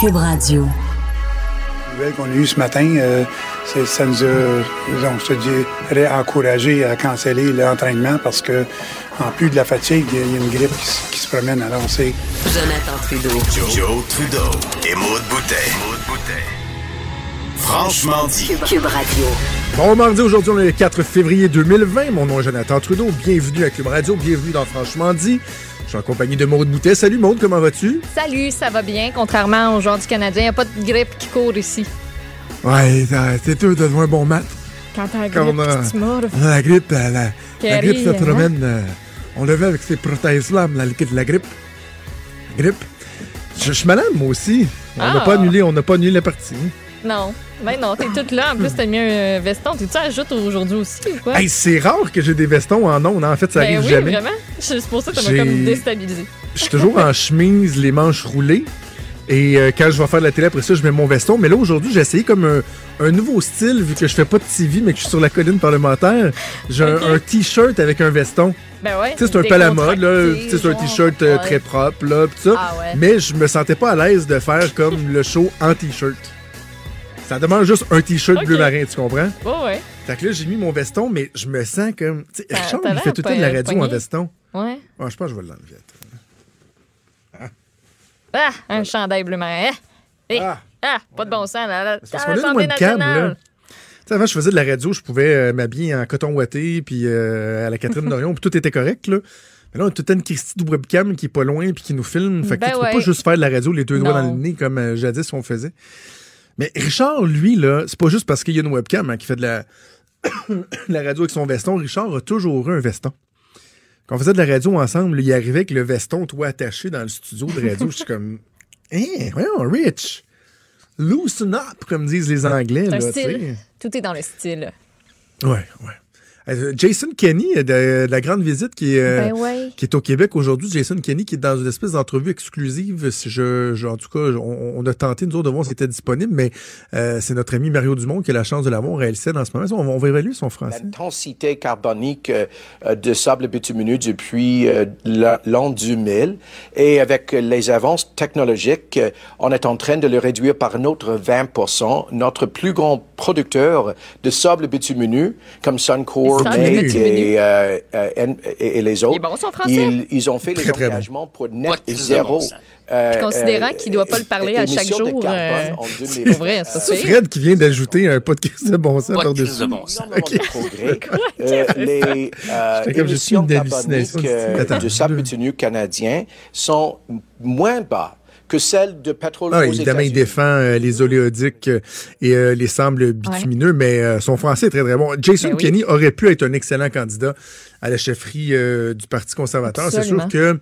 Cube Radio. La nouvelle qu'on a eue ce matin, euh, ça nous a, disons, je te dirais, encouragé à canceller l'entraînement parce que, en plus de la fatigue, il y a une grippe qui, se- qui se promène. Alors, c'est Jonathan Trudeau. Joe, Joe Trudeau et Maude Boutet. Franchement dit. Cube, Cube Radio. Bon mardi, aujourd'hui on est le 4 février 2020. Mon nom est Jonathan Trudeau. Bienvenue à Club Radio, bienvenue dans Franchement dit. Je suis en compagnie de Maude Boutet. Salut Maude, comment vas-tu? Salut, ça va bien, contrairement aux joueurs du Canadien. Il n'y a pas de grippe qui court ici. Ouais, c'est eux de un bon mat. Quand t'as la grippe, on a- tu mords. On a la grippe, euh, la, Qui la grippe se hein? promène. euh, on le fait avec ces prothèses-là, la, la grippe. La grippe. Je je suis malade, moi aussi. On n'a Ah. pas annulé, on n'a pas annulé la partie. Non. Ben non, t'es toute là. En plus, t'as mis un veston. T'es-tu à joute aujourd'hui aussi ou quoi? Hey, c'est rare que j'ai des vestons en ondes. En fait, ça ben arrive oui, jamais. vraiment. C'est pour ça que ça J'ai- m'a comme déstabilisé. Je suis toujours en chemise, les manches roulées. Et euh, quand je vais faire de la télé après ça, je mets mon veston. Mais là, aujourd'hui, j'ai essayé comme un, un nouveau style, vu que je fais pas de TV, mais que je suis sur la colline parlementaire. J'ai un- t-shirt avec un veston. Ben ouais. Tu sais, c'est un peu à la mode, là. décontracté, Tu sais, c'est un t-shirt euh, Ouais. très propre, là, pis ça. Ah ouais. Mais je me sentais pas à l'aise de faire comme le show en t-shirt. Ça demande juste un t-shirt bleu marin, tu comprends? Ouais, ouais. Fait que là, j'ai mis mon veston, mais je me sens comme. Tu sais, Richard, il fait tout le temps de la radio en veston. Ouais. Ah, je pense que je vais l'enlever. Ah, un chandail bleu marin. Eh, Ah. Ah, pas de bon sens. Là, là, parce qu'on a une webcam, là. Tu sais, avant, je faisais de la radio, je pouvais euh, m'habiller en coton ouaté, puis euh, à la Catherine Dorion, puis tout était correct, là. Mais là, on a tout une Christie de webcam qui est pas loin, puis qui nous filme. Fait que Ben tu peux pas juste faire de la radio les deux doigts dans le nez comme euh, jadis on faisait. Mais Richard, lui, là, c'est pas juste parce qu'il y a une webcam hein, qui fait de la, la radio avec son veston. Richard a toujours eu un veston. Quand on faisait de la radio ensemble, il arrivait avec le veston, toi, attaché dans le studio de radio. Je suis comme, hein, voyons, Rich, loosen up, comme disent les Anglais. Là, style. Tout est dans le style. Ouais, ouais. Euh, Jason Kenny, euh, de, de la grande visite qui est, euh, Ben ouais. qui est au Québec aujourd'hui. Jason Kenny qui est dans une espèce d'entrevue exclusive. Si je, je- en tout cas, on, on a tenté, nous autres, de voir si c'était disponible, mais euh, c'est notre ami Mario Dumont qui a la chance de l'avoir à LCN en ce moment. On va, on va évaluer son français. L'intensité carbonique euh, de sable bitumineux depuis euh, la- l'an 2000 et avec les avances technologiques, on est en train de le réduire par un autre 20 Notre plus grand producteur de sable bitumineux, comme Suncor, Et, euh, euh, et, et les autres, Il est bon, son français? ils, ils ont fait Très, les bon. engagements pour net de zéro. euh, Considérant euh, qu'il doit pas le parler à chaque émissions de jour, euh, C'est 2000. pas vrai, ça C'est c'est. Fred qui vient d'ajouter un podcast de bon sens Pas de par-dessus. crise de bon sens. Euh, les euh, J'étais comme, je suis une émissions hallucination carboniques euh, de sable canadien sont moins bas que celles de pétrole Ah, aux évidemment, il défend euh, les oléodiques euh, et euh, les sables bitumineux, mais euh, son français est très, très bon. Jason Ben oui. Kenney aurait pu être un excellent candidat à la chefferie euh, du Parti conservateur. C'est sûr que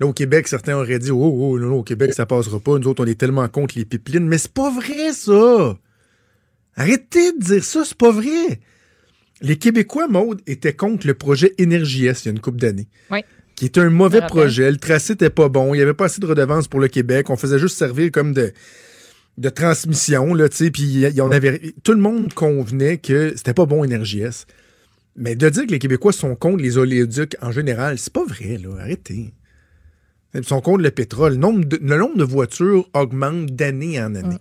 là, au Québec, certains auraient dit « Oh, oh, non, non, au Québec, ça passera pas. Nous autres, on est tellement contre les pipelines. » Mais c'est pas vrai, ça! Arrêtez de dire ça, c'est pas vrai! Les Québécois, Maude, étaient contre le projet Énergie S il y a une couple d'années Oui. Qui était un mauvais projet. Le tracé était pas bon. Il n'y avait pas assez de redevances pour le Québec. On faisait juste servir comme de, de transmission, là, tu sais. Puis avait, tout le monde convenait que c'était pas bon Énergie S. Mais de dire que les Québécois sont contre les oléoducs en général, c'est pas vrai, là. Arrêtez. Ils sont contre le pétrole. Le nombre de, le nombre de voitures augmente d'année en année.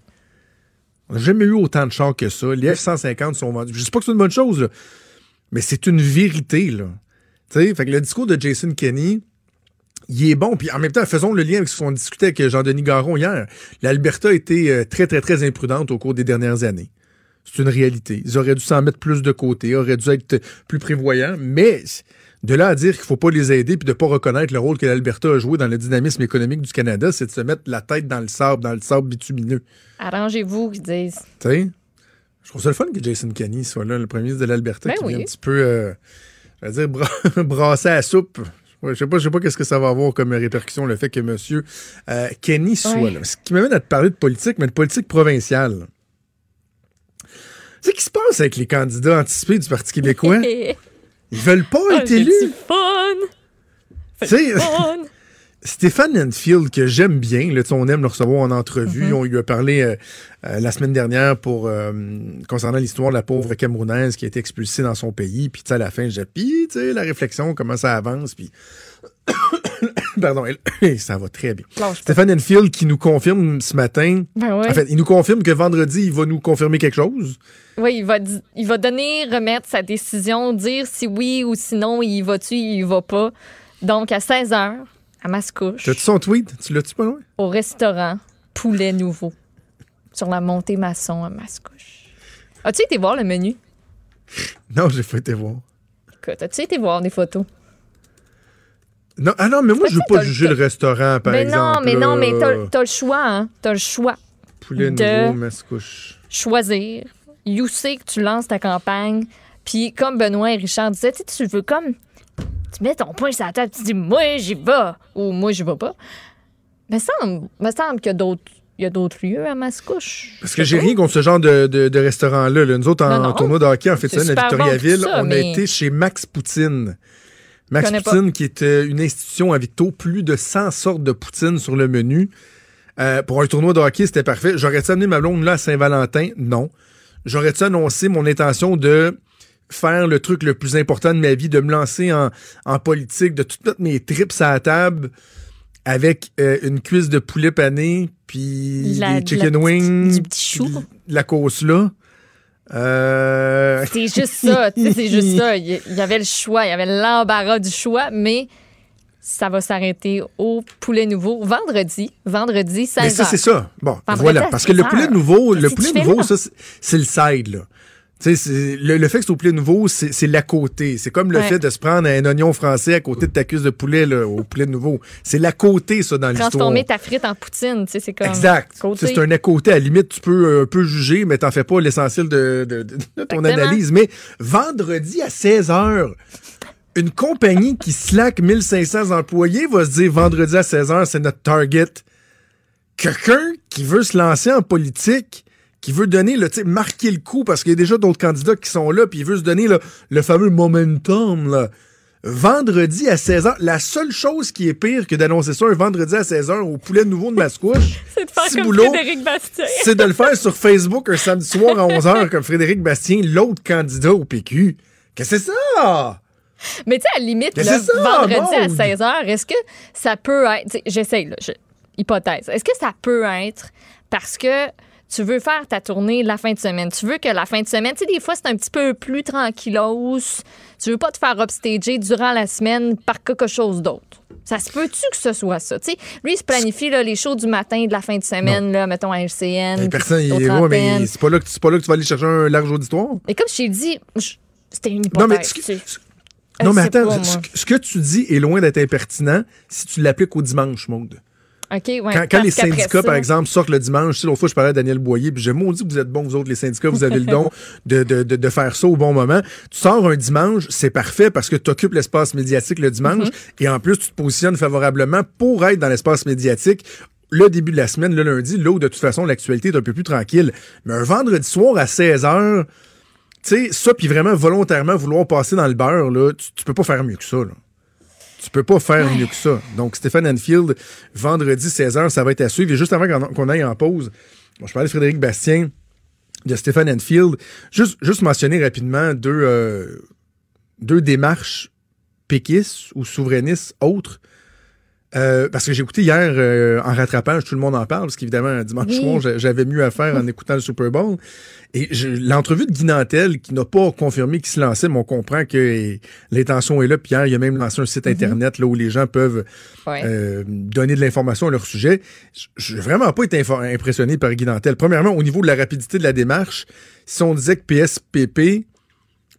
On n'a jamais eu autant de chars que ça. Les F-150 sont vendus. Je sais pas que c'est une bonne chose, là, mais c'est une vérité, là. Fait que le discours de Jason Kenney, il est bon. Puis en même temps, faisons le lien avec ce qu'on discutait avec Jean-Denis Garon hier. L'Alberta a été euh, très, très, très imprudente au cours des dernières années. C'est une réalité. Ils auraient dû s'en mettre plus de côté, auraient dû être plus prévoyants, mais de là à dire qu'il faut pas les aider puis de pas reconnaître le rôle que l'Alberta a joué dans le dynamisme économique du Canada, c'est de se mettre la tête dans le sable, dans le sable bitumineux. Arrangez-vous, qu'ils disent. Tu sais? Je trouve ça le fun que Jason Kenney soit là, le premier ministre de l'Alberta, Ben qui vient oui. un petit peu, euh, vais dire, bra- brasser à la soupe. Ouais, je sais pas, je sais pas qu'est-ce que ça va avoir comme répercussion le fait que Monsieur euh, Kenny soit là. Ce qui m'amène à te parler de politique, mais de politique provinciale. Tu sais, qui se passe avec les candidats anticipés du Parti québécois? Ils veulent pas Ah, être c'est élus. fun! Tu sais, Fun! Stéphane Enfield, que j'aime bien, là, on aime le recevoir en entrevue. Mm-hmm. On lui a parlé euh, euh, la semaine dernière pour euh, concernant l'histoire de la pauvre Camerounaise qui a été expulsée dans son pays. Puis à la fin, j'ai puis tu sais, la réflexion, comment ça avance. Puis Pardon, elle- ça va très bien. Stéphane Enfield qui nous confirme ce matin. Ben ouais. En fait, il nous confirme que vendredi, il va nous confirmer quelque chose. Oui, il va, il va donner, remettre sa décision, dire si oui ou sinon il va-tu, il va pas. Donc, à 16 h, à Mascouche, T'as-tu son tweet? Tu l'as-tu pas loin? au restaurant Poulet Nouveau, sur la montée maçon à Mascouche. As-tu été voir le menu? Non, j'ai fait été voir. Écoute, as-tu été voir des photos? Non, ah non, mais moi, je veux pas juger le restaurant, par mais exemple. non, mais non, mais t'as le choix, hein? T'as le choix. Poulet de- nouveau, mascouche. choisir. You sais que tu lances ta campagne. Puis comme Benoît et Richard disaient, tu veux comme... Tu mets ton poing sur la table, tu dis « Moi, j'y vais » ou « Moi, j'y vais pas ». Me semble, me semble qu'il y a d'autres... Il y a d'autres lieux à Mascouche. Parce que j'ai rien contre ce genre de, de, de restaurant-là. là. Nous autres, en, Non, non. en tournoi de hockey, en fait ça, à bon, Victoriaville, ça, on a mais- été chez Max Poutine. Max pas. Poutine, qui est euh, une institution à Victo, plus de 100 sortes de poutine sur le menu. Euh, pour un tournoi de hockey, c'était parfait. J'aurais-tu amené ma blonde là à Saint-Valentin? Non. J'aurais-tu annoncé mon intention de faire le truc le plus important de ma vie, de me lancer en, en politique, de tout mettre mes trips à la table avec euh, une cuisse de poulet pané, puis La- des chicken la wings, du petit chou. puis de la cause là. Euh, C'est juste ça, c'est juste ça. Il y- avait le choix, il y avait l'embarras du choix, mais ça va s'arrêter au Poulet Nouveau vendredi. Vendredi, 16 Mais ça, c'est ça. Bon, Vendredi voilà. Parce que le 16 poulet nouveau, le poulet nouveau, là? ça, c'est- c'est le side, là. Le, le fait que c'est au poulet nouveau, c'est l'à côté. C'est comme le Ouais. fait de se prendre un oignon français à côté de ta cuisse de poulet, là, au poulet nouveau. C'est l'à côté, ça, dans l'histoire. Transformer ta frite en poutine, tu sais, c'est comme. Exact. C'est un à côté. À la limite, tu peux euh, un peu juger, mais t'en fais pas l'essentiel de, de- de- de ton Exactement. analyse. Mais vendredi à 16h, une compagnie qui slack 1500 employés va se dire vendredi à 16h, c'est notre target. Quelqu'un qui veut se lancer en politique, qui veut donner, le, marquer le coup, parce qu'il y a déjà d'autres candidats qui sont là, puis il veut se donner là, le fameux momentum, là. Vendredi à 16h, la seule chose qui est pire que d'annoncer ça un vendredi à 16h au poulet nouveau de Mascouche, C'est de faire comme boulot. Frédéric Bastien. c'est de le faire sur Facebook un samedi soir à 11h comme Frédéric Bastien, l'autre candidat au PQ. Qu'est-ce que c'est ça? Mais tu sais, à la limite, là, ça, vendredi à Maude. 16 h, est-ce que ça peut être. J'essaye, là, je- hypothèse. Est-ce que ça peut être parce que tu veux faire ta tournée la fin de semaine? Tu veux que la fin de semaine, tu sais, des fois, c'est un petit peu plus tranquillos. Tu veux pas te faire upstager durant la semaine par quelque chose d'autre. Ça se peut-tu que ce soit ça? Tu sais, lui, il se planifie là, les shows du matin de la fin de semaine, là, mettons à LCN. Hey, personne, il est ouais, mais c'est pas, là que, c'est pas là que tu vas aller chercher un large auditoire? Et comme je t'ai dit, c'était une Non, mais, hypothèse. tu ce- Je non, mais attends, pas, ce, moi. ce que tu dis est loin d'être impertinent si tu l'appliques au dimanche, Maude. Ouais, Quand, les syndicats, ça- par exemple, sortent le dimanche, sais, l'autre fois, je parlais à Daniel Boyer, puis j'ai maudit que vous êtes bons, vous autres, les syndicats, vous avez le don de, de, de, de faire ça au bon moment. Tu sors un dimanche, c'est parfait parce que tu occupes l'espace médiatique le dimanche Mm-hmm. et en plus, tu te positionnes favorablement pour être dans l'espace médiatique le début de la semaine, le lundi, là où de toute façon l'actualité est un peu plus tranquille. Mais un vendredi soir à 16h, tu sais, ça, puis vraiment volontairement vouloir passer dans le beurre, là, tu, tu peux pas faire mieux que ça, là. Tu peux pas faire mieux que ça. Donc, Stéphane Enfield, vendredi 16h, ça va être à suivre. Et juste avant qu'on- aille en pause, bon, je parlais de Frédéric Bastien, de Stéphane Enfield. Juste, juste mentionner rapidement deux, euh, deux démarches péquistes ou souverainistes autres. Euh, parce que j'ai écouté hier euh, en rattrapage, tout le monde en parle, parce qu'évidemment, dimanche Oui. soir, j'a- j'avais mieux à faire en écoutant le Super Bowl. Et l'entrevue de Guy Nantel, qui n'a pas confirmé qu'il se lançait, mais on comprend que l'intention est là. Puis hier, il a même lancé un site Internet là, où les gens peuvent Ouais. euh, donner de l'information à leur sujet. Je n'ai vraiment pas été impressionné par Guy Nantel. Premièrement, au niveau de la rapidité de la démarche, si on disait que PSPP,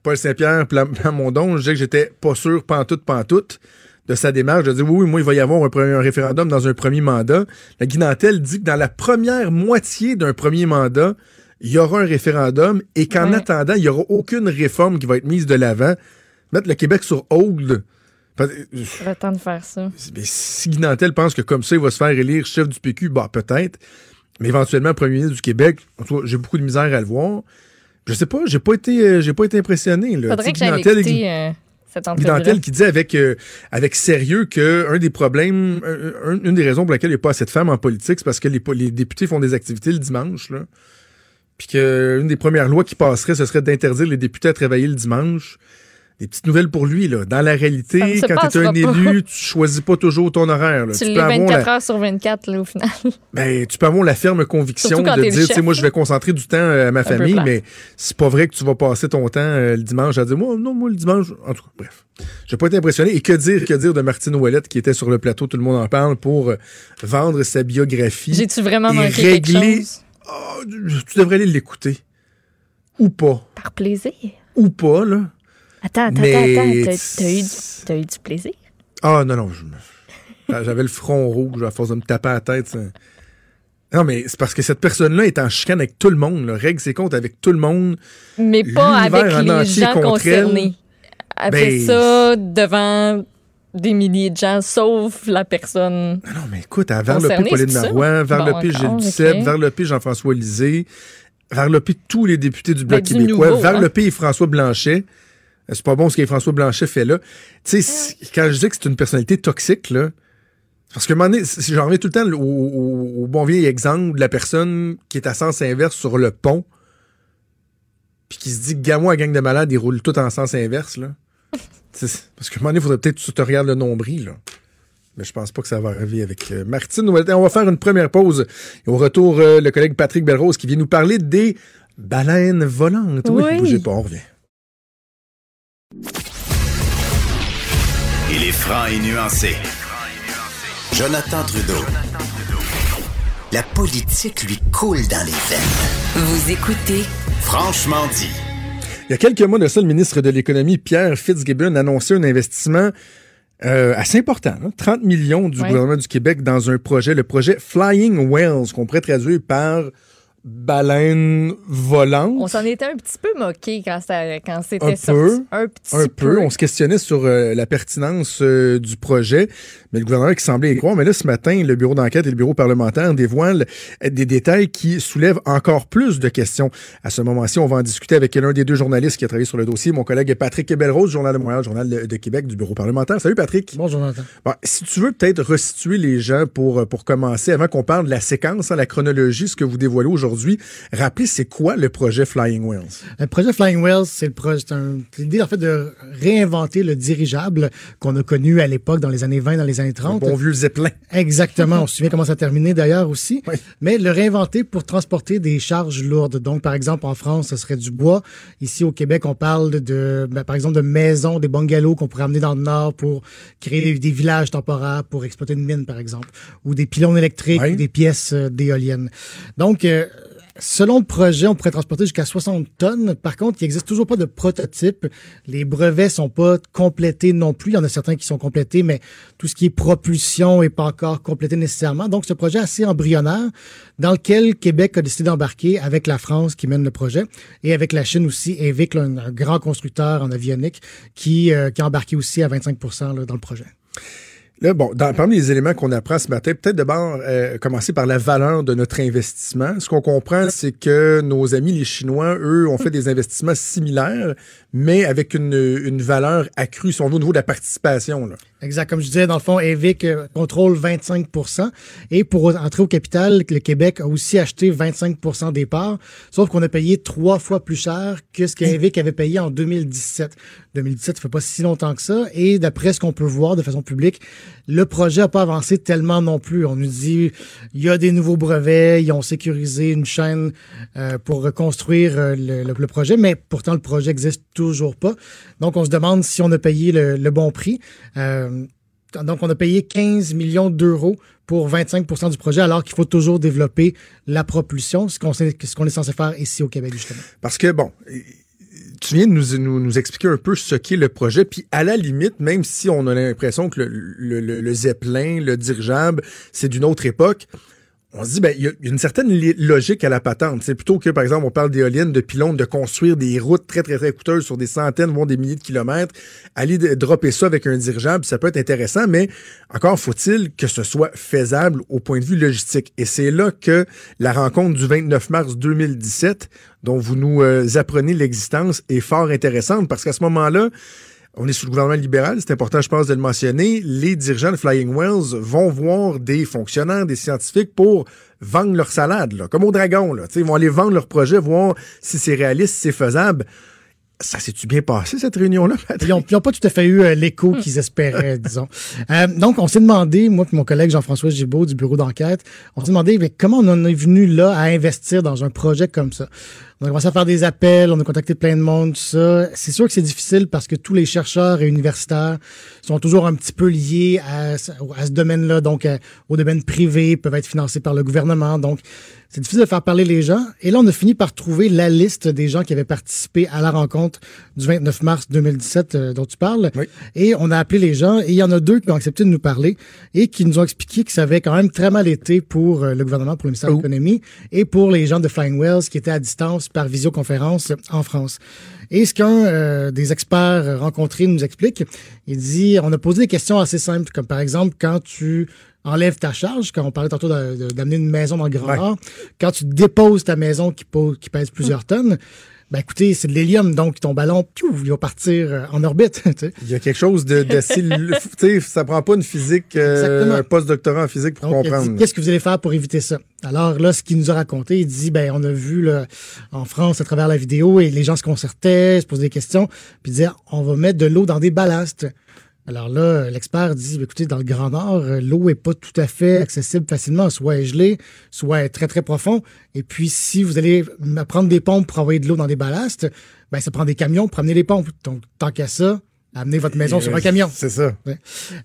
Paul Saint-Pierre Plam- Plamondon, je disais que j'étais pas sûr, pantoute, pantoute, de sa démarche. Je disais, oui, oui, moi, il va y avoir un, premier- un référendum dans un premier mandat. La Guy Nantel dit que dans la première moitié d'un premier mandat, il y aura un référendum et qu'en Ouais. attendant, il n'y aura aucune réforme qui va être mise de l'avant. Mettre le Québec sur hold. Parce- Le temps de faire ça. mais si Guy Nantel pense que comme ça, il va se faire élire chef du PQ, bah peut-être. Mais éventuellement, premier ministre du Québec, en tout cas, j'ai beaucoup de misère à le voir. Je sais pas, j'ai pas été, euh, j'ai pas été impressionné. Là. Faudrait que j'aille écouter euh, cette entrevue Nantel qui dit avec, euh, avec sérieux que un des problèmes, un- un- une des raisons pour lesquelles il n'y a pas assez de femmes en politique, c'est parce que les, députés font des activités le dimanche. Là. Puis qu'une des premières lois qui passerait, ce serait d'interdire les députés à travailler le dimanche. Des petites nouvelles pour lui, là. Dans la réalité, quand tu es un pas. élu, tu choisis pas toujours ton horaire. là. Tu peux l'es avoir 24 la- heures sur 24, là, au final. Ben, tu peux avoir la ferme conviction de dire, tu moi, je vais concentrer du temps euh, à ma famille, mais c'est pas vrai que tu vas passer ton temps euh, le dimanche à dire, moi, non, moi, le dimanche, en tout cas, bref. J'ai pas été impressionné. Et que dire, que dire de Martine Ouellette qui était sur le plateau, tout le monde en parle, pour euh, vendre sa biographie. J'ai-tu vraiment Et manqué régler- quelque chose? Ah, tu devrais aller l'écouter. Ou pas. Par plaisir. Ou pas, là. Attends, attends, Mais attends. T'as- eu, du- t'as eu du plaisir? Ah, non, non. J'avais le front rouge à force de me taper à la tête. ça. Non, mais c'est parce que cette personne-là est en chicane avec tout le monde. Là. Règle ses comptes avec tout le monde. Mais pas avec les gens elle. concernés. Elle fait Ben, ça devant des milliers de gens, sauf la personne. Non, mais écoute, à vers le Concerné, Pauline? Marois, vers Bon, le Gilles encore, Duceppe, ok. vers le Jean-François Lisée, vers le tous les députés du Bloc Ben, du québécois, nouveau, vers hein? le et François Blanchet. C'est pas bon ce que François Blanchet fait là. Tu sais, c'est- quand je dis que c'est une personnalité toxique, là, parce que c'est- j'en reviens tout le temps au, au- au bon vieil exemple de la personne qui est à sens inverse sur le pont, puis qui se dit que gamin à gang de malades, ils roulent tout en sens inverse, là. Parce qu'à un moment donné, il faudrait peut-être que tu te regardes le nombril, là. Mais je pense pas que ça va arriver avec euh, Martine. On va faire une première pause. Et au retour, euh, le collègue Patrick Belrose qui vient nous parler des baleines volantes. Oui, Oui. bougez pas, on revient. Il est franc et nuancé. Jonathan Trudeau. La politique lui coule dans les veines. Vous écoutez Franchement dit. Il y a quelques mois de ça, le ministre de l'Économie, Pierre Fitzgibbon, annonçait un investissement euh, assez important, là, 30 millions du Ouais. gouvernement du Québec dans un projet, le projet Flying Whales, qu'on pourrait traduire par baleine volante. On s'en était un petit peu moqué quand, ça- quand Un c'était peu, sorti. Un petit un peu. On se questionnait sur euh, la pertinence euh, du projet, mais le gouvernement qui semblait y croire. Mais là, ce matin, le bureau d'enquête et le bureau parlementaire dévoilent des détails qui soulèvent encore plus de questions. À ce moment-ci, on va en discuter avec l'un des deux journalistes qui a travaillé sur le dossier, mon collègue Patrick Belrose, Journal de Montréal, Journal de, Québec, du bureau parlementaire. Salut Patrick. Bonjour, Jonathan. Bon, si tu veux peut-être resituer les gens pour, pour commencer, avant qu'on parle de la séquence, hein, la chronologie, ce que vous dévoilez aujourd'hui, rappelez c'est quoi le projet Flying Whales? Le projet Flying Whales, c'est le projet, c'est un- c'est l'idée en fait de réinventer le dirigeable qu'on a connu à l'époque dans les années 20, dans les années Un 30. bon vieux Zeppelin. Exactement. On se souvient comment ça a terminé d'ailleurs aussi. Oui. Mais le réinventer pour transporter des charges lourdes. Donc, par exemple, en France, ce serait du bois. Ici, au Québec, on parle de, ben, par exemple, de maisons, des bungalows qu'on pourrait amener dans le nord pour créer des, villages temporaires pour exploiter une mine, par exemple. Ou des pylônes électriques Oui. ou des pièces euh, d'éoliennes. Donc, euh, Selon le projet, on pourrait transporter jusqu'à 60 tonnes. Par contre, il n'existe toujours pas de prototype. Les brevets sont pas complétés non plus. Il y en a certains qui sont complétés, mais tout ce qui est propulsion est pas encore complété nécessairement. Donc, ce projet assez embryonnaire dans lequel Québec a décidé d'embarquer avec la France qui mène le projet et avec la Chine aussi, Evic, un grand constructeur en avionique qui, euh, qui a embarqué aussi à 25 là, dans le projet. Là, bon, dans- parmi les éléments qu'on apprend ce matin, peut-être d'abord euh, commencer par la valeur de notre investissement. Ce qu'on comprend, c'est que nos amis les Chinois, eux, ont fait des investissements similaires, mais avec une, valeur accrue, si au niveau de la participation. Exact. Comme je disais, dans le fond, EVIC euh, contrôle 25% Et pour entrer au capital, le Québec a aussi acheté 25 des parts, sauf qu'on a payé trois fois plus cher que ce qu'EVIC avait payé en 2017. 2017, ça fait pas si longtemps que ça. Et d'après ce qu'on peut voir de façon publique, le projet n'a pas avancé tellement non plus. On nous dit, il y a des nouveaux brevets, ils ont sécurisé une chaîne euh, pour reconstruire euh, le, le- projet, mais pourtant le projet n'existe toujours pas. Donc on se demande si on a payé le, bon prix. Euh, donc, on a payé 15 millions d'euros pour 25% du projet, alors qu'il faut toujours développer la propulsion, ce qu'on est censé faire ici au Québec, justement. Parce que, bon, tu viens de nous, expliquer un peu ce qu'est le projet, puis à la limite, même si on a l'impression que le- le Zeppelin, le dirigeable, c'est d'une autre époque, on se dit, ben, il y, a une certaine logique à la patente. C'est plutôt que, par exemple, on parle d'éoliennes, de pylônes, de construire des routes très, très, très coûteuses sur des centaines, voire des milliers de kilomètres, aller dropper ça avec un dirigeable, ça peut être intéressant, mais encore faut-il que ce soit faisable au point de vue logistique. Et c'est là que la rencontre du 29 mars 2017, dont vous nous euh, apprenez l'existence, est fort intéressante, parce qu'à ce moment-là, on est sous le gouvernement libéral, c'est important, je pense, de le mentionner. Les dirigeants de Flying Wells vont voir des fonctionnaires, des scientifiques pour vendre leur salade, là, comme au dragon. Là. Tu sais, Ils vont aller vendre leur projet, voir si c'est réaliste, si c'est faisable. Ça s'est-tu bien passé, cette réunion-là, Ils n'ont pas tout à fait eu euh, l'écho qu'ils espéraient, disons. Euh, donc, on s'est demandé, moi et mon collègue Jean-François Gibault du bureau d'enquête, on s'est demandé mais comment on en est venu là à investir dans un projet comme ça? On a commencé à faire des appels, on a contacté plein de monde, tout ça. C'est sûr que c'est difficile parce que tous les chercheurs et universitaires sont toujours un petit peu liés à, ce domaine-là, donc euh, au domaine privé, peuvent être financés par le gouvernement. Donc, c'est difficile de faire parler les gens. Et là, on a fini par trouver la liste des gens qui avaient participé à la rencontre du 29 mars 2017 euh, dont tu parles. Oui. Et on a appelé les gens et il y en a deux qui ont accepté de nous parler et qui nous ont expliqué que ça avait quand même très mal été pour euh, le gouvernement, pour le ministère Oh. de l'Économie et pour les gens de Flying Wells qui étaient à distance par visioconférence en France. Et ce qu'un euh, des experts rencontrés nous explique, il dit, on a posé des questions assez simples, comme par exemple quand tu enlèves ta charge, quand on parlait tantôt d'amener une maison dans le Grand Ouais. Nord, quand tu déposes ta maison qui, pose- qui pèse plusieurs tonnes, ben écoutez, c'est de l'hélium, donc ton ballon, il va partir euh, en orbite. Il y a quelque chose de- sais, ça prend pas une physique, euh, un post-doctorat en physique pour Donc, comprendre. Qu'est-ce que vous allez faire pour éviter ça? Alors là, ce qu'il nous a raconté, il dit, ben, on a vu là, en France à travers la vidéo et les gens se concertaient, se posaient des questions, puis disaient, on va mettre de l'eau dans des ballasts. Alors là, l'expert dit, écoutez, dans le Grand Nord, euh, l'eau est pas tout à fait accessible facilement, soit elle est gelée, soit elle est très, très profond. Et puis, si vous allez prendre des pompes pour envoyer de l'eau dans des ballasts, ben, ça prend des camions pour amener les pompes. Donc, tant qu'à ça, amenez votre maison sur un camion. C'est ça. Ouais.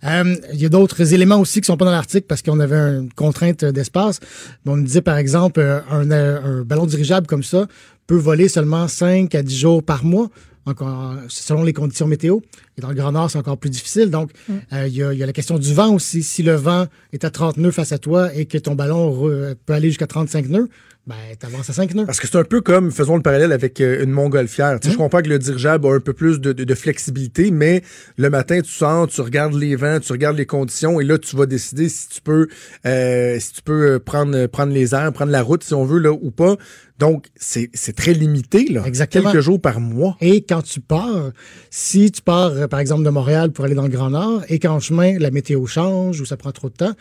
Euh, il y a d'autres éléments aussi qui sont pas dans l'article parce qu'on avait une contrainte d'espace. On nous disait, par exemple, euh, un, un ballon dirigeable comme ça peut voler seulement 5 à 10 jours par mois, encore, selon les conditions météo. Et dans le Grand Nord, c'est encore plus difficile. Donc, euh, il y, a, il y a la question du vent aussi. Si le vent est à 30 nœuds face à toi et que ton ballon re- peut aller jusqu'à 35 nœuds, ben, t'avances à 5 nœuds. Parce que c'est un peu comme, faisons le parallèle avec euh, une montgolfière. Tu sais, Je comprends que le dirigeable a un peu plus de, de- de flexibilité, mais le matin, tu sors, tu regardes les vents, tu regardes les conditions, et là, tu vas décider si tu peux, euh, si tu peux euh, prendre, prendre les airs, prendre la route, si on veut, là, ou pas. Donc, c'est c'est très limité, là. Exactement. Quelques jours par mois. Et quand tu pars, si tu pars, par exemple, de Montréal pour aller dans le Grand Nord et qu'en chemin, la météo change ou ça prend trop de temps,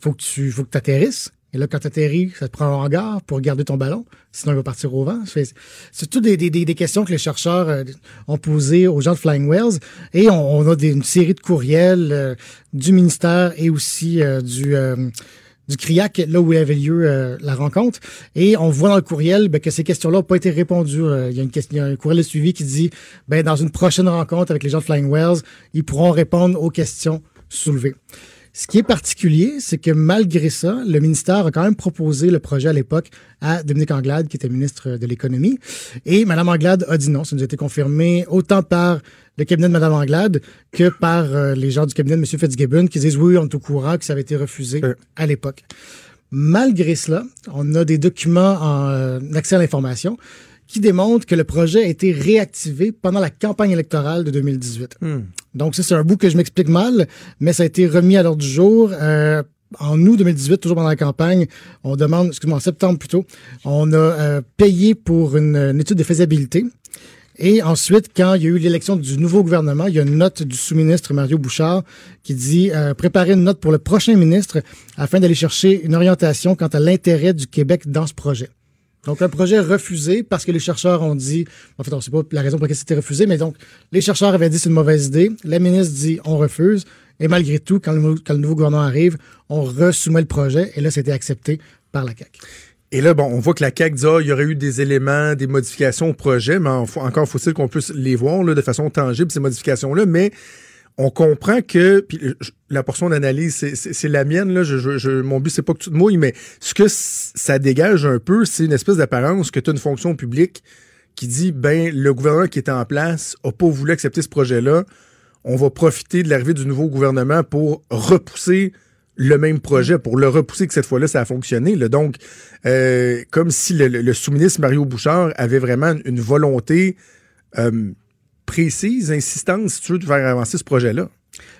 faut que tu faut que atterrisses. Et là, quand tu atterris, ça te prend un hangar pour garder ton ballon. Sinon, il va partir au vent. C'est toutes des, des, des, questions que les chercheurs euh, ont posées aux gens de Flying Wells. Et on, on a des- une série de courriels euh, du ministère et aussi euh, du... euh, du CRIAC, là où avait lieu euh, la rencontre. Et on voit dans le courriel ben, que ces questions-là n'ont pas été répondues. Euh, Il y, a une question, y a un courriel de suivi qui dit, ben, dans une prochaine rencontre avec les gens de Flying Wells, ils pourront répondre aux questions soulevées. Ce qui est particulier, c'est que malgré ça, le ministère a quand même proposé le projet à l'époque à Dominique Anglade, qui était ministre de l'Économie. Et Mme Anglade a dit non. Ça nous a été confirmé autant par le cabinet de Mme Anglade que par euh, les gens du cabinet de M. Fitzgibbon qui disent oui, on est au courant que ça avait été refusé Euh. à l'époque. Malgré cela, on a des documents en euh, accès à l'information qui démontrent que le projet a été réactivé pendant la campagne électorale de 2018. Donc ça, c'est un bout que je m'explique mal, mais ça a été remis à l'ordre du jour. Euh, en août 2018, toujours pendant la campagne, on demande, excuse-moi, en septembre plutôt, on a euh, payé pour une, une étude de faisabilité. Et ensuite, quand il y a eu l'élection du nouveau gouvernement, il y a une note du sous-ministre Mario Bouchard qui dit euh, préparer une note pour le prochain ministre afin d'aller chercher une orientation quant à l'intérêt du Québec dans ce projet. Donc, un projet refusé parce que les chercheurs ont dit, en fait, on ne sait pas la raison pour laquelle c'était refusé, mais donc, les chercheurs avaient dit c'est une mauvaise idée. La ministre dit on refuse. Et malgré tout, quand le, nouveau gouvernement arrive, on resoumet le projet et là, c'était accepté par la CAQ. Et là, bon, on voit que la CAQ dit, ah, il y aurait eu des éléments, des modifications au projet, mais en- encore faut-il qu'on puisse les voir de façon tangible, ces modifications-là, mais on comprend que, je- la portion d'analyse, c'est- la mienne, là, mon but, c'est pas que tu te mouilles, mais ce que ça dégage un peu, c'est une espèce d'apparence que tu as une fonction publique qui dit, ben, le gouvernement qui était en place a pas voulu accepter ce projet-là, on va profiter de l'arrivée du nouveau gouvernement pour repousser le même projet, pour le repousser que cette fois-là, ça a fonctionné. Donc, euh, comme si le sous-ministre Mario Bouchard avait vraiment une volonté euh, précise, insistante, si tu veux, de faire avancer ce projet-là.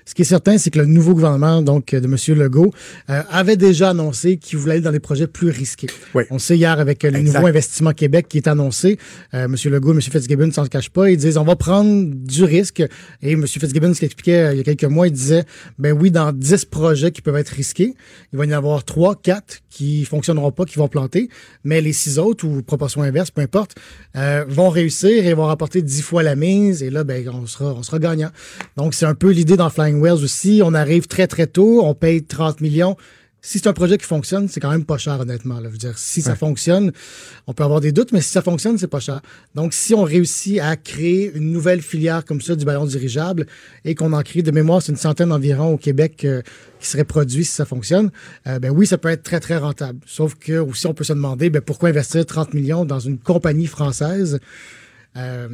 Ce qui est certain, c'est que le nouveau gouvernement, donc de M. Legault, euh, avait déjà annoncé qu'il voulait aller dans des projets plus risqués. Oui. On sait hier avec le Exact. nouveau investissement Québec qui est annoncé, euh, M. Legault et M. Fitzgibbon ne s'en cachent pas. Ils disent on va prendre du risque. Et M. Fitzgibbon, ce qu'il expliquait euh, il y a quelques mois, il disait ben oui, dans 10 projets qui peuvent être risqués, il va y en avoir 3, 4 qui fonctionneront pas, qui vont planter, mais les six autres, ou proportion inverse, peu importe, euh, vont réussir et vont rapporter 10 fois la mise. Et là, ben, on sera, on sera gagnant. Donc, c'est un peu l'idée dans Flying Wells aussi. On arrive très, très tôt, on paye 30 millions. Si c'est un projet qui fonctionne, c'est quand même pas cher, honnêtement. Là. Je veux dire, si ça fonctionne, on peut avoir des doutes, mais si ça fonctionne, c'est pas cher. Donc, si on réussit à créer une nouvelle filière comme ça du ballon dirigeable et qu'on en crée de mémoire, c'est une centaine environ au Québec euh, qui serait produit si ça fonctionne, euh, ben oui, ça peut être très, très rentable. Sauf que aussi, on peut se demander, ben, pourquoi investir 30 millions dans une compagnie française? Euh,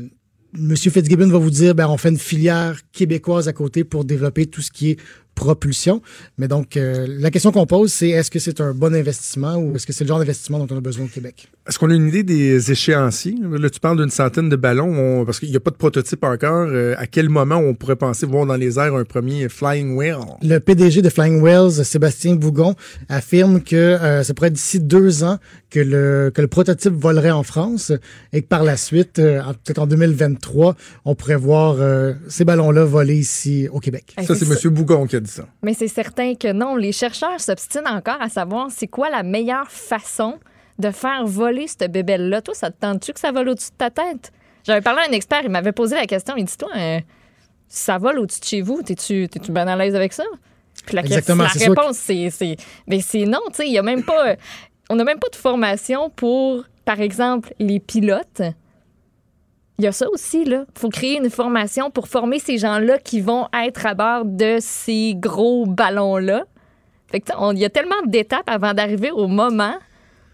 Monsieur Fitzgibbon va vous dire, ben, on fait une filière québécoise à côté pour développer tout ce qui est propulsion. Mais donc, euh, la question qu'on pose, c'est est-ce que c'est un bon investissement ou est-ce que c'est le genre d'investissement dont on a besoin au Québec? Est-ce qu'on a une idée des échéanciers? Là, tu parles d'une centaine de ballons, on- parce qu'il n'y a pas de prototype encore. Euh, à quel moment on pourrait penser voir dans les airs un premier Flying Whale? Le PDG de Flying Wells, Sébastien Bougon, affirme que euh, ça pourrait être d'ici deux ans que le, que le prototype volerait en France et que par la suite, euh, en- peut-être en 2023, on pourrait voir euh, ces ballons-là voler ici au Québec. Ça, c'est c'est M. Bougon qui a dit ça. Mais c'est certain que non. Les chercheurs s'obstinent encore à savoir c'est quoi la meilleure façon de faire voler cette bébelle-là. Toi, ça te tente-tu que ça vole au-dessus de ta tête? J'avais parlé à un expert, il m'avait posé la question. Il dit Toi, euh, ça vole au-dessus de chez vous, t'es-tu t'es-tu bien à l'aise avec ça? Puis la, Exactement, la réponse, c'est, c'est, ben, c'est non. Tu sais, il y a même pas. On n'a même pas de formation pour, par exemple, les pilotes. Il y a ça aussi, là. Il faut créer une formation pour former ces gens-là qui vont être à bord de ces gros ballons-là. Fait que, il y a tellement d'étapes avant d'arriver au moment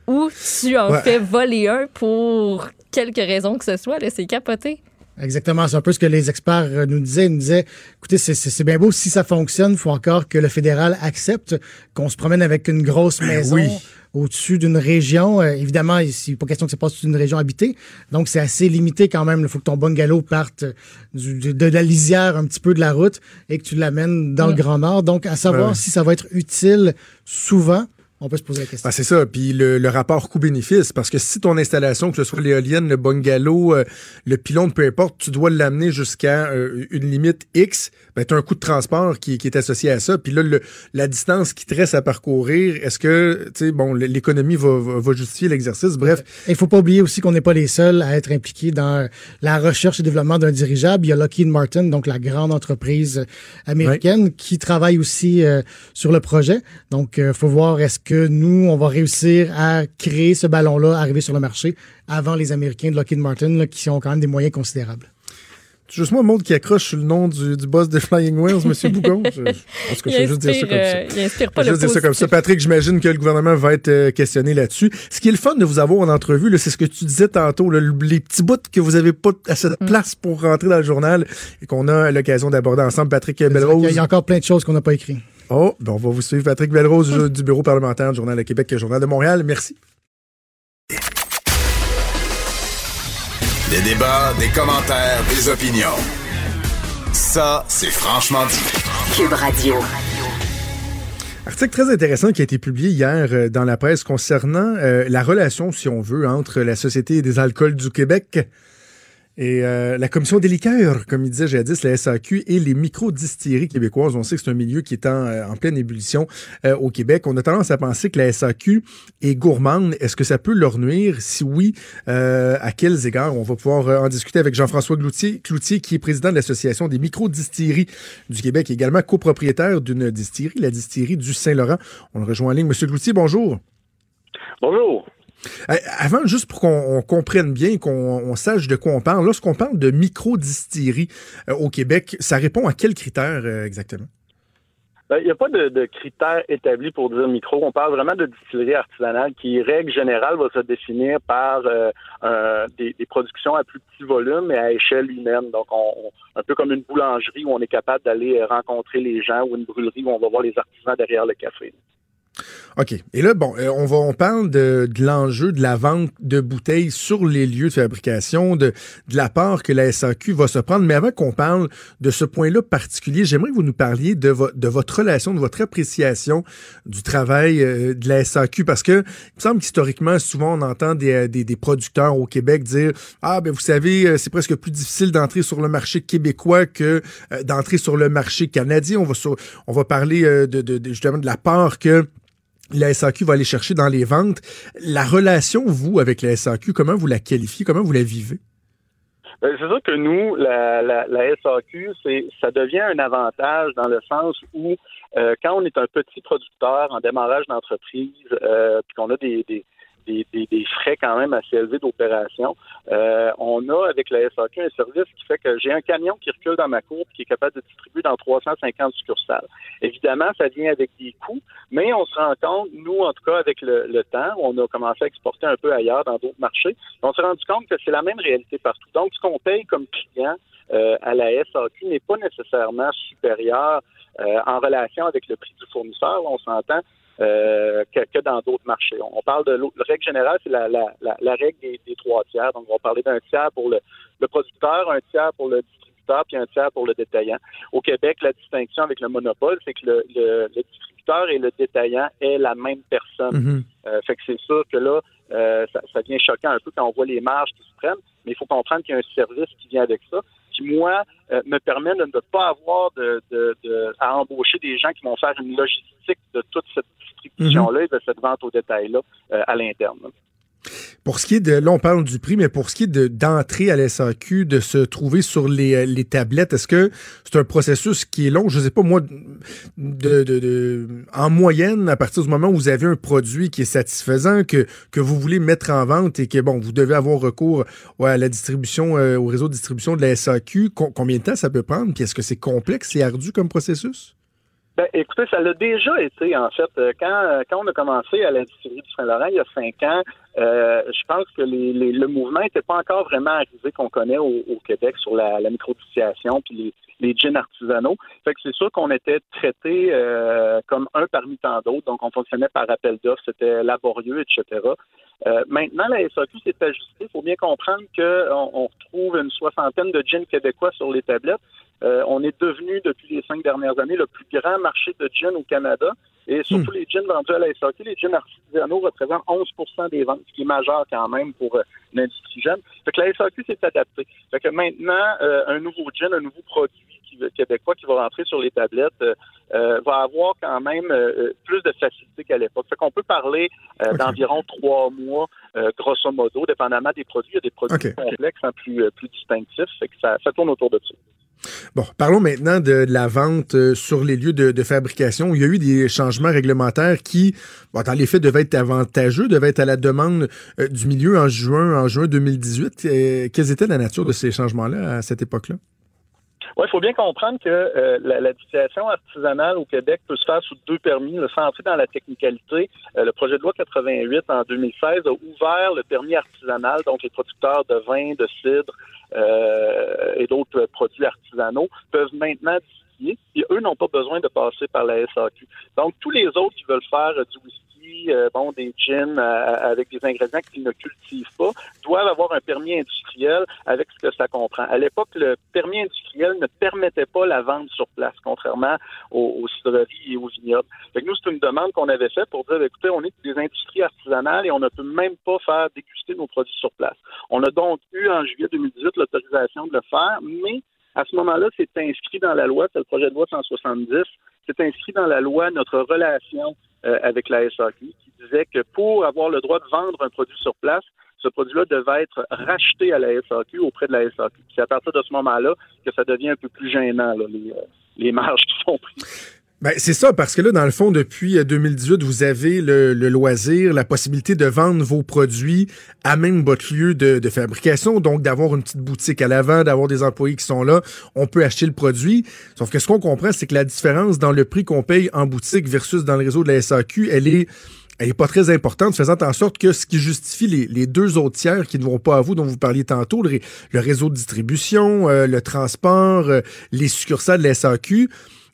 où tu en Ouais. fais voler un pour quelque raison que ce soit. Là, c'est capoté. Exactement, c'est un peu ce que les experts euh, nous disaient. Ils nous disaient, écoutez, c'est- bien beau, si ça fonctionne, il faut encore que le fédéral accepte qu'on se promène avec une grosse maison oui. Au-dessus d'une région. Euh, évidemment, il n'est pas question que ça passe au-dessus d'une région habitée, donc c'est assez limité quand même. Il faut que ton bungalow parte du- de, de la lisière un petit peu de la route et que tu l'amènes dans le Grand Nord. Donc, à savoir Ouais. si ça va être utile souvent, on peut se poser la question. Ah, c'est ça. Puis le, le rapport coût-bénéfice, parce que si ton installation, que ce soit l'éolienne, le bungalow, euh, le pylône, peu importe, tu dois l'amener jusqu'à euh, une limite X, ben, tu as un coût de transport qui, qui est associé à ça. Puis là, le- la distance qui te reste à parcourir, est-ce que, tu sais, bon, l'économie va, va, justifier l'exercice? Bref, Il ne faut pas oublier aussi qu'on n'est pas les seuls à être impliqués dans la recherche et développement d'un dirigeable. Il y a Lockheed Martin, donc la grande entreprise américaine, qui travaille aussi euh, sur le projet. Donc, il faut voir est-ce que nous, on va réussir à créer ce ballon-là, arriver sur le marché avant les Américains de Lockheed Martin, là, qui ont quand même des moyens considérables? C'est juste moi, monde qui accroche sur le nom du, du boss de Flying Whales, M. Bougon. Je, je pense que je Il vais juste dire ça inspire, comme ça. euh, il inspire pas Je vais le juste dire ça comme ça. Patrick, j'imagine que le gouvernement va être euh, questionné là-dessus. Ce qui est le fun de vous avoir en entrevue, c'est ce que tu disais tantôt, là, les petits bouts que vous avez pas assez de place pour rentrer dans le journal et qu'on a l'occasion d'aborder ensemble. Patrick Belrose. Il y a encore plein de choses qu'on n'a pas écrites. Oh, ben on va vous suivre. Patrick Belrose du, du bureau parlementaire du Journal de Québec et Journal de Montréal. Merci. Des débats, des commentaires, des opinions. Ça, c'est franchement dit. Cube Radio. Article très intéressant qui a été publié hier euh, dans la presse concernant euh, la relation, si on veut, entre la Société des alcools du Québec et euh, la Commission des liqueurs, comme il disait jadis, la SAQ, et les micro-distilleries québécoises. On sait que c'est un milieu qui est en, euh, pleine ébullition euh, au Québec. On a tendance à penser que la SAQ est gourmande. Est-ce que ça peut leur nuire? Si oui, euh, à quels égards? On va pouvoir euh, en discuter avec Jean-François Cloutier, Cloutier, qui est président de l'Association des micro-distilleries du Québec, également copropriétaire d'une distillerie, la distillerie du Saint-Laurent. On le rejoint en ligne. Monsieur Cloutier, bonjour. Bonjour. Avant, juste pour qu'on on comprenne bien, qu'on on sache de quoi on parle, lorsqu'on parle de micro-distillerie euh, au Québec, ça répond à quels critères euh, exactement? Ben, Il n'y a pas de, de critères établis pour dire micro. On parle vraiment de distillerie artisanale qui, règle générale, va se définir par euh, des, productions à plus petit volume et à échelle humaine. Donc, on, on- un peu comme une boulangerie où on est capable d'aller euh, rencontrer les gens ou une brûlerie où on va voir les artisans derrière le café. OK. Et là, bon, euh, on va on parle de, de l'enjeu de la vente de bouteilles sur les lieux de fabrication, de, de la part que la SAQ va se prendre. Mais avant qu'on parle de ce point-là particulier, j'aimerais que vous nous parliez de, de votre relation, de votre appréciation du travail euh, de la SAQ, parce que il me semble qu'historiquement, souvent, on entend des, euh, des, des, producteurs au Québec dire Ah, ben vous savez, c'est presque plus difficile d'entrer sur le marché québécois que d'entrer sur le marché canadien. On va, on va parler de, de, justement de la part que la SAQ va aller chercher dans les ventes. La relation, vous, avec la SAQ, comment vous la qualifiez? Comment vous la vivez? Ben, c'est sûr que nous, la, SAQ, ça devient un avantage dans le sens où euh, quand on est un petit producteur en démarrage d'entreprise, euh, puis qu'on a des, des, des, frais quand même assez élevés d'opération. Euh, on a avec la SAQ un service qui fait que j'ai un camion qui recule dans ma cour qui est capable de distribuer dans 350 succursales. Évidemment, ça vient avec des coûts, mais on se rend compte, nous en tout cas avec le, le temps, on a commencé à exporter un peu ailleurs dans d'autres marchés, on s'est rendu compte que c'est la même réalité partout. Donc, ce qu'on paye comme client euh, à la SAQ n'est pas nécessairement supérieur euh, en relation avec le prix du fournisseur. on s'entend euh, que, dans d'autres marchés. On, parle de la règle générale, c'est la, la, la, règle des, trois tiers. Donc, on va parler d'un tiers pour le, le producteur, un tiers pour le distributeur, puis un tiers pour le détaillant. Au Québec, la distinction avec le monopole, c'est que le, le, le, distributeur et le détaillant est la même personne. Mm-hmm. euh, fait que c'est sûr que là, euh, ça, ça devient choquant un peu quand on voit les marges qui se prennent, mais il faut comprendre qu'il y a un service qui vient avec ça qui, moi, euh, me permet de ne pas avoir de, de, de, à embaucher des gens qui vont faire une logistique de toute cette distribution-là et de cette vente au détail-là euh, à l'interne. Pour ce qui est de, là on parle du prix, mais pour ce qui est de d'entrer à l'SAQ, de se trouver sur les, euh, les tablettes, est-ce que c'est un processus qui est long? Je sais pas moi, de, de, de, en moyenne, à partir du moment où vous avez un produit qui est satisfaisant, que, que vous voulez mettre en vente et que bon, vous devez avoir recours ouais, à la distribution, euh, au réseau de distribution de la SAQ, combien de temps ça peut prendre? Puis est-ce que c'est complexe et ardu comme processus? Ben, écoutez, ça l'a déjà été, en fait. Euh, quand, euh, quand on a commencé à l'industrie du Saint-Laurent il y a cinq ans, euh, je pense que les, le mouvement n'était pas encore vraiment arrivé qu'on connaît au, Québec sur la, la microdistillation puis les, les artisanaux. Fait que c'est sûr qu'on était traité comme un parmi tant d'autres, donc on fonctionnait par appel d'offres, c'était laborieux, etc. maintenant, la SAQ s'est ajustée. Il faut bien comprendre qu'on on retrouve une soixantaine de gins québécois sur les tablettes. Euh, on est devenu, depuis les cinq dernières années, le plus grand marché de gin au Canada. Et surtout hmm. les gins vendus à la SAQ, les gins artisanaux représentent 11 des ventes, ce qui est majeur quand même pour euh, l'industrie jeune. Fait que la SAQ s'est adaptée. Fait que maintenant, euh, un nouveau gin, un nouveau produit qui, québécois qui va rentrer sur les tablettes va avoir quand même plus de facilité qu'à l'époque. Fait qu'on peut parler d'environ trois mois, grosso modo, dépendamment des produits. Il y a des produits complexes, hein, plus, plus distinctifs. Fait que ça, ça tourne autour de ça. Bon, parlons maintenant de, la vente euh, sur les lieux de, fabrication. Il y a eu des changements réglementaires qui, bon, dans les faits, devaient être avantageux, devaient être à la demande euh, du milieu en juin, en juin 2018. Euh, quelles étaient la nature de ces changements-là à cette époque-là? Oui, il faut bien comprendre que euh, la, la, distillation artisanale au Québec peut se faire sous deux permis. Le sans dans la technicalité, euh, le projet de loi 88 en 2016 a ouvert le permis artisanal, donc les producteurs de vin, de cidre euh, et d'autres produits artisanaux peuvent maintenant distiller et eux n'ont pas besoin de passer par la SAQ. Donc, tous les autres qui veulent faire du whisky euh, bon, des gins euh, avec des ingrédients qu'ils ne cultivent pas, doivent avoir un permis industriel avec ce que ça comprend. À l'époque, le permis industriel ne permettait pas la vente sur place, contrairement aux, aux et aux vignobles. Fait nous, c'est une demande qu'on avait faite pour dire, écoutez, on est des industries artisanales et on ne peut même pas faire déguster nos produits sur place. On a donc eu en juillet 2018 l'autorisation de le faire, mais à ce moment-là, c'est inscrit dans la loi, c'est le projet de loi 170, c'est inscrit dans la loi notre relation euh, avec la SAQ qui disait que pour avoir le droit de vendre un produit sur place, ce produit-là devait être racheté à la SAQ auprès de la SAQ. C'est à partir de ce moment-là que ça devient un peu plus gênant, les, euh, les marges qui sont prises. Ben, c'est ça, parce que là, dans le fond, depuis 2018, euh, vous avez le, loisir, la possibilité de vendre vos produits à même votre lieu de, fabrication, donc d'avoir une petite boutique à l'avant, d'avoir des employés qui sont là, on peut acheter le produit. Sauf que ce qu'on comprend, c'est que la différence dans le prix qu'on paye en boutique versus dans le réseau de la SAQ, elle est elle est pas très importante, faisant en sorte que ce qui justifie les, deux autres tiers qui ne vont pas à vous, dont vous parliez tantôt, le, réseau de distribution, euh, le transport, euh, les succursales de la SAQ,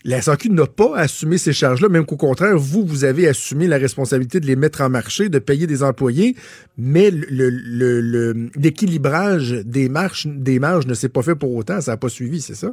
la SAQ n'a pas assumé ces charges-là, même qu'au contraire, vous, vous avez assumé la responsabilité de les mettre en marché, de payer des employés, mais l'équilibrage des, marges, des marges ne s'est pas fait pour autant, ça n'a pas suivi, c'est ça?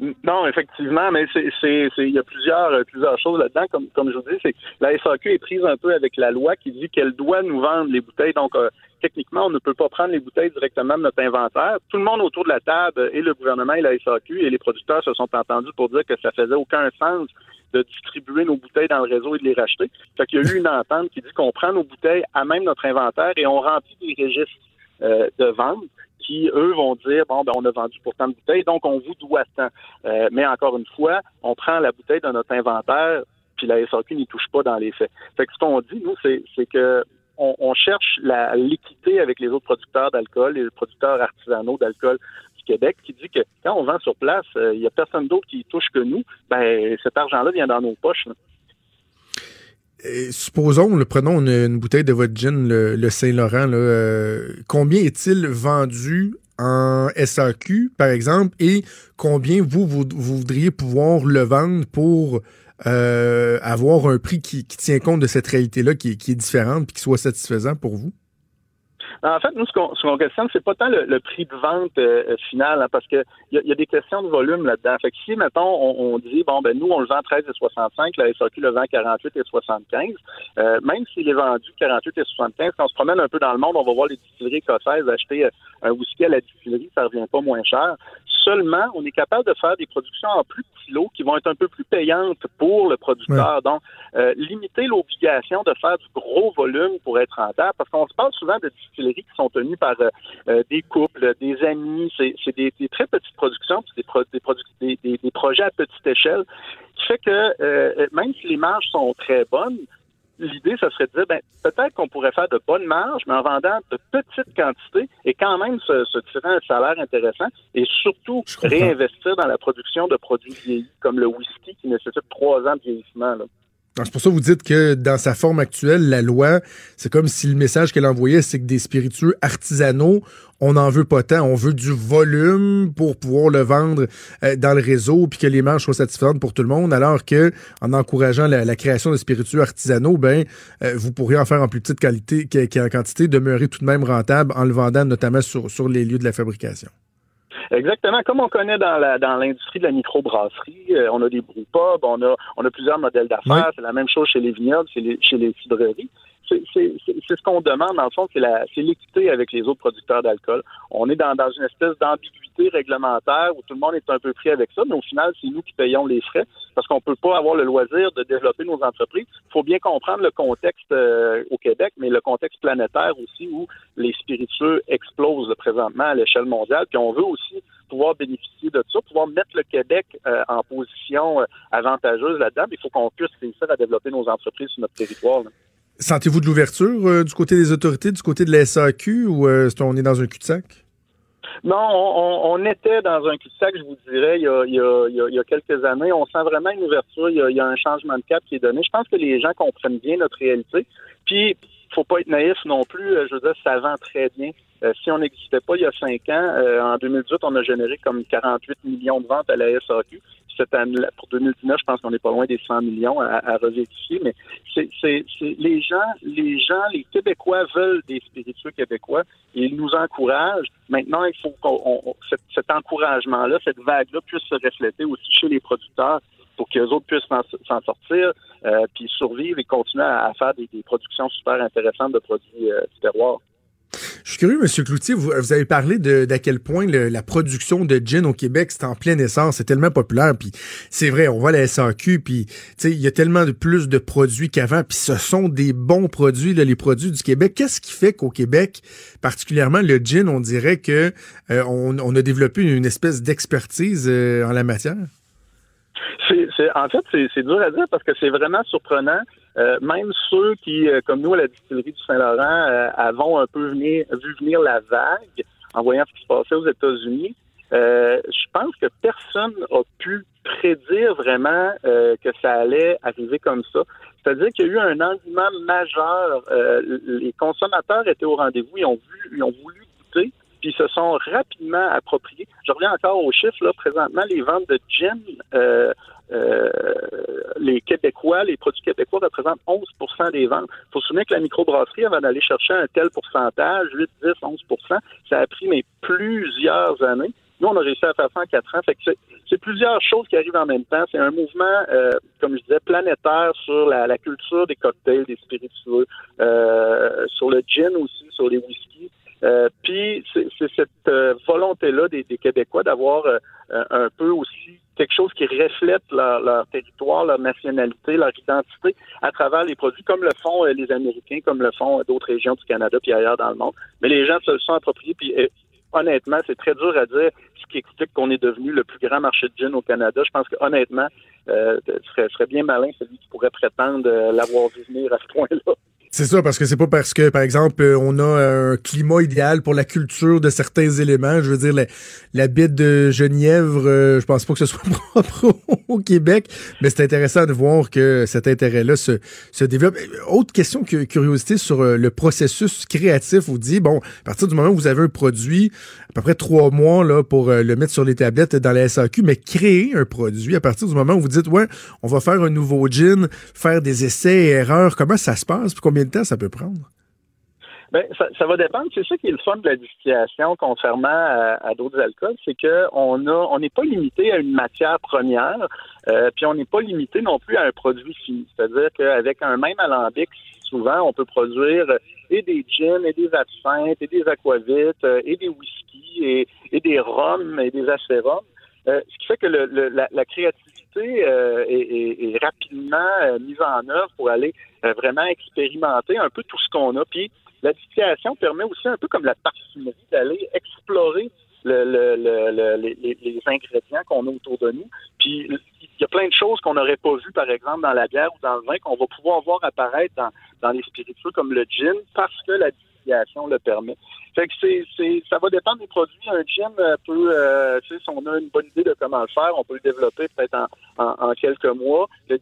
Non, effectivement, mais il y a plusieurs, euh, choses là-dedans. Comme, je vous dis, la SAQ est prise un peu avec la loi qui dit qu'elle doit nous vendre les bouteilles. Donc, euh, techniquement, on ne peut pas prendre les bouteilles directement de notre inventaire. Tout le monde autour de la table, et le gouvernement et la SAQ et les producteurs se sont entendus pour dire que ça faisait aucun sens de distribuer nos bouteilles dans le réseau et de les racheter. Fait qu'il y a eu une entente qui dit qu'on prend nos bouteilles à même notre inventaire et on remplit des registres euh, de vente qui, eux, vont dire, bon, ben, on a vendu pour tant de bouteilles, donc on vous doit tant. Euh, mais encore une fois, on prend la bouteille de notre inventaire, puis la SAQ n'y touche pas dans les faits. Fait que ce qu'on dit, nous, c'est, c'est que on, cherche la, l'équité avec les autres producteurs d'alcool, les producteurs artisanaux d'alcool du Québec, qui dit que quand on vend sur place, il euh, n'y a personne d'autre qui touche que nous, ben cet argent-là vient dans nos poches. supposons, prenons une, bouteille de votre gin, le, Saint-Laurent. Euh, combien est-il vendu en SAQ, par exemple, et combien vous, vous voudriez pouvoir le vendre pour euh, avoir un prix qui, tient compte de cette réalité-là, qui, est différente, puis qui soit satisfaisant pour vous? En fait, nous, ce qu'on, ce questionne, c'est pas tant le, prix de vente euh, final, hein, parce que il y, a des questions de volume là-dedans. Fait que si, mettons, on, dit, bon, ben nous, on le vend 13,65, la SAQ le vend 48,75, euh, même s'il est vendu 48,75, quand on se promène un peu dans le monde, on va voir les distilleries écossaises acheter euh, un whisky à la distillerie, ça revient pas moins cher seulement, on est capable de faire des productions en plus petits lots qui vont être un peu plus payantes pour le producteur. Donc, euh, limiter l'obligation de faire du gros volume pour être rentable, parce qu'on se parle souvent de distilleries qui sont tenues par euh, euh, des couples, des amis, c'est des, très petites productions, des, des, des, des, projets à petite échelle, qui fait que même si les marges sont très bonnes, l'idée, ce serait de dire, ben, peut-être qu'on pourrait faire de bonnes marges, mais en vendant de petites quantités et quand même se, tirer un salaire intéressant et surtout réinvestir dans la production de produits vieillis comme le whisky qui nécessite trois ans de vieillissement. C'est pour ça que vous dites que dans sa forme actuelle, la loi, c'est comme si le message qu'elle envoyait, c'est que des spiritueux artisanaux, on n'en veut pas tant. On veut du volume pour pouvoir le vendre euh, dans le réseau puis que les marges soient satisfaisantes pour tout le monde. Alors que en encourageant la, création de spiritueux artisanaux, ben, euh, vous pourriez en faire en plus petite qualité, en quantité, demeurer tout de même rentable en le vendant notamment sur, sur les lieux de la fabrication. Exactement, comme on connaît dans la dans l'industrie de la microbrasserie, euh, on a des brewpubs, on a on a plusieurs modèles d'affaires. C'est la même chose chez les vignobles, chez les, chez les cidreries c'est ce qu'on demande, dans le fond, c'est l'équité avec les autres producteurs d'alcool. On est dans, une espèce d'ambiguïté réglementaire où tout le monde est un peu pris avec ça, mais au final, c'est nous qui payons les frais parce qu'on peut pas avoir le loisir de développer nos entreprises. Il faut bien comprendre le contexte euh, au Québec, mais le contexte planétaire aussi où les spiritueux explosent présentement à l'échelle mondiale. Puis on veut aussi pouvoir bénéficier de ça, pouvoir mettre le Québec euh, en position euh, avantageuse là-dedans. Il faut qu'on puisse réussir à développer nos entreprises sur notre territoire. Sentez-vous de l'ouverture euh, du côté des autorités, du côté de la SAQ, ou euh, est-ce qu'on est dans un cul-de-sac? Non, on, était dans un cul-de-sac, je vous dirais, il y, a, quelques années. On sent vraiment une ouverture, il y, a, un changement de cap qui est donné. Je pense que les gens comprennent bien notre réalité. Puis, faut pas être naïf non plus. Euh, je veux dire, ça vend très bien. si on n'existait pas il y a cinq ans, en 2018, on a généré comme 48 millions de ventes à la SAQ cette année, pour 2019, je pense qu'on n'est pas loin des 100 millions à, à mais c'est, les gens, les gens, les Québécois veulent des spiritueux québécois et ils nous encouragent. Maintenant, il faut qu'on cet, encouragement-là, cette vague-là puisse se refléter aussi chez les producteurs pour qu'eux autres puissent s'en sortir, euh, puis survivre et continuer à, faire des, productions super intéressantes de produits euh, du terroir. Je suis curieux, M. Cloutier, vous, avez parlé d'à quel point la production de gin au Québec, c'est en pleine essence, c'est tellement populaire, puis c'est vrai, on voit la SAQ, puis il y a tellement de plus de produits qu'avant, puis ce sont des bons produits, les produits du Québec. Qu'est-ce qui fait qu'au Québec, particulièrement le gin, on dirait que euh, on, a développé une espèce d'expertise euh, en la matière? en fait, c'est dur à dire parce que c'est vraiment surprenant. Euh, même ceux qui, euh, comme nous à la distillerie du Saint-Laurent, euh, avons un peu venir, vu venir la vague en voyant ce qui se passait aux États-Unis, je pense que personne n'a pu prédire vraiment que ça allait arriver comme ça. C'est-à-dire qu'il y a eu un engouement majeur. les consommateurs étaient au rendez-vous, ils ont vu, ils ont voulu goûter. Puis se sont rapidement appropriés. Je reviens encore aux chiffres, là, présentement, les ventes de gin, euh, euh, les Québécois, les produits québécois représentent 11% des ventes. Il faut se souvenir que la microbrasserie, avant d'aller chercher un tel pourcentage, 8, 10, 11% ça a pris mais plusieurs années. Nous, on a réussi à faire ça en quatre ans. Fait que c'est plusieurs choses qui arrivent en même temps. C'est un mouvement, euh, comme je disais, planétaire sur la, culture des cocktails, des spiritueux, euh, sur le gin aussi, sur les whiskies. Euh, puis c'est cette volonté-là des, Québécois d'avoir un peu aussi quelque chose qui reflète leur, territoire, leur nationalité, leur identité à travers les produits, comme le font les Américains, comme le font d'autres régions du Canada puis ailleurs dans le monde. Mais les gens se le sont appropriés puis honnêtement, c'est très dur à dire ce qui explique qu'on est devenu le plus grand marché de gin au Canada. Je pense que honnêtement, euh, ce serait, bien malin celui qui pourrait prétendre euh, l'avoir vu venir à ce point-là. C'est ça, parce que c'est pas parce que, par exemple, euh, on a un climat idéal pour la culture de certains éléments. Je veux dire, la, la bite de Genièvre, euh, je pense pas que ce soit propre au Québec, mais c'est intéressant de voir que cet intérêt-là se, se développe. Autre question, curiosité sur euh, le processus créatif. Vous dit, bon, à partir du moment où vous avez un produit, à peu près trois mois là pour le mettre sur les tablettes dans la SAQ, mais créer un produit à partir du moment où vous dites, ouais, on va faire un nouveau gin, faire des essais et erreurs, comment ça se passe, puis combien de temps ça peut prendre? Ben, ça, va dépendre. C'est ça qui est le fun de la distillation, contrairement à, d'autres alcools, c'est qu'on a, on n'est pas limité à une matière première, euh, puis on n'est pas limité non plus à un produit fini. C'est-à-dire qu'avec un même alambic, souvent, on peut produire et des gins, et des absinthes, et des aquavites, euh, et des whiskies, et, des rhums, et des acérums. Euh, ce qui fait que la, créativité est, rapidement mise en œuvre pour aller vraiment expérimenter un peu tout ce qu'on a. Puis la distillation permet aussi un peu comme la parfumerie d'aller explorer les, ingrédients qu'on a autour de nous. Puis il y a plein de choses qu'on n'aurait pas vues, par exemple, dans la bière ou dans le vin, qu'on va pouvoir voir apparaître dans, les spiritueux comme le gin, parce que la distillation le permet. Fait que c'est, ça va dépendre des produits. Un gin peut, euh, si on a une bonne idée de comment le faire, on peut le développer peut-être en, quelques mois. Le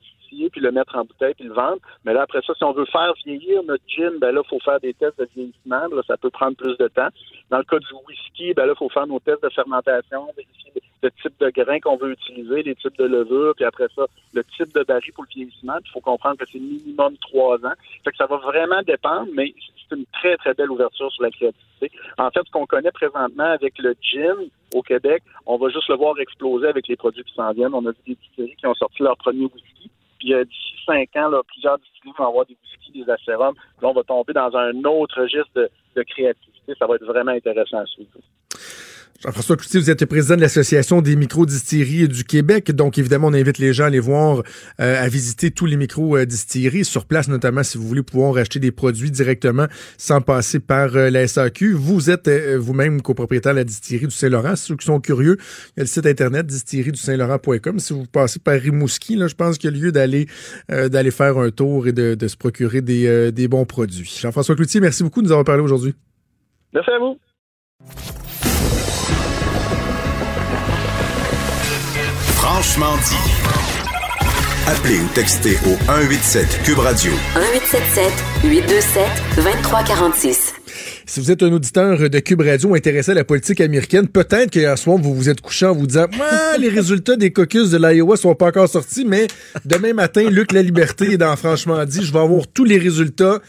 puis le mettre en bouteille, puis le vendre. Mais là, après ça, si on veut faire vieillir notre gin, ben là, il faut faire des tests de vieillissement. Là, ça peut prendre plus de temps. Dans le cas du whisky, ben là, il faut faire nos tests de fermentation, vérifier le type de grain qu'on veut utiliser, les types de levure, puis après ça, le type de baril pour le vieillissement. Il faut comprendre que c'est minimum trois ans. Fait que ça va vraiment dépendre, mais une très, très belle ouverture sur la créativité. En fait, ce qu'on connaît présentement avec le gin au Québec, on va juste le voir exploser avec les produits qui s'en viennent. On a vu des distilleries qui ont sorti leur premier whisky. Puis euh, d'ici cinq ans, plusieurs distilleries vont avoir des whiskies, des acérums. Là, on va tomber dans un autre registre de créativité. Ça va être vraiment intéressant à suivre. Jean-François Cloutier, vous êtes président de l'Association des micro-distilleries du Québec. Donc, évidemment, on invite les gens à aller voir, euh, à visiter tous les micro-distilleries sur place, notamment si vous voulez pouvoir acheter des produits directement sans passer par euh, la SAQ. Vous êtes euh, vous-même copropriétaire de la distillerie du Saint-Laurent. Ceux qui sont curieux, il y a le site internet distillerie du Saint-Laurent.com. Si vous passez par Rimouski, je pense qu'il y a lieu d'aller d'aller faire un tour et de, de se procurer des, des bons produits. Jean-François Cloutier, merci beaucoup de nous avoir parlé aujourd'hui. Merci à vous. Franchement dit. Appelez ou textez au 187 Cube Radio. 1877 827 2346. Si vous êtes un auditeur de Cube Radio intéressé à la politique américaine, peut-être qu'hier soir, vous vous êtes couché en vous disant les résultats des caucus de l'Iowa sont pas encore sortis, mais demain matin, Luc La Liberté est dans Franchement dit, je vais avoir tous les résultats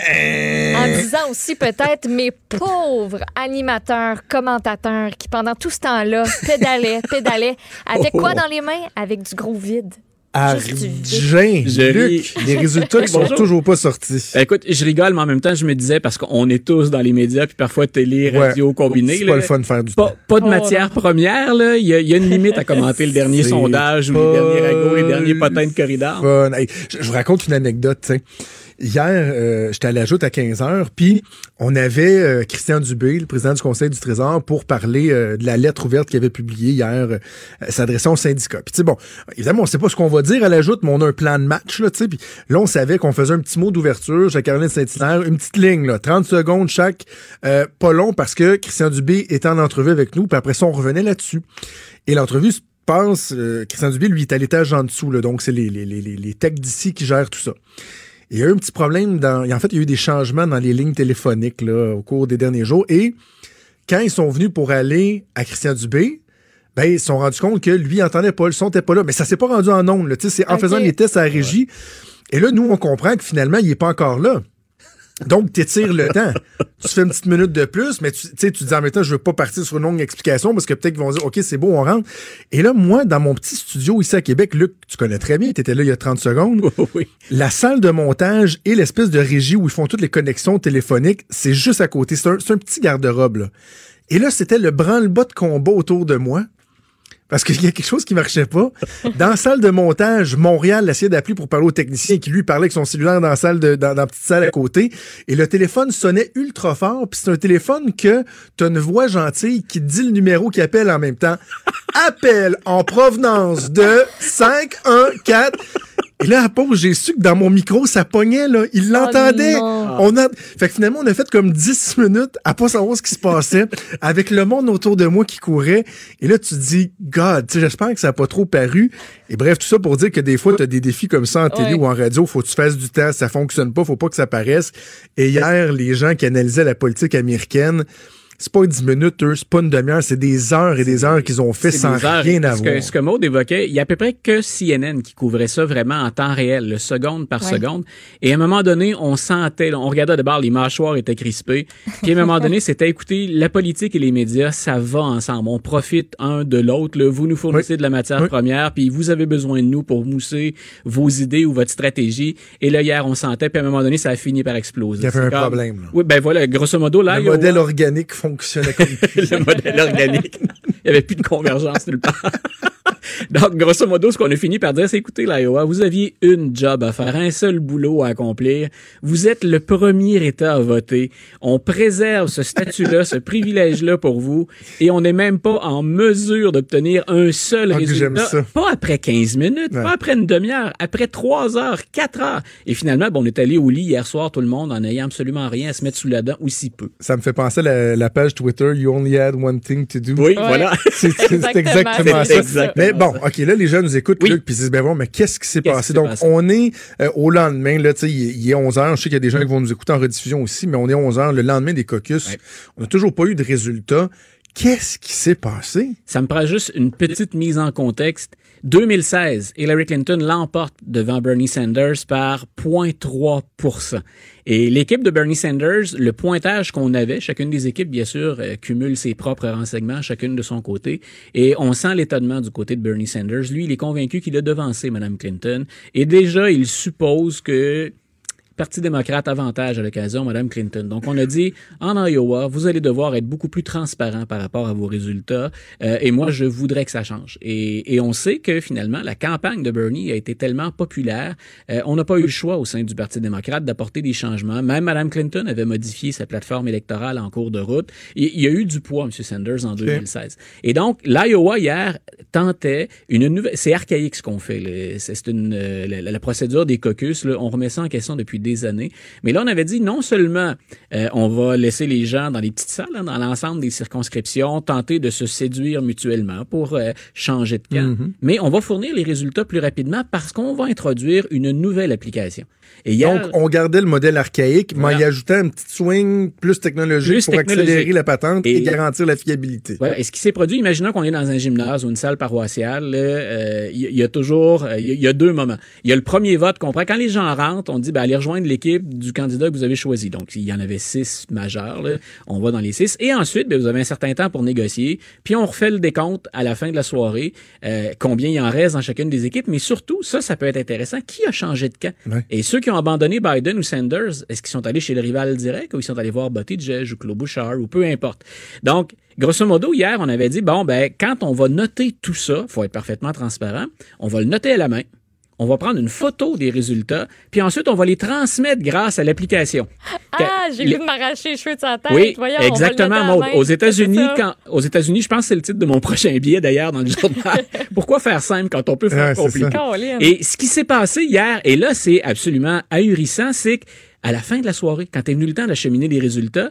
en disant aussi peut-être mes pauvres animateurs, commentateurs qui pendant tout ce temps-là pédalaient, pédalaient. Avec quoi dans les mains? Avec du gros vide. Argent, Luc, les résultats qui sont toujours pas sortis. Ben, écoute, je rigole, mais en même temps, je me disais, parce qu'on est tous dans les médias, puis parfois télé, radio, combiné. C'est pas le fun de faire du pas, Pas de oh, matière première, là. Il y, a, une limite à commenter le dernier sondage ou les derniers ragots, les derniers potins de corridor. je, je, vous raconte une anecdote, tu sais. Hier, euh, j'étais à la joute à 15 heures, puis on avait euh, Christian Dubé, le président du Conseil du Trésor, pour parler euh, de la lettre ouverte qu'il avait publiée hier, s'adressant au syndicat. Puis bon, évidemment, on sait pas ce qu'on va dire à la joute, mais on a un plan de match, là, tu sais. Puis là, on savait qu'on faisait un petit mot d'ouverture chez Caroline Saint-Hilaire, une petite ligne, là, 30 secondes chaque, pas long, parce que Christian Dubé était en entrevue avec nous, puis après ça, on revenait là-dessus. Et l'entrevue se passe, Christian Dubé, lui, est à l'étage en dessous, là, donc c'est les, les, les, les techs d'ici qui gèrent tout ça. Il y a eu un petit problème dans. En fait, il y a eu des changements dans les lignes téléphoniques là, au cours des derniers jours. Et quand ils sont venus pour aller à Christian Dubé, ben, ils se sont rendus compte que lui, il entendait pas, le son n'était pas là. Mais ça s'est pas rendu en ondes. là. Tu sais, C'est en faisant les tests à la régie. Et là, nous, on comprend que finalement, il est pas encore là. Donc, tu étires le temps. Tu fais une petite minute de plus, mais tu tu sais, tu te dis en même temps, je veux pas partir sur une longue explication parce que peut-être qu'ils vont dire, OK, c'est beau, on rentre. Et là, moi, dans mon petit studio ici à Québec, Luc, tu connais très bien, tu étais là il y a 30 secondes. oui. La salle de montage et l'espèce de régie où ils font toutes les connexions téléphoniques, c'est juste à côté. C'est un, c'est un petit garde-robe. là. Et là, c'était le branle-bas de combat autour de moi. Parce qu'il y a quelque chose qui marchait pas. Dans la salle de montage, Montréal essayait d'appeler pour parler au technicien qui lui parlait avec son cellulaire dans la salle de, dans, la petite salle à côté. Et le téléphone sonnait ultra fort. Puis c'est un téléphone que t'as une voix gentille qui dit le numéro qui appelle en même temps. Appel en provenance de 514. Et là, à pause, j'ai su que dans mon micro, ça pognait, là. Il l'entendait. non. on a... Fait que finalement, on a fait comme 10 minutes à pas savoir ce qui se passait avec le monde autour de moi qui courait. Et là, tu te dis, God, j'espère que ça n'a pas trop paru. Et bref, tout ça pour dire que des fois, tu as des défis comme ça en télé Ouais. ou en radio. Faut que tu fasses du temps. Ça fonctionne pas. Faut pas que ça paraisse. Et hier, les gens qui analysaient la politique américaine, c'est pas 10 minutes, eux, c'est pas une demi-heure, c'est des heures et des heures qu'ils ont fait sans heures. rien ce avoir. que, ce que Maud évoquait, il y a à peu près que CNN qui couvrait ça vraiment en temps réel, le seconde par Ouais. seconde. Et à un moment donné, on sentait, là, on regardait d'abord, les mâchoires étaient crispées. Puis à un moment donné, c'était écouter la politique et les médias, ça va ensemble. On profite un de l'autre. là. Vous nous fournissez de la matière Oui. première, puis vous avez besoin de nous pour mousser vos idées ou votre stratégie. Et là, hier, on sentait, puis à un moment donné, ça a fini par exploser. Il y avait un comme- problème, là. Oui, ben voilà, grosso modo, là, Le modèle organique fonctionnait comme le modèle organique. Il n'y avait plus de convergence nulle part. Donc, grosso modo, ce qu'on a fini par dire, c'est écoutez, l'Iowa, vous aviez une job à faire, un seul boulot à accomplir. Vous êtes le premier État à voter. On préserve ce statut-là, ce privilège-là pour vous, et on n'est même pas en mesure d'obtenir un seul Ah, que j'aime résultat. ça. Pas après 15 minutes, Ouais. pas après une demi-heure, après 3 heures, 4 heures. Et finalement, bon, on est allé au lit hier soir, tout le monde, en ayant absolument rien à se mettre sous la dent, ou si peu. Ça me fait penser à la, la page Twitter You only had one thing to do. Oui, Ouais. voilà. C'est Exactement. ça. Mais bon, OK, là, les gens nous écoutent, Oui. Luc, puis ils disent, ben bon, mais qu'est-ce qui s'est passé? Donc, passé? on est euh, au lendemain, là, tu sais, il est- il est 11 h Je sais qu'il y a des gens qui vont nous écouter en rediffusion aussi, mais on est 11 h le lendemain des caucus. Ouais. On n'a toujours pas eu de résultat. Qu'est-ce qui s'est passé? Ça me prend juste une petite mise en contexte. 2016, Hillary Clinton l'emporte devant Bernie Sanders par 0.3 Et l'équipe de Bernie Sanders, le pointage qu'on avait, chacune des équipes, bien sûr, euh, cumule ses propres renseignements, chacune de son côté. Et on sent l'étonnement du côté de Bernie Sanders. Lui, il est convaincu qu'il a devancé Mme Clinton. Et déjà, il suppose que Parti démocrate avantage à l'occasion, Mme Clinton. Donc, on a dit, en Iowa, vous allez devoir être beaucoup plus transparent par rapport à vos résultats. euh, et moi, je voudrais que ça change. Et, et on sait que finalement, la campagne de Bernie a été tellement populaire, euh, on n'a pas eu le choix au sein du Parti démocrate d'apporter des changements. Même Mme Clinton avait modifié sa plateforme électorale en cours de route. Il, il y a eu du poids, M. Sanders, en 2016. Et donc, l'Iowa, hier, tentait une nouvelle... C'est archaïque ce qu'on fait. c'est une, euh, la, la procédure des caucus. Là, on remet ça en question depuis des années. Mais là, on avait dit non seulement euh, on va laisser les gens dans les petites salles, hein, dans l'ensemble des circonscriptions, tenter de se séduire mutuellement pour euh, changer de camp, mais on va fournir les résultats plus rapidement parce qu'on va introduire une nouvelle application. Et hier, Donc, on gardait le modèle archaïque, mais Voilà. en y ajoutant un petit swing plus technologique Plus pour technologique. accélérer la patente et, Et- garantir la fiabilité. Ouais, et ce qui s'est produit, imaginons qu'on est dans un gymnase ou une salle paroissiale, euh, il y, a toujours, il y, a- il y a deux moments. Il y a le premier vote qu'on prend. Quand les gens rentrent, on dit, ben, allez rejoindre l'équipe du candidat que vous avez choisi. Donc, il y en avait six majeurs, là. on va dans les six. Et ensuite, ben, vous avez un certain temps pour négocier. Puis, on refait le décompte à la fin de la soirée, euh, combien il en reste dans chacune des équipes. Mais surtout, ça, ça peut être intéressant. Qui a changé de camp? Ouais. Et ceux qui ont abandonné Biden ou Sanders, est-ce qu'ils sont allés chez le rival direct ou ils sont allés voir Buttigieg ou Claude Bouchard ou peu importe? Donc, grosso modo, hier, on avait dit, bon, ben, quand on va noter tout ça, faut être parfaitement transparent, on va le noter à la main. On va prendre une photo des résultats, puis ensuite, on va les transmettre grâce à l'application. Ah, j'ai vu de m'arracher les cheveux de sa tête. Oui, Voyons, le exactement, Maud. Aux États-Unis, ça. quand, aux États-Unis, je pense que c'est le titre de mon prochain billet d'ailleurs dans le journal. Pourquoi faire simple quand on peut faire Ouais, compliqué? ça. Et ce qui s'est passé hier, et là, c'est absolument ahurissant, c'est qu'à la fin de la soirée, quand est venu le temps d'acheminer les résultats,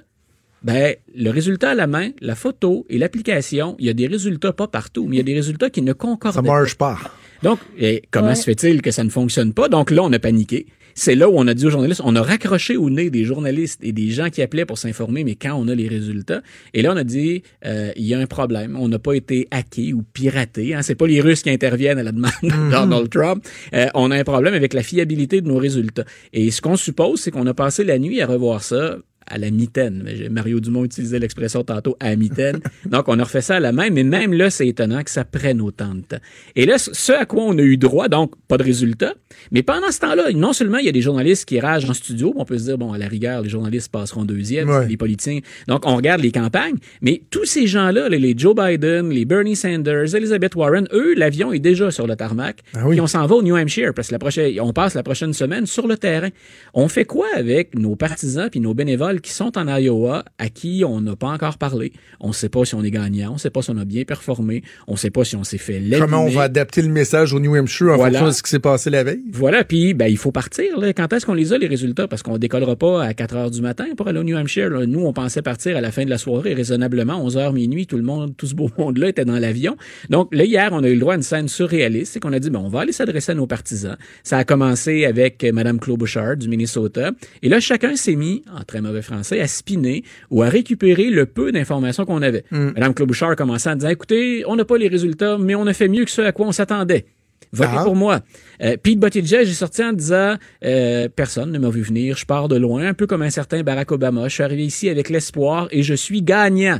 ben, le résultat à la main, la photo et l'application, il y a des résultats pas partout, mais il y a des résultats qui ne concordent Ça pas. marche pas. Donc, et comment Ouais. se fait-il que ça ne fonctionne pas? Donc là, on a paniqué. c'est là où on a dit aux journalistes, on a raccroché au nez des journalistes et des gens qui appelaient pour s'informer, mais quand on a les résultats, et là on a dit, euh, il y a un problème, on n'a pas été hacké ou piraté, hein, c'est pas les Russes qui interviennent à la demande de Mhm. Donald Trump, Euh, on a un problème avec la fiabilité de nos résultats. Et ce qu'on suppose, c'est qu'on a passé la nuit à revoir ça à la mitaine. Mario Dumont utilisait l'expression tantôt à mitaine. Donc, on a refait ça à la main, mais même là, c'est étonnant que ça prenne autant de temps. Et là, ce à quoi on a eu droit, donc, pas de résultat. Mais pendant ce temps-là, non seulement il y a des journalistes qui ragent en studio, on peut se dire, bon, à la rigueur, les journalistes passeront deuxième, Ouais. les politiciens. Donc, on regarde les campagnes, mais tous ces gens-là, les- les Joe Biden, les Bernie Sanders, Elizabeth Warren, eux, l'avion est déjà sur le tarmac. Ah oui. Puis on s'en va au New Hampshire parce que la prochaine, on passe la prochaine semaine sur le terrain. On fait quoi avec nos partisans puis nos bénévoles qui sont en Iowa, à qui on n'a pas encore parlé? On ne sait pas si on est gagnant, on ne sait pas si on a bien performé, on ne sait pas si on s'est fait laminer. Comment on va adapter le message au New Hampshire en Voilà. fonction de ce qui s'est passé la veille? Voilà, puis ben, il faut partir. Là. Quand est-ce qu'on les a, les résultats? Parce qu'on décollera pas à 4 heures du matin pour aller au New Hampshire. là. Nous, on pensait partir à la fin de la soirée, raisonnablement, 11 heures minuit. Tout le monde, tout ce beau monde-là était dans l'avion. Donc, là, hier, on a eu le droit à une scène surréaliste. C'est qu'on a dit, ben, on va aller s'adresser à nos partisans. Ça a commencé avec euh, Mme Klobuchar du Minnesota. Et là, chacun s'est mis, en très mauvais français, à spinner ou à récupérer le peu d'informations qu'on avait. Mme Klobuchar a commencé en disant, écoutez, on n'a pas les résultats, mais on a fait mieux que ce à quoi on s'attendait. Votez Ah. pour moi. Euh, Pete Buttigieg est sorti en disant euh, personne ne m'a vu venir, je pars de loin, un peu comme un certain Barack Obama. Je suis arrivé ici avec l'espoir et je suis gagnant.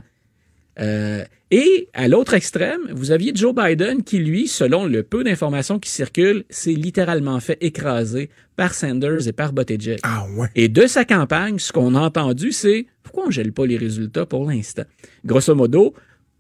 Euh, et à l'autre extrême, vous aviez Joe Biden qui, lui, selon le peu d'informations qui circulent, s'est littéralement fait écraser par Sanders et par Buttigieg. Ah ouais. Et de sa campagne, ce qu'on a entendu, c'est pourquoi on gèle pas les résultats pour l'instant? Grosso modo,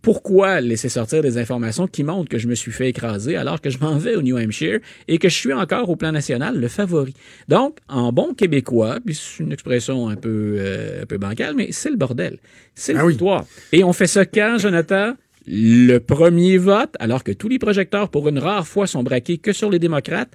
pourquoi laisser sortir des informations qui montrent que je me suis fait écraser alors que je m'en vais au New Hampshire et que je suis encore au plan national le favori? Donc, en bon québécois, puis c'est une expression un peu, euh, un peu bancale, mais c'est le bordel. C'est Ah oui. l'histoire. Et on fait ça quand, Jonathan? Le premier vote, alors que tous les projecteurs, pour une rare fois, sont braqués que sur les démocrates.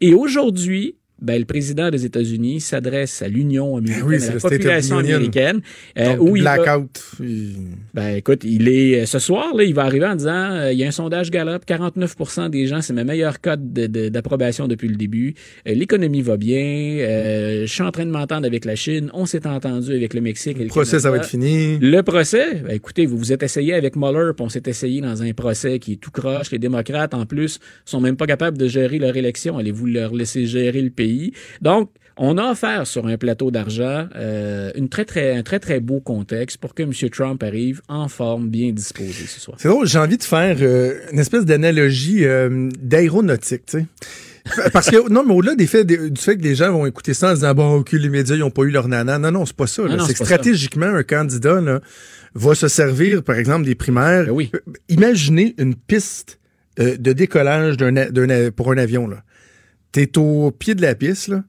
Et aujourd'hui, ben, le président des États-Unis s'adresse à l'Union américaine, oui, à la population américaine, euh, Donc, où il va- blackout. il- ben écoute, il est ce soir là, il va arriver en disant euh, il y a un sondage Gallup, 49% des gens, c'est ma meilleure cote de- de- d'approbation depuis le début. Euh, L'économie va bien, euh, je suis en train de m'entendre avec la Chine, on s'est entendu avec le Mexique et Le le procès, ça va être fini. Le procès, ben, écoutez, vous vous êtes essayé avec Mueller, puis on s'est essayé dans un procès qui est tout croche. Les démocrates, en plus, sont même pas capables de gérer leur élection. Allez-vous leur laisser gérer le pays? Donc, on a affaire sur un plateau d'argent, euh, une très, très, un très, très beau contexte pour que M. Trump arrive en forme, bien disposé ce soir. C'est drôle, j'ai envie de faire euh, une espèce d'analogie euh, d'aéronautique, tu sais. Parce que, non, mais au-delà des faits, du fait que les gens vont écouter ça en se disant, bon, ok, les médias, ils n'ont pas eu leur nana. Non, non, c'est pas ça. Ah c'est que ça. stratégiquement, un candidat là, va se servir, par exemple, des primaires. Ben oui. Imaginez une piste de décollage d'un, pour un avion. Là. T'es au pied de la piste, là.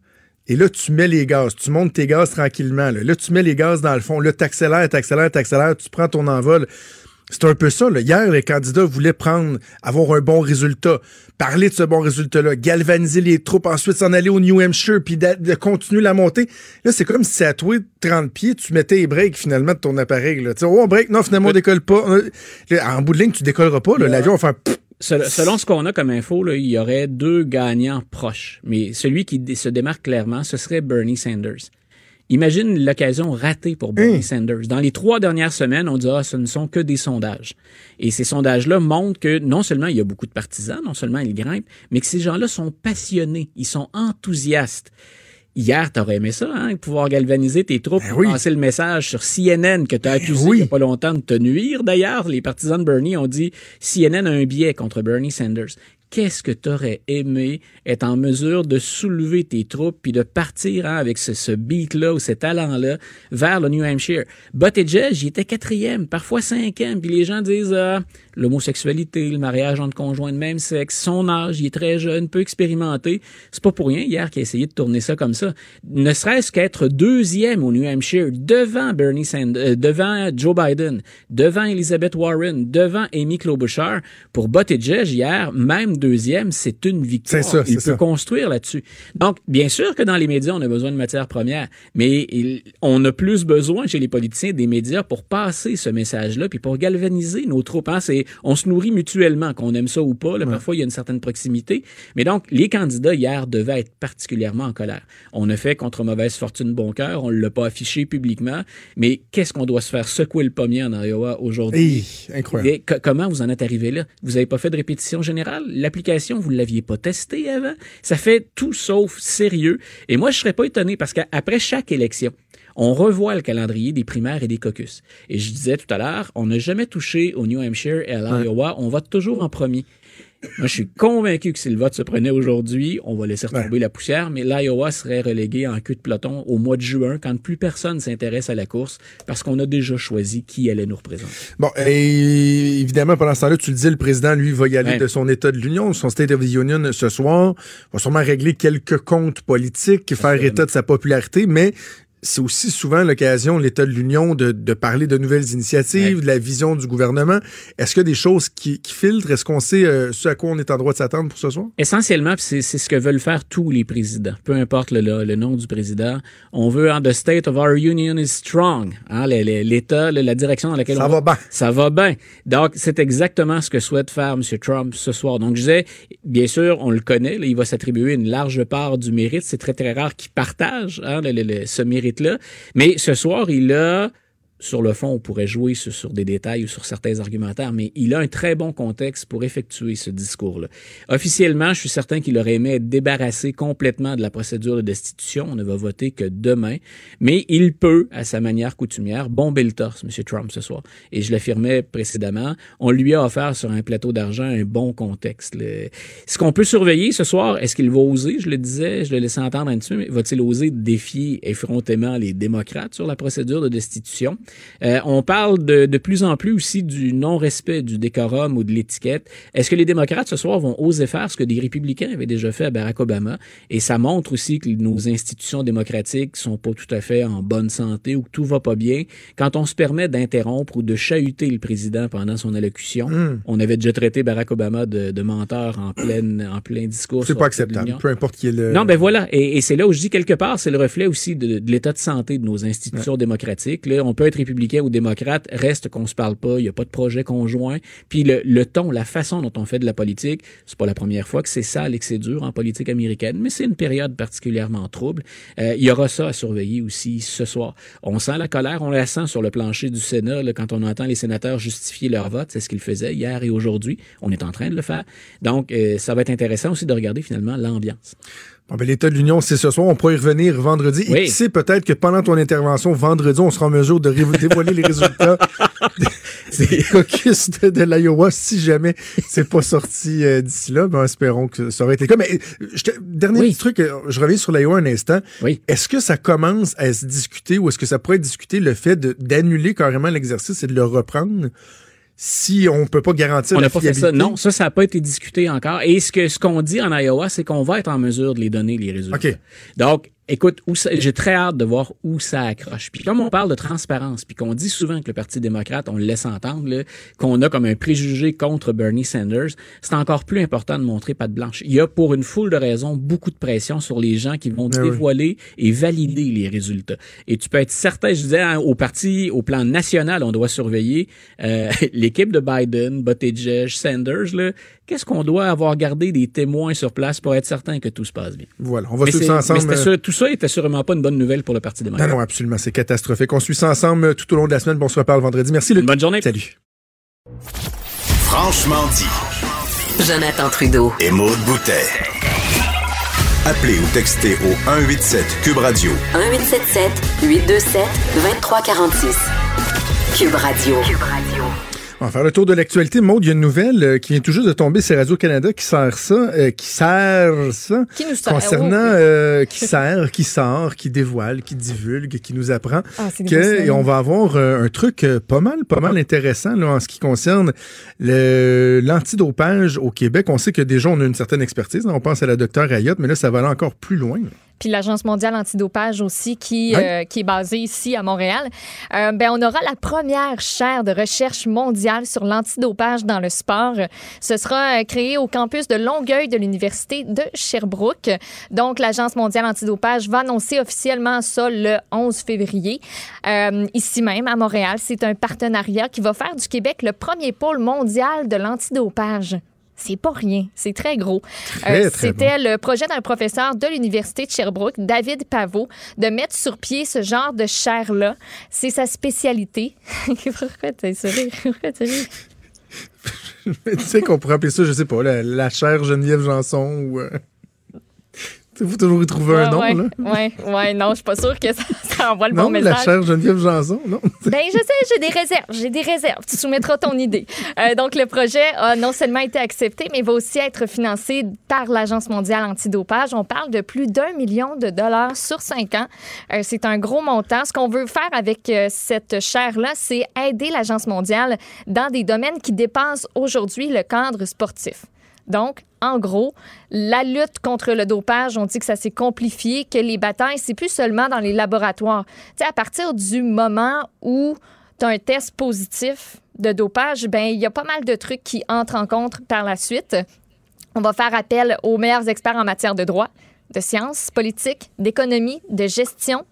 Et là, tu mets les gaz. Tu montes tes gaz tranquillement. Là, là tu mets les gaz dans le fond. Là, t'accélères, t'accélères, t'accélères. Tu prends ton envol. C'est un peu ça. Là. Hier, les candidats voulaient prendre, avoir un bon résultat, parler de ce bon résultat-là, galvaniser les troupes, ensuite s'en aller au New Hampshire, puis de, de continuer la montée. Là, c'est comme si à toi de 30 pieds, tu mettais les breaks finalement de ton appareil. Là. Tu sais, oh, on break, non, finalement, on décolle pas. Euh, en bout de ligne, tu décolleras pas. là. L'avion va faire... pff. Sel- Selon ce qu'on a comme info, là, il y aurait deux gagnants proches. Mais celui qui se démarque clairement, ce serait Bernie Sanders. Imagine l'occasion ratée pour Bernie Hein? Sanders. Dans les trois dernières semaines, on dit ah, ce ne sont que des sondages. Et ces sondages-là montrent que non seulement il y a beaucoup de partisans, non seulement ils grimpent, mais que ces gens-là sont passionnés, ils sont enthousiastes. Hier, t'aurais aimé ça, hein, pouvoir galvaniser tes troupes, Ben oui. passer le message sur CNN que t'as accusé oui. il y a pas longtemps de te nuire. D'ailleurs, les partisans de Bernie ont dit CNN a un biais contre Bernie Sanders. Qu'est-ce que t'aurais aimé être en mesure de soulever tes troupes puis de partir hein, avec ce, beat-là ou ce talent-là vers le New Hampshire? Buttigieg, il était quatrième, parfois cinquième, puis les gens disent ah, l'homosexualité, le mariage entre conjoints de même sexe, son âge, il est très jeune, peu expérimenté. C'est pas pour rien hier qu'il a essayé de tourner ça comme ça. Ne serait-ce qu'être deuxième au New Hampshire, devant Bernie Sanders, euh, devant Joe Biden, devant Elizabeth Warren, devant Amy Klobuchar, pour Buttigieg hier, même deuxième, c'est une victoire. C'est ça, il peut ça. construire là-dessus. Donc, bien sûr que dans les médias, on a besoin de matières premières, mais il- on a plus besoin chez les politiciens des médias pour passer ce message-là, puis pour galvaniser nos troupes. Hein. On se nourrit mutuellement, qu'on aime ça ou pas. Là, Parfois, il y a une certaine proximité. Mais donc, les candidats hier devaient être particulièrement en colère. On a fait contre mauvaise fortune bon cœur, on ne l'a pas affiché publiquement, mais qu'est-ce qu'on doit se faire secouer le pommier en Iowa aujourd'hui? Hey, incroyable. Et co- comment vous en êtes arrivé là? Vous n'avez pas fait de répétition générale? L'application, vous ne l'aviez pas testée avant? Ça fait tout sauf sérieux. Et moi, je ne serais pas étonné parce qu'après chaque élection, on revoit le calendrier des primaires et des caucus. Et je disais tout à l'heure, on n'a jamais touché au New Hampshire et à l'Iowa. On vote toujours en premier. Moi, je suis convaincu que si le vote se prenait aujourd'hui, on va laisser retomber la poussière, mais l'Iowa serait relégué en queue de peloton au mois de juin, quand plus personne s'intéresse à la course, parce qu'on a déjà choisi qui allait nous représenter. Bon, et évidemment, pendant ce temps-là, tu le dis, le président, lui, va y aller Ouais. de son État de l'Union, son State of the Union ce soir. va sûrement régler quelques comptes politiques, faire état de sa popularité, mais c'est aussi souvent l'occasion, l'État de l'Union, de, de parler de nouvelles initiatives, Ouais. de la vision du gouvernement. Est-ce qu'il y a des choses qui, qui filtrent? Est-ce qu'on sait euh, ce à quoi on est en droit de s'attendre pour ce soir? Essentiellement, c'est c'est ce que veulent faire tous les présidents, peu importe le, le, le nom du président. On veut, hein, the state of our union is strong. Hein, L'État, la direction dans laquelle Ça on va bien. Ça va bien. Donc, c'est exactement ce que souhaite faire M. Trump ce soir. Donc, je disais, bien sûr, on le connaît, là, il va s'attribuer une large part du mérite. C'est très, très rare qu'il partage hein, le- le- le- ce Mais ce soir, il a sur le fond, on pourrait jouer sur, des détails ou sur certains argumentaires, mais il a un très bon contexte pour effectuer ce discours-là. Officiellement, je suis certain qu'il aurait aimé être débarrassé complètement de la procédure de destitution. On ne va voter que demain. Mais il peut, à sa manière coutumière, bomber le torse, M. Trump, ce soir. Et je l'affirmais précédemment, on lui a offert sur un plateau d'argent un bon contexte. Ce qu'on peut surveiller ce soir, est-ce qu'il va oser, je le disais, je le laissais entendre un petit mais va-t-il oser défier effrontément les démocrates sur la procédure de destitution? Euh, on parle de, de plus en plus aussi du non-respect du décorum ou de l'étiquette. Est-ce que les démocrates ce soir vont oser faire ce que des républicains avaient déjà fait à Barack Obama? Et ça montre aussi que nos institutions démocratiques sont pas tout à fait en bonne santé ou que tout va pas bien. Quand on se permet d'interrompre ou de chahuter le président pendant son allocution, Hmm. on avait déjà traité Barack Obama de, de menteur en, pleine, en plein discours. C'est pas acceptable, peu importe qui est le... Non, ben voilà. Et, et c'est là où je dis quelque part, c'est le reflet aussi de, de l'état de santé de nos institutions démocratiques. Là, on peut être républicain ou démocrate, reste qu'on se parle pas, il n'y a pas de projet conjoint. Puis le, le ton, la façon dont on fait de la politique, c'est pas la première fois que c'est sale et que c'est dur en politique américaine, mais c'est une période particulièrement trouble. Euh, il y aura ça à surveiller aussi ce soir. On sent la colère, on la sent sur le plancher du Sénat là, quand on entend les sénateurs justifier leur vote. C'est ce qu'ils faisaient hier et aujourd'hui. On est en train de le faire. Donc, euh, ça va être intéressant aussi de regarder finalement l'ambiance. Bon, ben, L'État de l'Union, c'est ce soir. On pourra y revenir vendredi. Et qui sait, peut-être que pendant ton intervention, vendredi, on sera en mesure de dévoiler les résultats des caucus de, de l'Iowa. Si jamais c'est pas sorti euh, d'ici là, ben, espérons que ça aurait été le cas. Mais euh, je te- dernier Oui. petit truc, euh, je reviens sur l'Iowa un instant. Oui. Est-ce que ça commence à se discuter ou est-ce que ça pourrait être discuté le fait d'annuler carrément l'exercice et de le reprendre? Si on peut pas garantir On la pas fait ça. Non, ça, ça n'a pas été discuté encore. Et ce que ce qu'on dit en Iowa, c'est qu'on va être en mesure de les donner, les résultats. OK. Donc, écoute, j'ai très hâte de voir où ça accroche. Puis comme on parle de transparence, puis qu'on dit souvent que le Parti démocrate, on le laisse entendre, qu'on a comme un préjugé contre Bernie Sanders, c'est encore plus important de montrer patte blanche. Il y a pour une foule de raisons beaucoup de pression sur les gens qui vont oui. dévoiler et valider les résultats. Et tu peux être certain, je disais, hein, au parti, au plan national, on doit surveiller euh, l'équipe de Biden, Buttigieg, Sanders, là, qu'est-ce qu'on doit avoir gardé des témoins sur place pour être certain que tout se passe bien? Voilà, on va Mais, suivre ça mais ensemble. c'était euh, sûr- tout ça était sûrement pas une bonne nouvelle pour le Parti Non, démocrate. non, absolument, c'est catastrophique. On suit ça ensemble euh, tout au long de la semaine. Bon, on se reparle vendredi. Merci, Luc. Bonne journée. Salut. Franchement dit. Jonathan Trudeau. Et Maude Boutet. Appelez ou textez au 187 Cube Radio 1877 827 2346. Cube Radio. Cube Radio. On va faire le tour de l'actualité. Maud, il y a une nouvelle euh, qui vient tout juste de tomber. C'est Radio-Canada qui sert ça, euh, qui sert ça. Qui nous sert? Concernant, Oh, euh, qui sert, qui sort, qui dévoile, qui divulgue, qui nous apprend Ah, que et on va avoir euh, un truc pas mal, pas mal intéressant là, en ce qui concerne l'antidopage au Québec. On sait que déjà on a une certaine expertise. On pense à la docteure Ayotte, mais là ça va aller encore plus loin. Puis l'Agence mondiale antidopage aussi, qui, euh, qui est basée ici à Montréal. Euh, ben, on aura la première chaire de recherche mondiale sur l'antidopage dans le sport. Ce sera euh, créé au campus de Longueuil de l'Université de Sherbrooke. Donc, l'Agence mondiale antidopage va annoncer officiellement ça le 11 février. Euh, ici même, à Montréal, c'est un partenariat qui va faire du Québec le premier pôle mondial de l'antidopage. C'est pas rien, c'est très gros. Euh, C'était le projet d'un professeur de l'Université de Sherbrooke, David Pavot, de mettre sur pied ce genre de chair-là. C'est sa spécialité. Pourquoi t'as sourire? Pourquoi tu sais qu'on pourrait appeler ça, je sais pas, la, la chère Geneviève Janson ou. euh, Il faut toujours y trouver un nom, là. ouais, ouais, non, je suis pas sûre que ça, ça envoie le Non, bon la message. chère Geneviève Janson, non. Ben, je sais, j'ai des réserves. J'ai des réserves. Tu soumettras ton idée. Euh, donc, le projet a non seulement été accepté, mais va aussi être financé par l'Agence mondiale antidopage. On parle de plus d'un million de dollars sur cinq ans. Euh, c'est un gros montant. Ce qu'on veut faire avec euh, cette chaire-là, c'est aider l'Agence mondiale dans des domaines qui dépassent aujourd'hui le cadre sportif. Donc, en gros, la lutte contre le dopage, on dit que ça s'est complifié, que les batailles, c'est plus seulement dans les laboratoires. Tu sais, à partir du moment où tu as un test positif de dopage, ben il y a pas mal de trucs qui entrent en compte par la suite. On va faire appel aux meilleurs experts en matière de droit de sciences politiques, d'économie, de gestion.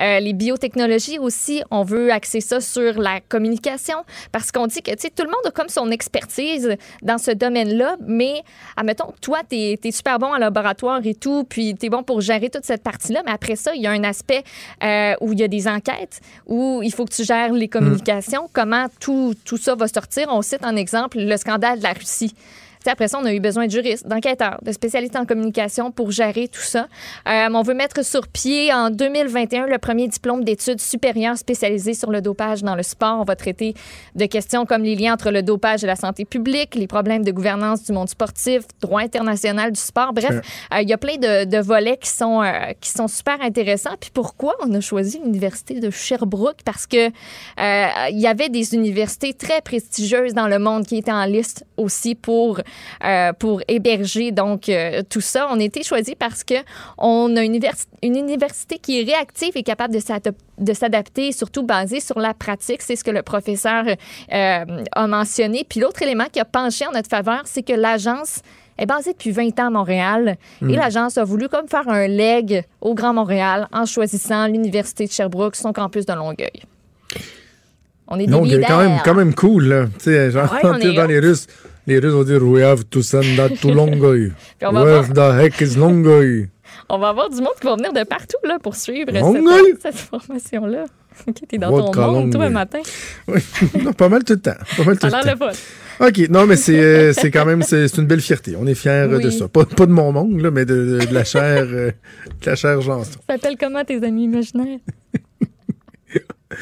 Euh, les biotechnologies aussi, on veut axer ça sur la communication parce qu'on dit que tout le monde a comme son expertise dans ce domaine-là, mais admettons toi, tu es, super bon en laboratoire et tout, puis tu es bon pour gérer toute cette partie-là, mais après ça, il y a un aspect euh, où il y a des enquêtes, où il faut que tu gères les communications, comment tout, tout ça va sortir. On cite en exemple le scandale de la Russie. Après ça, on a eu besoin de juristes, d'enquêteurs, de spécialistes en communication pour gérer tout ça. Euh, on veut mettre sur pied en 2021 le premier diplôme d'études supérieures spécialisé sur le dopage dans le sport. On va traiter de questions comme les liens entre le dopage et la santé publique, les problèmes de gouvernance du monde sportif, droit international du sport. Bref, euh, il y a plein de, de volets qui sont, euh, qui sont super intéressants. Puis pourquoi on a choisi l'université de Sherbrooke? Parce que il y avait des universités très prestigieuses dans le monde qui étaient en liste aussi pour euh, pour héberger donc euh, tout ça. On a été choisi parce que on a une, une université qui est réactive et capable de s'adap- de s'adapter, surtout basée sur la pratique. C'est ce que le professeur euh, a mentionné. Puis l'autre élément qui a penché en notre faveur, c'est que l'agence est basée depuis 20 ans à Montréal et l'agence a voulu comme faire un leg au Grand Montréal en choisissant l'université de Sherbrooke, son campus de Longueuil. On est des Donc, quand même, quand même cool, là. Tu sais, genre, Ouais, on est dans les Russes, les Russes vont dire We have to send that to Longueuil. Puis on va Where the heck is Longueuil? On va avoir du monde qui va venir de partout là, pour suivre cette, cette formation-là. Ok, t'es dans ton monde, toi, Longueuil. un matin. Oui, non, pas mal tout le temps. Pas mal tout Ça a le temps. le. OK, non, mais c'est euh, quand même c'est une belle fierté. On est fiers euh, de Oui. ça. Pas, pas de mon monde, là, mais de, de- de la chair euh, de la chair Janson. Ça s'appelle comment tes amis imaginaires?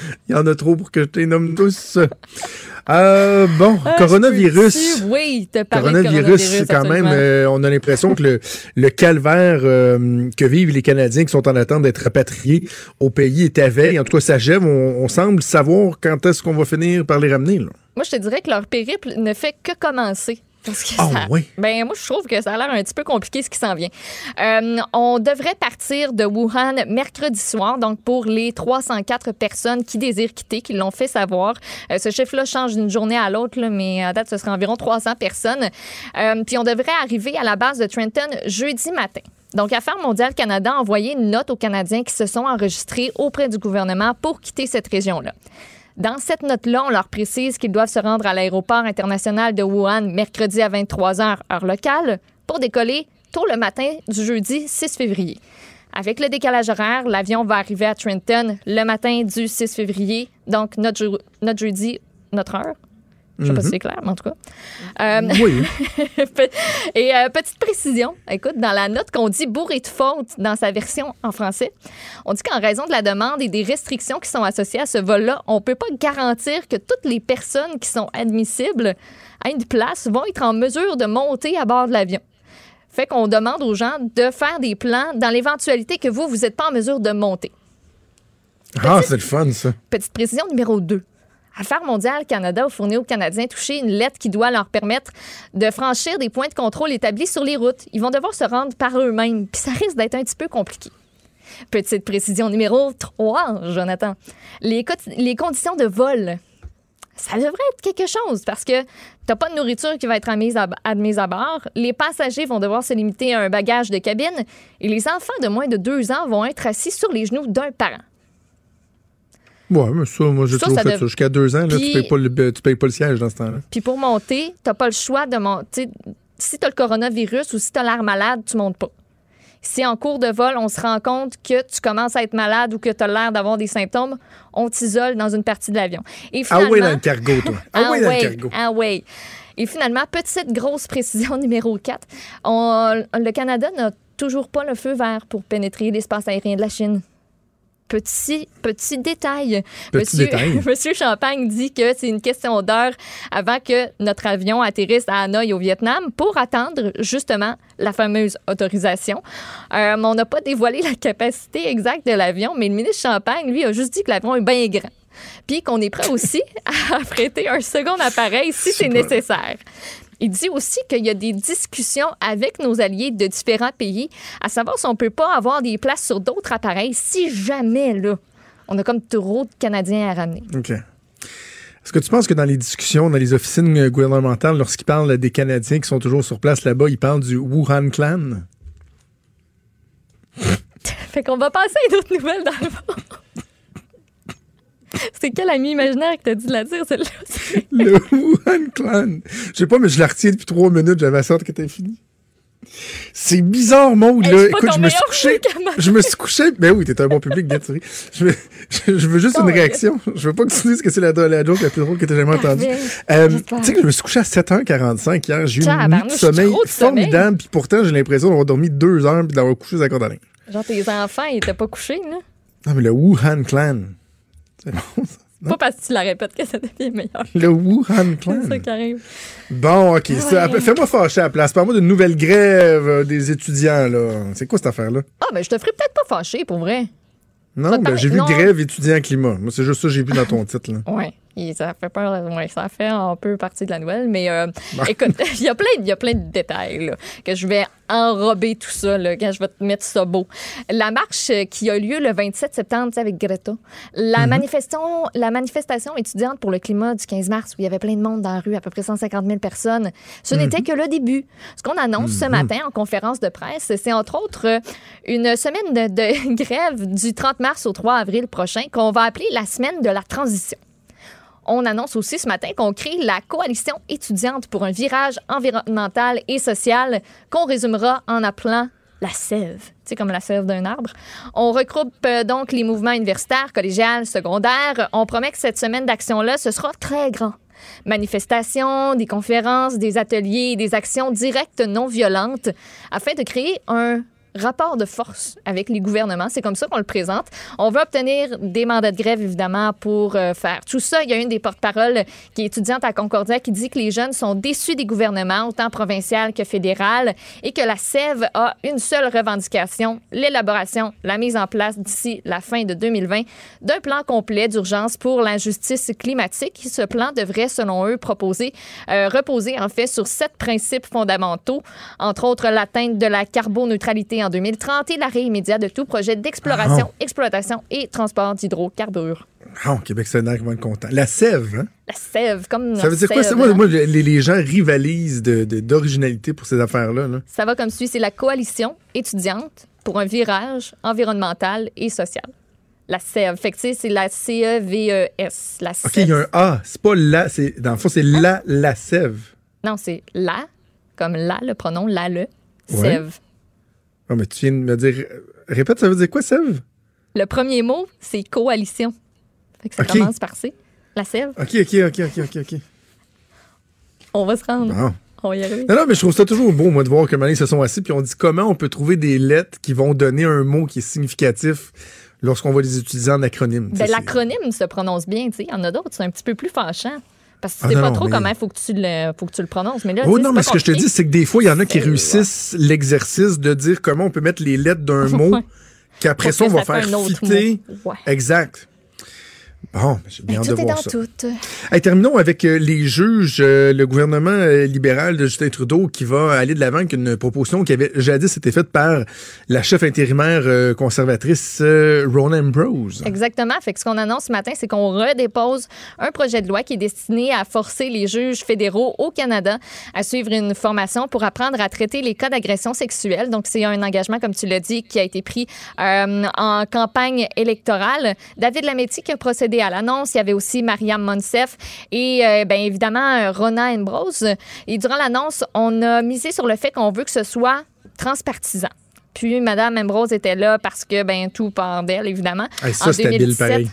Il y en a trop pour que je les nomme tous. Euh, bon, Ah, coronavirus. Oui, te Coronavirus, coronavirus, quand même, euh, on a l'impression que le, le calvaire euh, que vivent les Canadiens qui sont en attente d'être rapatriés au pays est à veille. En tout cas, ça gève. On, on semble savoir quand est-ce qu'on va finir par les ramener. Là. Moi, je te dirais que leur périple ne fait que commencer. Parce que Ah, ça- oui? Ben, moi, je trouve que ça a l'air un petit peu compliqué ce qui s'en vient. Euh, on devrait partir de Wuhan mercredi soir, donc pour les 304 personnes qui désirent quitter, qui l'ont fait savoir. Euh, ce chiffre-là change d'une journée à l'autre, mais à date, ce serait environ 300 personnes. Euh, puis on devrait arriver à la base de Trenton jeudi matin. Donc, Affaires mondiales Canada a envoyé une note aux Canadiens qui se sont enregistrés auprès du gouvernement pour quitter cette région-là. Dans cette note-là, on leur précise qu'ils doivent se rendre à l'aéroport international de Wuhan mercredi à 23 h heure locale pour décoller tôt le matin du jeudi 6 février. Avec le décalage horaire, l'avion va arriver à Trenton le matin du 6 février, donc notre jeudi, notre heure. Je sais pas si c'est clair, mais en tout cas. Euh, Oui. et euh, petite précision, écoute, dans la note qu'on dit bourré de faute dans sa version en français, on dit qu'en raison de la demande et des restrictions qui sont associées à ce vol-là, on peut pas garantir que toutes les personnes qui sont admissibles à une place vont être en mesure de monter à bord de l'avion. Fait qu'on demande aux gens de faire des plans dans l'éventualité que vous, vous n'êtes pas en mesure de monter. Ah, c'est le fun, ça. Petite précision numéro 2. Affaires mondiales Canada a fourni aux Canadiens touchés une lettre qui doit leur permettre de franchir des points de contrôle établis sur les routes. Ils vont devoir se rendre par eux-mêmes, puis ça risque d'être un petit peu compliqué. Petite précision numéro 3, Jonathan. Les, co- les conditions de vol ça devrait être quelque chose parce que t'as pas de nourriture qui va être admise à bord. Les passagers vont devoir se limiter à un bagage de cabine et les enfants de moins de deux ans vont être assis sur les genoux d'un parent. Ouais, mais ça, moi, j'ai toujours ça fait dev- ça. Jusqu'à deux ans, là, tu payes pas le, tu payes pas le siège dans ce temps-là. Puis pour monter, t'as pas le choix de monter. Si t'as le coronavirus ou si t'as l'air malade, tu montes pas. Si en cours de vol, on se rend compte que tu commences à être malade ou que tu as l'air d'avoir des symptômes, on t'isole dans une partie de l'avion. Et Ah finalement- dans le cargo, toi. Ah ouais, dans le cargo. ah ouais. Et finalement, petite grosse précision numéro 4, on- le Canada n'a toujours pas le feu vert pour pénétrer l'espace aérien de la Chine. Petit, petit détail. Petit Monsieur, détail. Monsieur Champagne dit que c'est une question d'heure avant que notre avion atterrisse à Hanoï au Vietnam pour attendre justement la fameuse autorisation. Euh, on n'a pas dévoilé la capacité exacte de l'avion, mais le ministre Champagne, lui, a juste dit que l'avion est bien grand. Puis qu'on est prêt aussi à prêter un second appareil si c'est nécessaire. Il dit aussi qu'il y a des discussions avec nos alliés de différents pays, à savoir si on peut pas avoir des places sur d'autres appareils si jamais, là, on a comme trop de Canadiens à ramener. OK. Est-ce que tu penses que dans les discussions, dans les officines gouvernementales, lorsqu'ils parlent des Canadiens qui sont toujours sur place là-bas, ils parlent du Wuhan Clan? Fait qu'on va passer à une autre nouvelle dans le fond. C'est quel ami imaginaire que t'as dit de la dire, celle-là? Le Wuhan Clan. Je sais pas, mais je la retiens depuis trois minutes. J'avais sorte que t'as fini. C'est bizarre, Maud, Hey, là. Écoute, je me suis couché. Je me suis couché. Ben oui, t'es un bon public, bien sûr. Je veux, je, je veux juste Oh, une réaction. Je veux pas que tu dises que c'est la, la joke la plus drôle que t'as jamais entendue. Euh, tu sais que je me suis couché à 7h45 hier. J'ai eu une nuit de sommeil formidable. Puis pourtant, j'ai l'impression d'avoir dormi deux heures puis d'avoir couché à corde à linge. Genre, tes enfants, ils étaient pas couchés, là? Non, mais le Wuhan Clan. C'est bon, ça. Pas parce que tu la répètes que ça devient meilleur. Le Wuhan Clan. C'est ça qui arrive. Bon, OK. Ouais. Fais-moi fâcher à la place. Parle-moi d'une nouvelle grève euh, des étudiants, là. C'est quoi cette affaire-là? Ah, ben, je te ferai peut-être pas fâcher, pour vrai. Non, ben, j'ai vu non. grève étudiants climat. Moi, c'est juste ça que j'ai vu dans ton titre, là. Ouais. Et ça fait peur, ouais, ça fait un peu partie de la nouvelle, mais euh, écoute, il y a plein, il y a plein de détails là, que je vais enrober tout ça là, quand je vais te mettre ça beau. La marche qui a lieu le 27 septembre tu sais, avec Greta, la manifestation, la manifestation étudiante pour le climat du 15 mars où il y avait plein de monde dans la rue, à peu près 150 000 personnes, ce n'était que le début. Ce qu'on annonce ce matin en conférence de presse, c'est entre autres une semaine de, de grève du 30 mars au 3 avril prochain qu'on va appeler la semaine de la transition. On annonce aussi ce matin qu'on crée la coalition étudiante pour un virage environnemental et social qu'on résumera en appelant la sève, tu comme la sève d'un arbre. On regroupe euh, donc les mouvements universitaires, collégiales, secondaires. On promet que cette semaine d'action-là, ce sera très grand. Manifestations, des conférences, des ateliers, des actions directes non violentes afin de créer un rapport de force avec les gouvernements. C'est comme ça qu'on le présente. On veut obtenir des mandats de grève, évidemment, pour euh, faire tout ça. Il y a une des porte-paroles qui est étudiante à Concordia qui dit que les jeunes sont déçus des gouvernements, autant provincial que fédéral, et que la SEV a une seule revendication, l'élaboration, la mise en place d'ici la fin de 2020 d'un plan complet d'urgence pour l'injustice climatique. Ce plan devrait, selon eux, euh, reposer en fait sur sept principes fondamentaux, entre autres l'atteinte de la carboneutralité en 2030 et l'arrêt immédiat de tout projet d'exploration, Ah. exploitation et transport d'hydrocarbures. Ah, au Québec, c'est un qui vont être content. La sève, hein? La sève, comme Ça veut dire quoi? sève? Moi, hein. moi, les, les gens rivalisent de- de- d'originalité pour ces affaires-là. là. Ça va comme suit. C'est la coalition étudiante pour un virage environnemental et social. La SEV. Fait que, tu sais, c'est la C-E-V-E-S. La OK, il y a un A. C'est pas la. c'est- Dans le fond, c'est la, la sève. Non, c'est la, comme la, le pronom la, le, Ouais. Ah, mais tu viens de me dire. Répète, ça veut dire quoi, sève? Le premier mot, c'est coalition. Fait que ça commence par C. La sève. OK, OK, OK, OK, OK, OK. On va se rendre. Bon. On va y arriver. Non, non, mais je trouve ça toujours beau, moi, de voir que ils se sont assis, puis on dit comment on peut trouver des lettres qui vont donner un mot qui est significatif lorsqu'on va les utiliser en acronyme. Ben, l'acronyme se prononce bien, tu sais. Il y en a d'autres, c'est un petit peu plus fâchant. Parce que tu Ah sais non, pas trop mais- comment il faut, que tu le- faut que tu le prononces. Mais là, Oh tu sais, non, mais ce que je te dis, c'est que des fois, il y en a qui réussissent l'exercice de dire comment on peut mettre les lettres d'un mot qu'après ça, on va faire fitter. Ouais. Exact. Bon, j'ai bien Mais tout de est voir dans ça. tout. Hey, terminons avec euh, les juges, euh, le gouvernement euh, libéral de Justin Trudeau qui va aller de l'avant avec une proposition qui avait jadis été faite par la chef intérimaire conservatrice Rona Ambrose. Exactement. Fait que ce qu'on annonce ce matin, c'est qu'on redépose un projet de loi qui est destiné à forcer les juges fédéraux au Canada à suivre une formation pour apprendre à traiter les cas d'agression sexuelle. Donc, c'est un engagement, comme tu l'as dit, qui a été pris en campagne électorale. David Lametti qui a procédé à l'annonce. Il y avait aussi Mariam Monsef et, euh, bien évidemment, Rona Ambrose. Et durant l'annonce, on a misé sur le fait qu'on veut que ce soit transpartisan. Puis, Mme Ambrose était là parce que, ben, tout part d'elle, évidemment. Hey, ça, c'est habile pareil.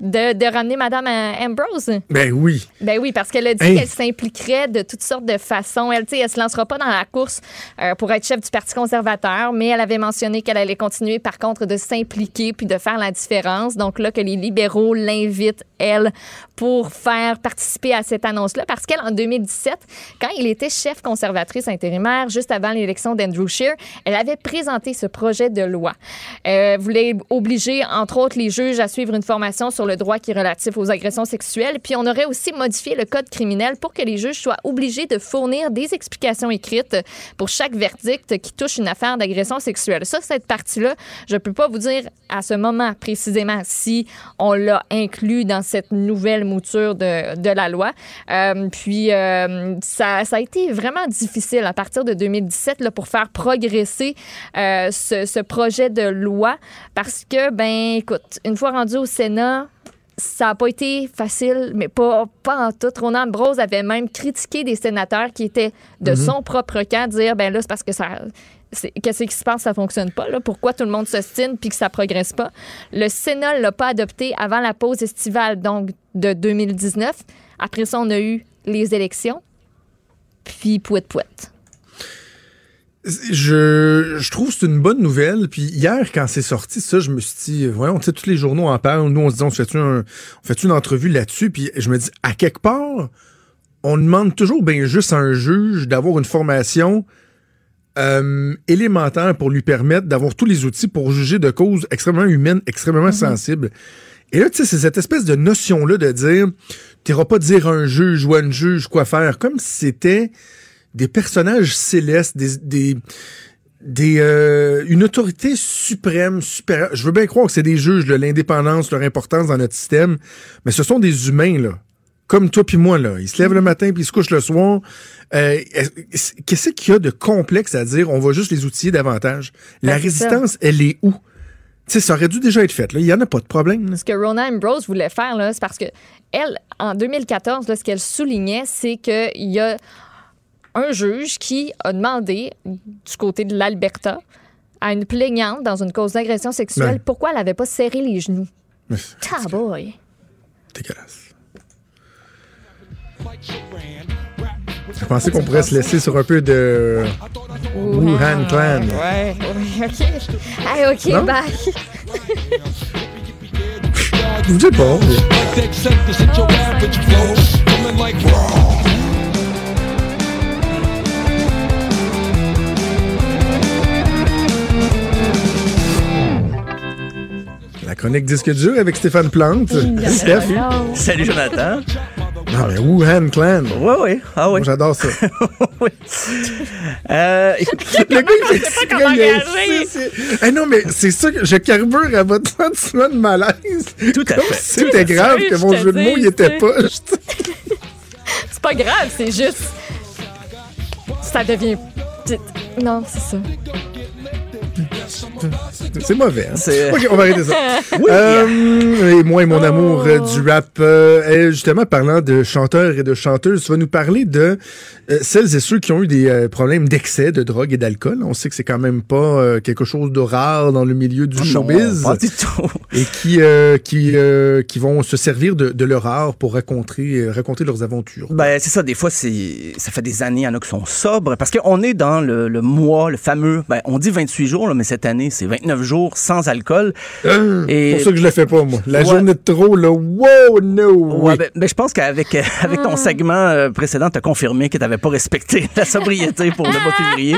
De, de ramener Mme Ambrose? Ben oui. Ben oui, parce qu'elle a dit Hey. qu'elle s'impliquerait de toutes sortes de façons. Elle, tu sais, elle se lancera pas dans la course euh, pour être chef du Parti conservateur, mais elle avait mentionné qu'elle allait continuer, par contre, de s'impliquer puis de faire la différence. Donc là, que les libéraux l'invitent, elle, pour faire participer à cette annonce-là, parce qu'elle, en 2017, quand il était chef conservatrice intérimaire, juste avant l'élection d'Andrew Scheer, elle avait présenté ce projet de loi. Euh, voulait obliger, entre autres, les juges à suivre une formation sur le droit qui est relatif aux agressions sexuelles. Puis on aurait aussi modifié le code criminel pour que les juges soient obligés de fournir des explications écrites pour chaque verdict qui touche une affaire d'agression sexuelle. Ça, cette partie-là, je peux pas vous dire à ce moment précisément si on l'a inclus dans cette nouvelle mouture de, de la loi. Euh, puis euh, ça, ça a été vraiment difficile à partir de 2017 là, pour faire progresser euh, ce, ce projet de loi parce que, ben, écoute, une fois rendu au Sénat, ça n'a pas été facile, mais pas, pas en tout. Ronan Ambrose avait même critiqué des sénateurs qui étaient de son propre camp, dire ben là, c'est parce que ça. Qu'est-ce qui se passe, ça fonctionne pas, là? Pourquoi tout le monde s'ostine puis que ça progresse pas? Le Sénat ne l'a pas adopté avant la pause estivale, donc de 2019. Après ça, on a eu les élections, puis pouette-pouette. Je, je trouve que c'est une bonne nouvelle. Puis hier, quand c'est sorti, ça, je me suis dit, voyons, tu sais, tous les journaux en parlent. Nous, on se dit, on fait un, on fait une entrevue là-dessus? Puis je me dis, à quelque part, on demande toujours bien juste à un juge d'avoir une formation euh, élémentaire pour lui permettre d'avoir tous les outils pour juger de causes extrêmement humaines, extrêmement sensibles. Et là, tu sais, c'est cette espèce de notion-là de dire, tu pas dire à un juge ou à une juge quoi faire, comme si c'était des personnages célestes, des, des, des euh, une autorité suprême, supérieure. Je veux bien croire que c'est des juges, là, l'indépendance, leur importance dans notre système, mais ce sont des humains, là. Comme toi puis moi, là. Ils se lèvent le matin puis ils se couchent le soir. Euh, est- Qu'est-ce qu'il y a de complexe à dire? On va juste les outiller davantage? La ça. résistance, elle est où? Tu sais, ça aurait dû déjà être fait. Là. Il n'y en a pas de problème. là. Ce que Rona Ambrose voulait faire, là, c'est parce que elle, en 2014, là, ce qu'elle soulignait, c'est qu'il y a un juge qui a demandé, du côté de l'Alberta, à une plaignante dans une cause d'agression sexuelle, Ouais. pourquoi elle n'avait pas serré les genoux. Ah boy! dégueulasse. Je pensais qu'on pourrait se laisser sur un peu de Wuhan Clan. Ouais, OK. Hey, OK, Non? bye. Je sais pas. La chronique disque dur avec Stéphane Plante. Salut, Steph. Salut Jonathan. Non, mais Wuhan Clan. Oui, oui. Ah oui. Moi, J'adore ça. oui. Euh, écoute, Le gars, il fait exprès, comment réagir. Eh non, mais c'est ça que je carbure à votre sentiment de malaise. Tout à Comme fait. si C'était grave que mon jeu de mots, il était pas. C'est pas grave, c'est juste. Ça devient. Non, c'est ça. C'est mauvais. hein? C'est- OK, on va arrêter ça. Euh, et moi et mon amour euh, du rap. euh, justement, parlant de chanteurs et de chanteuses, tu vas nous parler de euh, celles et ceux qui ont eu des euh, problèmes d'excès de drogue et d'alcool. On sait que c'est quand même pas euh, quelque chose de rare dans le milieu du non, showbiz. pas du tout. et qui euh, qui euh, qui vont se servir de, de leur art pour raconter euh, raconter leurs aventures. Ben, c'est ça, des fois, c'est, ça fait des années, il y en a qui sont sobres, parce qu'on est dans le, le mois, le fameux, ben, on dit 28 jours, là, mais cette année, c'est 29 neuf jours sans alcool. C'est pour ça que je le fais pas, moi. La Ouais. journée de trop, là, wow, no. Ouais, oui. ben, ben, je pense qu'avec euh, avec ton segment euh, précédent, tu as confirmé que tu n'avais pas respecté la sobriété pour le mois de février.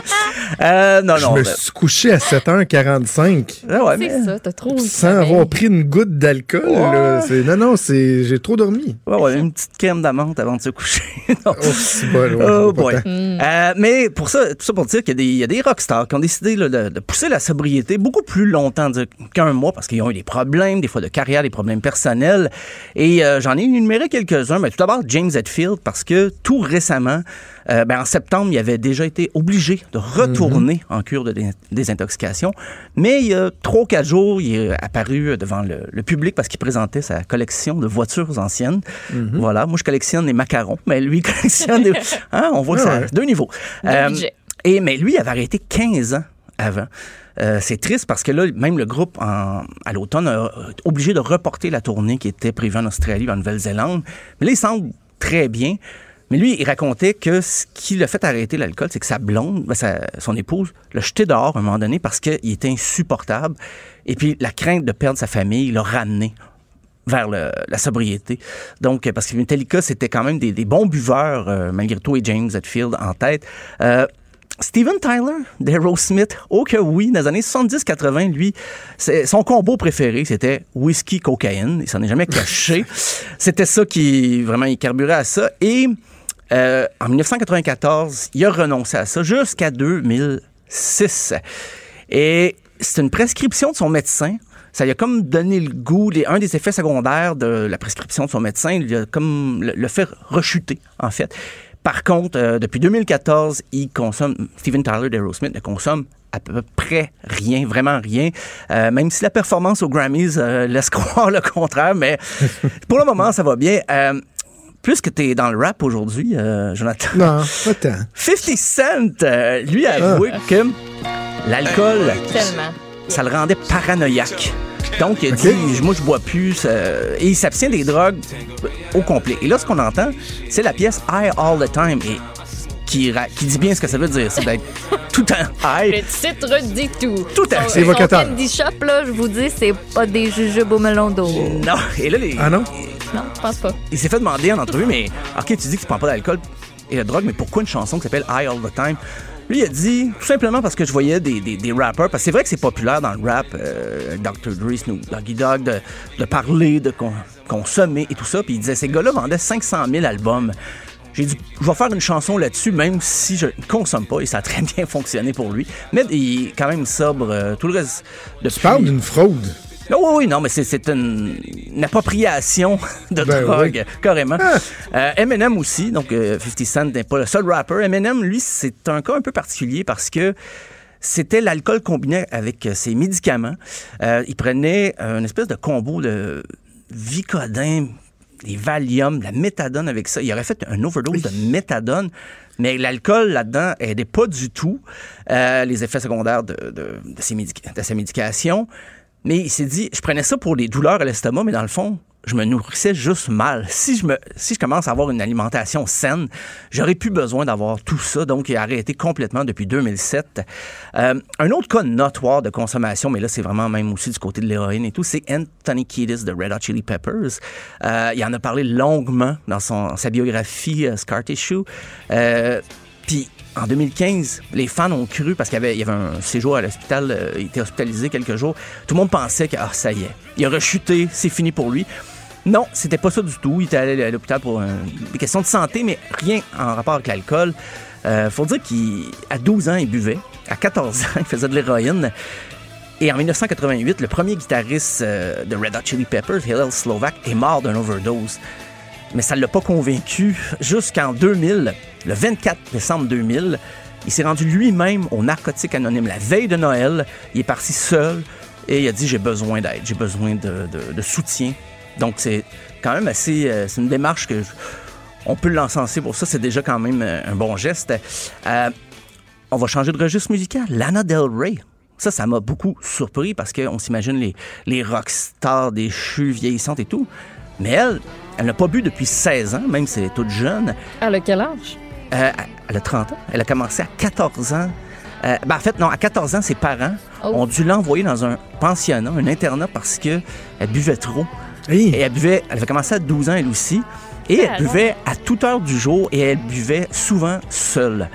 Euh, non, je non. me ben, suis couché à 7h45 ah ouais, C'est mais- ça, t'as trop. sans avoir pris une goutte d'alcool. là. C'est- Non, non, c'est j'ai trop dormi. ouais, ouais, une petite crème d'amande avant de se coucher. Non. Oh, c'est bon, ouais, Oh boy. Euh, mais pour ça, tout ça pour dire qu'il y a des, il y a des rockstars qui ont décidé là, de, de pousser la sobriété beaucoup plus longtemps qu'un mois parce qu'ils ont eu des problèmes, des fois de carrière, des problèmes personnels. Et euh, j'en ai énuméré quelques-uns. Mais tout d'abord, James Hetfield, parce que tout récemment, euh, ben, en septembre, il avait déjà été obligé de retourner en cure de dé- désintoxication. Mais il y a trois ou quatre jours, il est apparu devant le, le public parce qu'il présentait sa collection de voitures anciennes. Voilà, moi je collectionne les macarons, mais lui il collectionne des... Hein, on voit que Ah ça ouais. deux niveaux. Euh, et mais lui il avait arrêté 15 ans avant. Euh, c'est triste parce que là, même le groupe, à l'automne, a obligé de reporter la tournée qui était prévue en Australie, en Nouvelle-Zélande. Mais là, il semble très bien. Mais lui, il racontait que ce qui l'a fait arrêter l'alcool, c'est que sa blonde, ben, son épouse, l'a jeté dehors à un moment donné parce qu'il était insupportable. Et puis, la crainte de perdre sa famille l'a ramené vers la sobriété. Donc, euh, parce que Metallica, c'était quand même des, bons buveurs, euh, malgré tout, et James Hetfield en tête. Steven Tyler d'Aerosmith, oh que oui, dans les années 70-80, lui, son combo préféré, c'était whisky, cocaïne. Il s'en est jamais caché. c'était ça qui, vraiment, il carburait à ça. Et euh, en 1994, il a renoncé à ça jusqu'à 2006. Et c'est une prescription de son médecin. Ça lui a comme donné le goût, les- un des effets secondaires de la prescription de son médecin, il a comme le, le fait rechuter, en fait. Par contre, euh, depuis 2014, il consomme, Steven Tyler d'Aerosmith ne consomme à peu près rien, vraiment rien, Euh, même si la performance aux Grammys euh, laisse croire le contraire, mais pour le moment, ça va bien. Euh, plus que tu es dans le rap aujourd'hui, euh, Jonathan. Non, pas tant. 50 Cent, euh, lui, a avoué que l'alcool, Tellement. Ça le rendait paranoïaque. Donc, il a dit, moi, je bois plus. ça- Et il s'abstient des drogues au complet. Et là, ce qu'on entend, c'est la pièce High All the Time. Et qui, qui dit bien ce que ça veut dire. C'est d'être tout le temps high. Le titre dit tout. Tout à fait. évocateur. Son candy shop, là, je vous dis, c'est pas des jujubes au melon d'eau. Non. Et là, les- Ah non? Non, je pense pas. il s'est fait demander en entrevue, mais OK, tu dis que tu prends pas d'alcool et de drogue, mais pourquoi une chanson qui s'appelle High All the Time? Lui, il a dit tout simplement parce que je voyais des, des, des rappers, parce que c'est vrai que c'est populaire dans le rap, euh, Dr. Dre, Snoop Doggy Dogg, de, de parler, de con- consommer et tout ça. Puis il disait, ces gars-là vendaient 500 000 albums. J'ai dit, je vais faire une chanson là-dessus, même si je ne consomme pas, et ça a très bien fonctionné pour lui. Mais il est quand même sobre. euh, tout le reste. Tu parles d'une fraude. Non, oui, oui, non, mais c'est, une, une appropriation de Ben drogue, oui. carrément. Euh, Eminem aussi, donc euh, 50 Cent n'est pas le seul rapper. Eminem, lui, c'est un cas un peu particulier parce que c'était l'alcool combiné avec euh, ses médicaments. Euh, il prenait euh, une espèce de combo de Vicodin, des Valium, de la méthadone avec ça. Il aurait fait un overdose de méthadone, mais l'alcool là-dedans aidait pas du tout euh, les effets secondaires de, de, de ses médic- de sa médication. Mais il s'est dit, je prenais ça pour les douleurs à l'estomac, mais dans le fond, je me nourrissais juste mal. Si je, me, commence à avoir une alimentation saine, j'aurais plus besoin d'avoir tout ça. Donc, il a arrêté complètement depuis 2007. Euh, un autre cas notoire de consommation, mais là, c'est vraiment même aussi du côté de l'héroïne et tout, c'est Anthony Kiedis de Red Hot Chili Peppers. Euh, il en a parlé longuement dans son, sa biographie euh, Scar Tissue. Puis en 2015, les fans ont cru, parce qu'il y avait, un séjour à l'hôpital, euh, il était hospitalisé quelques jours, tout le monde pensait que ah, ça y est, il a rechuté, c'est fini pour lui. Non, c'était pas ça du tout. Il était allé à l'hôpital pour des questions de santé, mais rien en rapport avec l'alcool. Euh, faut dire qu'à 12 ans, il buvait. À 14 ans, il faisait de l'héroïne. Et en 1988, le premier guitariste euh, de Red Hot Chili Peppers, Hillel Slovak, est mort d'un overdose. Mais ça ne l'a pas convaincu jusqu'en 2000, le 24 décembre 2000. Il s'est rendu lui-même au narcotique anonyme la veille de Noël. Il est parti seul et il a dit j'ai besoin d'aide, j'ai besoin de, soutien. Donc c'est quand même assez, euh, c'est une démarche que on peut l'encenser pour ça. C'est déjà quand même euh, un bon geste. Euh, on va changer de registre musical. Lana Del Rey. Ça, ça m'a beaucoup surpris parce qu'on s'imagine les, les rockstars déchus, vieillissantes et tout. Mais elle, elle n'a pas bu depuis 16 ans, même si elle est toute jeune. Elle a quel âge? Euh, elle a 30 ans. Elle a commencé à 14 ans. Euh, ben, en fait, non, à 14 ans, ses parents Oh. ont dû l'envoyer dans un pensionnat, un internat, parce que elle buvait trop. Hey. Et elle buvait, elle avait commencé à 12 ans, elle aussi. Et elle buvait à toute heure du jour et elle buvait souvent seule.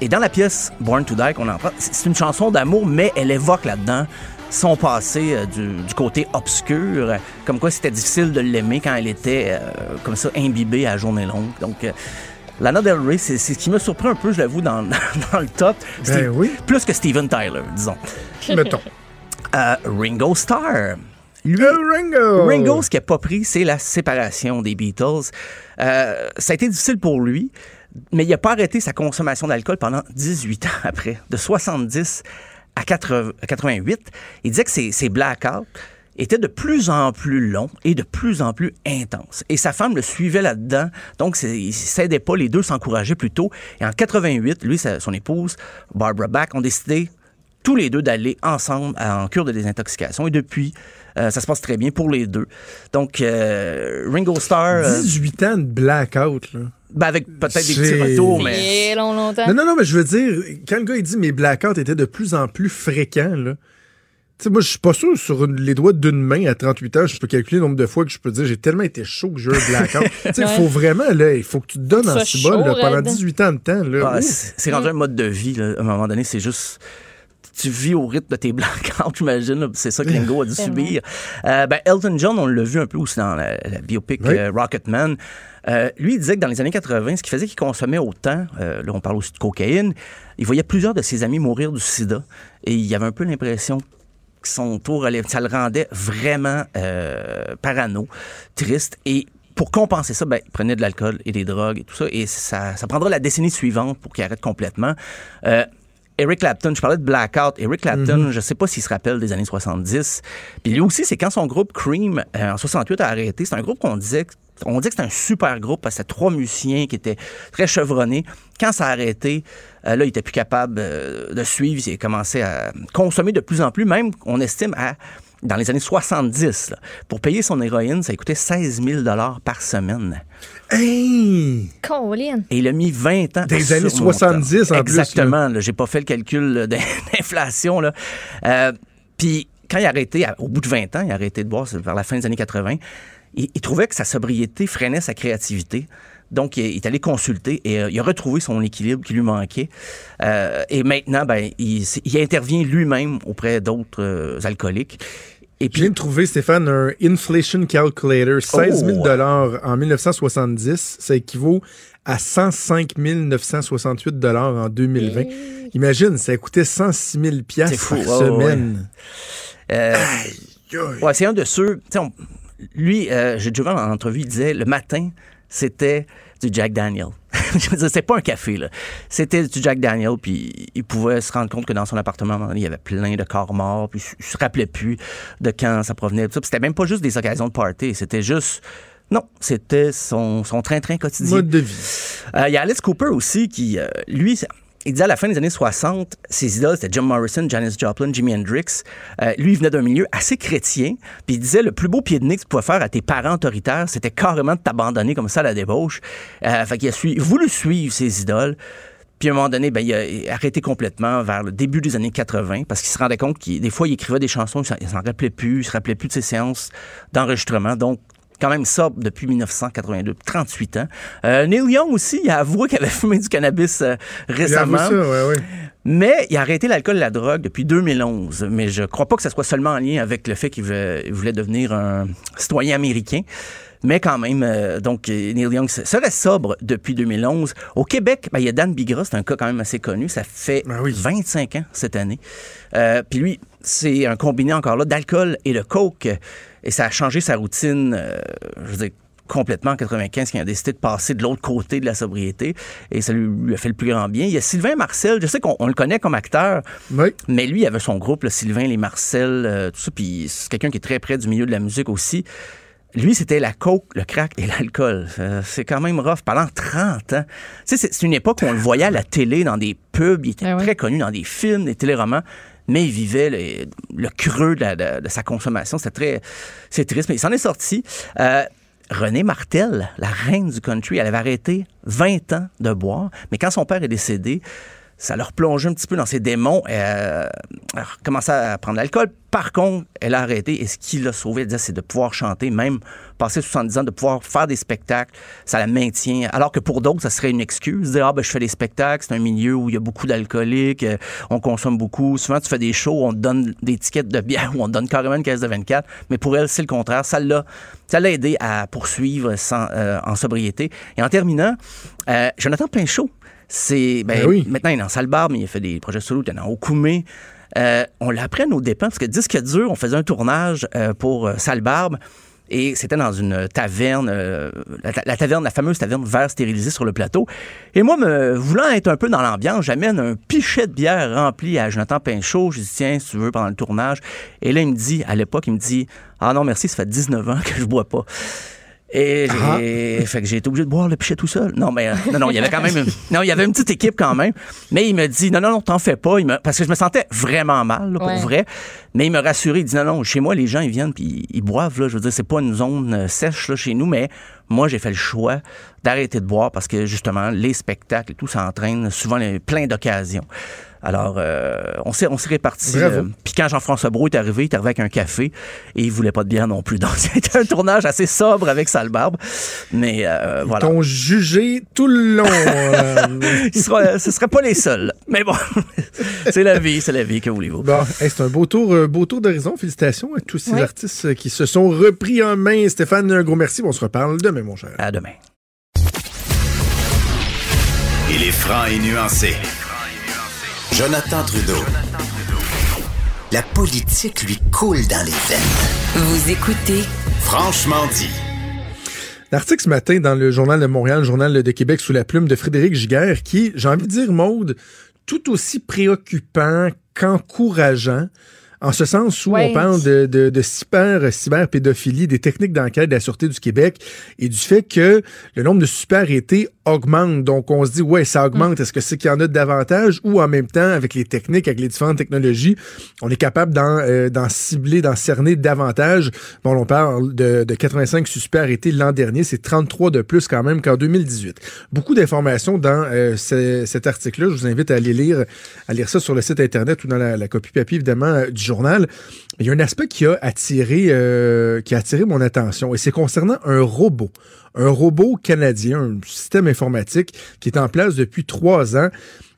Et dans la pièce Born to Die qu'on entend, c'est c'est une chanson d'amour, mais elle évoque là-dedans son passé euh, du, du côté obscur, comme quoi c'était difficile de l'aimer quand elle était euh, comme ça imbibée à journée longue. Donc, euh, Lana Del Rey, c'est ce qui m'a surpris un peu, je l'avoue, dans, dans le top. Ben oui. Plus que Steven Tyler, disons. Mettons. Euh, Ringo Starr. Lui, Ringo! Ringo, ce qu'il n'a pas pris, c'est la séparation des Beatles. Euh, ça a été difficile pour lui, mais il n'a pas arrêté sa consommation d'alcool pendant 18 ans après, de 70 à 80 à 88. Il disait que ses blackouts étaient de plus en plus longs et de plus en plus intenses. Et sa femme le suivait là-dedans, donc ils ne s'aidaient pas, les deux s'encourageaient plutôt. Et en 88, lui sa- son épouse, Barbara Bach, ont décidé tous les deux d'aller ensemble en cure de désintoxication. Et depuis, euh, ça se passe très bien pour les deux. Donc, euh, Ringo Starr, euh, 18 ans de blackout, là. Ben avec peut-être des petits retours, mais... Long, longtemps. Non, non, non, mais je veux dire, quand le gars il dit mes blackouts étaient de plus en plus fréquents, là. Tu sais, moi, je suis pas sûr sur une- les doigts d'une main à 38 ans, je peux calculer le nombre de fois que je peux dire j'ai tellement été chaud que j'ai eu un blackout. tu sais, il Ouais. faut vraiment, là, il faut que tu te donnes en cibole là, pendant raide. 18 ans de temps, là. Ah, Ouf. c'est rendu un mode de vie. Là. À un moment donné, c'est juste. Tu vis au rythme de tes blackouts, j'imagine. là. C'est ça que Ringo a dû subir. Euh, ben, Elton John, on l'a vu un peu aussi dans la, la biopic Oui. euh, Rocketman. Euh, lui, il disait que dans les années 80, ce qui faisait qu'il consommait autant, euh, là, on parle aussi de cocaïne, il voyait plusieurs de ses amis mourir du sida. Et il avait un peu l'impression que son tour, allait- ça le rendait vraiment euh, parano, triste. Et pour compenser ça, ben, il prenait de l'alcool et des drogues et tout ça. Et ça, ça prendra la décennie suivante pour qu'il arrête complètement. Eric Clapton, je parlais de Blackout. Eric Clapton, je sais pas s'il se rappelle des années 70. Puis lui aussi, c'est quand son groupe Cream, euh, en 68, a arrêté. C'est un groupe qu'on disait on dit que c'était un super groupe parce que c'était trois musiciens qui étaient très chevronnés. Quand ça a arrêté, euh, là, il était plus capable euh, de suivre. Il a commencé à consommer de plus en plus, même, on estime, à dans les années 70. là. Pour payer son héroïne, ça coûtait 16 000 par semaine. Hey! Colin. Et il a mis 20 ans. Des années surmonter. 70 en plus, là. Exactement. là. J'ai pas fait le calcul là, d'inflation. là. Euh, Puis quand il a arrêté, au bout de 20 ans, il a arrêté de boire c'est vers la fin des années 80, il, il trouvait que sa sobriété freinait sa créativité. Donc, il est allé consulter et euh, il a retrouvé son équilibre qui lui manquait. Euh, et maintenant, ben, il, intervient lui-même auprès d'autres euh, alcooliques. Et Je viens de trouver, Stéphane, un inflation calculator. 16 000 Oh. en 1970, ça équivaut à 105 968 en 2020. Imagine, ça coûtait 106 000 C'est fou, par semaine. Euh. Ouais, c'est un de ceux. on- lui, euh, j'ai déjà vu en entrevue, il disait le matin, c'était du Jack Daniel. C'était pas un café, là. C'était du Jack Daniel, puis il pouvait se rendre compte que dans son appartement, il y avait plein de corps morts, puis il se rappelait plus de quand ça provenait. C'était même pas juste des occasions de party, c'était juste. Non, c'était son, son train-train quotidien. Mode de vie. Euh, Il y a Alice Cooper aussi qui, euh, lui, il disait à la fin des années 60, ses idoles, c'était Jim Morrison, Janis Joplin, Jimi Hendrix. Euh, lui, il venait d'un milieu assez chrétien, puis il disait le plus beau pied de nez que tu pouvais faire à tes parents autoritaires, c'était carrément de t'abandonner comme ça à la débauche. Euh, fait qu'il a sui- voulu suivre ses idoles. Puis à un moment donné, ben, il a arrêté complètement vers le début des années 80 parce qu'il se rendait compte qu'il des fois, il écrivait des chansons, il s'en rappelait plus, il se rappelait plus de ses séances d'enregistrement. Donc, quand même sobre depuis 1982, 38 ans. Euh, Neil Young aussi, il a avoué qu'il avait fumé du cannabis euh, Il récemment. avoue ça, ouais, ouais. Mais il a arrêté l'alcool et la drogue depuis 2011. Mais je crois pas que ce soit seulement en lien avec le fait qu'il voulait, devenir un citoyen américain. Mais quand même, euh, donc Neil Young se- serait sobre depuis 2011. Au Québec, ben, il y a Dan Bigra, c'est un cas quand même assez connu. Ça fait Ben oui. 25 ans cette année. Euh, Puis lui, c'est un combiné encore là d'alcool et de coke. Et ça a changé sa routine, euh, je veux dire, complètement en 95, quand il a décidé de passer de l'autre côté de la sobriété. Et ça lui, lui a fait le plus grand bien. Il y a Sylvain Marcel, je sais qu'on on le connaît comme acteur, Oui. mais lui, il avait son groupe, le Sylvain, les Marcel, euh, tout ça. Puis c'est quelqu'un qui est très près du milieu de la musique aussi. Lui, c'était la coke, le crack et l'alcool. Euh, c'est quand même rough. Pendant 30 ans. Tu sais, c'est une époque où on le voyait à la télé, dans des pubs. Il était Ben ouais. très connu dans des films, des téléromans. Mais il vivait le, creux de, sa consommation. C'était très... C'est triste, mais il s'en est sorti. Euh, Renée Martel, la reine du country, elle avait arrêté 20 ans de boire. Mais quand son père est décédé, ça leur plongeait un petit peu dans ses démons. Euh, elle a commencé à prendre l'alcool. Par contre, elle a arrêté et ce qui l'a sauvé, elle disait, c'est de pouvoir chanter, même passer 70 ans, de pouvoir faire des spectacles. Ça la maintient. Alors que pour d'autres, ça serait une excuse. Dire, ah, ben, je fais des spectacles, c'est un milieu où il y a beaucoup d'alcooliques, euh, on consomme beaucoup. Souvent, tu fais des shows, on te donne des tickets de bière ou on te donne carrément une caisse de 24. Mais pour elle, c'est le contraire. Ça l'a, ça l'a aidé à poursuivre sans, euh, en sobriété. Et en terminant, euh, Jonathan Pinchot, c'est ben, Ben oui. maintenant il est en salle barbe, mais il a fait des projets solo, il est en Okoumé. Euh, on l'apprend aux dépens parce que disque dur, on faisait un tournage euh, pour euh, Salle Barbe et c'était dans une taverne, euh, la, ta- la taverne, la fameuse taverne vert stérilisée sur le plateau. Et moi, me voulant être un peu dans l'ambiance, j'amène un pichet de bière rempli à Jonathan Pinchot. Je dis tiens, si tu veux pendant le tournage. Et là, il me dit, à l'époque, il me dit ah non merci, ça fait 19 ans que je bois pas. Et j'ai, fait que j'ai été obligé de boire le pichet tout seul. Non, mais, euh, non, non, il y avait quand même une, non, il y avait une petite équipe quand même. Mais il me dit, non, non, non, t'en fais pas. Il me, parce que je me sentais vraiment mal, là, pour Ouais. vrai. Mais il me rassurait. Il dit, non, non, chez moi, les gens, ils viennent puis ils, ils boivent, là. Je veux dire, c'est pas une zone euh, sèche, là, chez nous, mais moi, j'ai fait le choix d'arrêter de boire parce que, justement, les spectacles et tout, ça entraîne souvent les- plein d'occasions. Alors, euh, on s'est on s'est répartis. Euh, puis quand Jean-François Brault est arrivé, il est arrivé avec un café et il voulait pas de bière non plus. Donc, c'était un tournage assez sobre avec Sale Barbe. Mais euh, voilà. T'ont jugé tout le long. euh, Il sera- ce serait pas les seuls. Mais bon, c'est la vie, c'est la vie, que voulez-vous? Bon, hey, c'est un beau tour, beau tour d'horizon. Félicitations à tous ces artistes qui se sont repris en main. Stéphane, un gros merci. On se reparle demain, mon cher. À demain. Il est franc et nuancé. Jonathan Trudeau. La politique lui coule dans les veines. Vous écoutez Franchement dit. L'article ce matin dans le Journal de Montréal, le Journal de Québec, sous la plume de Frédéric Giguère, qui, est, j'ai envie de dire, Maude, tout aussi préoccupant qu'encourageant. En ce sens où on parle de, de, de cyber, cyberpédophilie, des techniques d'enquête de la Sûreté du Québec et du fait que le nombre de super-arrêtés augmente. Donc, on se dit, ouais, ça augmente. Est-ce que c'est qu'il y en a davantage? Ou en même temps, avec les techniques, avec les différentes technologies, on est capable d'en, euh, d'en cibler, d'en cerner davantage? Bon, on parle de, de 85 suspects arrêtés l'an dernier. C'est 33 de plus quand même qu'en 2018. Beaucoup d'informations dans euh, ce- cet article-là. Je vous invite à aller lire, à lire ça sur le site Internet ou dans la, la copie papier, évidemment, euh, du journal. Mais il y a un aspect qui a attiré, qui a attiré mon attention et c'est concernant un robot. Un robot canadien, un système informatique qui est en place depuis trois ans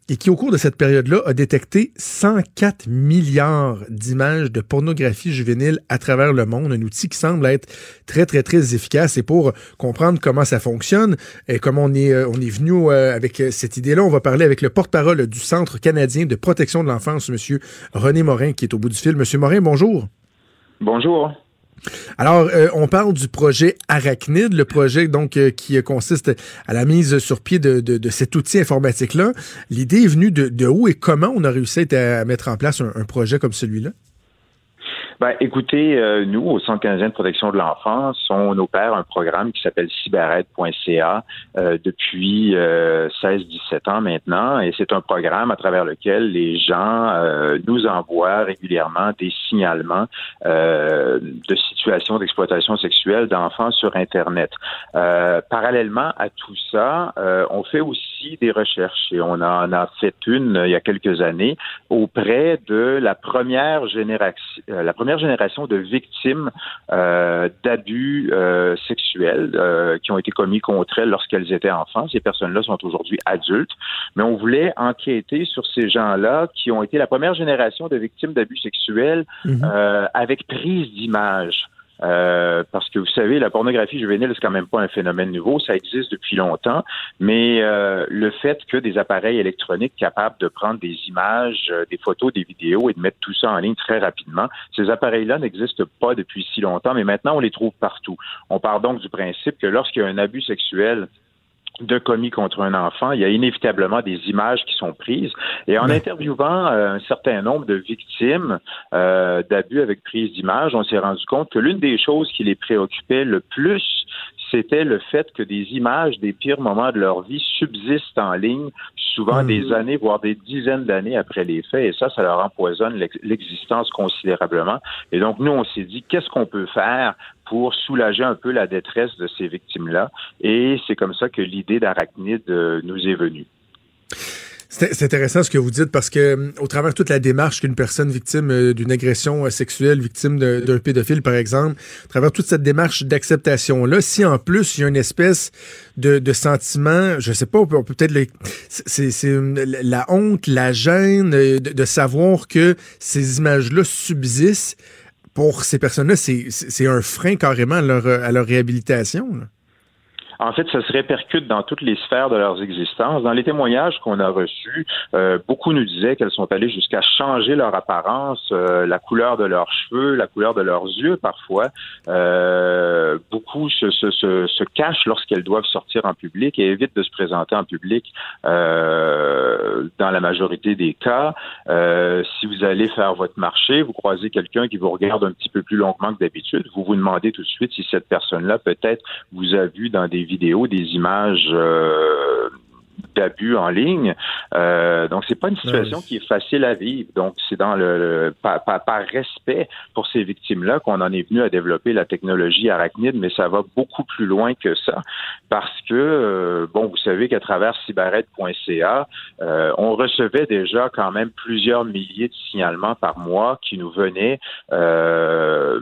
et qui, au cours de cette période-là, a détecté 104 milliards d'images de pornographie juvénile à travers le monde. Un outil qui semble être très, très, très efficace. Et pour comprendre comment ça fonctionne et comment on est, euh, on est venu euh, avec euh, cette idée-là, on va parler avec le porte-parole du Centre canadien de protection de l'enfance, M. René Morin, qui est au bout du fil. Monsieur Morin, bonjour. Bonjour. Alors, euh, on parle du projet Arachnid, le projet donc euh, qui euh, consiste à la mise sur pied de, cet outil informatique-là. L'idée est venue de, où et comment on a réussi à, mettre en place un projet comme celui-là? Ben, écoutez, euh, nous, au Centre canadien de protection de l'enfance, on opère un programme qui s'appelle cyberAide.ca euh, depuis euh, 16-17 ans maintenant. Et c'est un programme à travers lequel les gens euh, nous envoient régulièrement des signalements euh, de situations d'exploitation sexuelle d'enfants sur Internet. Euh, parallèlement à tout ça, on fait aussi des recherches et on en a fait une euh, il y a quelques années auprès de la première génération, euh, la première génération de victimes euh, d'abus euh, sexuels euh, qui ont été commis contre elles lorsqu'elles étaient enfants. Ces personnes-là sont aujourd'hui adultes, mais on voulait enquêter sur ces gens-là qui ont été la première génération de victimes d'abus sexuels euh, avec prise d'image. Euh, parce que vous savez, la pornographie juvénile, c'est quand même pas un phénomène nouveau, ça existe depuis longtemps, mais euh, le fait que des appareils électroniques capables de prendre des images, euh, des photos, des vidéos et de mettre tout ça en ligne très rapidement, ces appareils-là n'existent pas depuis si longtemps, mais maintenant on les trouve partout. On part donc du principe que lorsqu'il y a un abus sexuel de commis contre un enfant, il y a inévitablement des images qui sont prises. Et en interviewant euh, un certain nombre de victimes euh, d'abus avec prise d'images, on s'est rendu compte que l'une des choses qui les préoccupait le plus, c'était le fait que des images des pires moments de leur vie subsistent en ligne, souvent Mm. des années, voire des dizaines d'années après les faits. Et ça, ça leur empoisonne l'ex- l'existence considérablement. Et donc, nous, on s'est dit, qu'est-ce qu'on peut faire pour soulager un peu la détresse de ces victimes-là? Et c'est comme ça que l'idée d'Arachnid euh, nous est venue. C'est intéressant ce que vous dites parce que au travers toute la démarche qu'une personne victime euh, d'une agression euh, sexuelle, victime d'un pédophile par exemple, à travers toute cette démarche d'acceptation là, si en plus il y a une espèce de, sentiment, je sais pas, on peut, peut-être c'est la honte, la gêne euh, de, de savoir que ces images-là subsistent pour ces personnes-là, c'est un frein carrément à leur, à leur réhabilitation. En fait, ça se répercute dans toutes les sphères de leurs existences. Dans les témoignages qu'on a reçus, euh, beaucoup nous disaient qu'elles sont allées jusqu'à changer leur apparence, euh, la couleur de leurs cheveux, la couleur de leurs yeux parfois. Euh, beaucoup se, se, se, se cachent lorsqu'elles doivent sortir en public et évitent de se présenter en public dans la majorité des cas. si vous allez faire votre marché, vous croisez quelqu'un qui vous regarde un petit peu plus longuement que d'habitude, vous vous demandez tout de suite si cette personne-là peut-être vous a vu dans des des images euh, d'abus en ligne. Euh, donc, c'est pas une situation qui est facile à vivre. Donc, c'est dans le, par, respect pour ces victimes-là qu'on en est venu à développer la technologie arachnide, mais ça va beaucoup plus loin que ça parce que, euh, bon, vous savez qu'à travers cyberette.ca, euh, on recevait déjà quand même plusieurs milliers de signalements par mois qui nous venaient euh,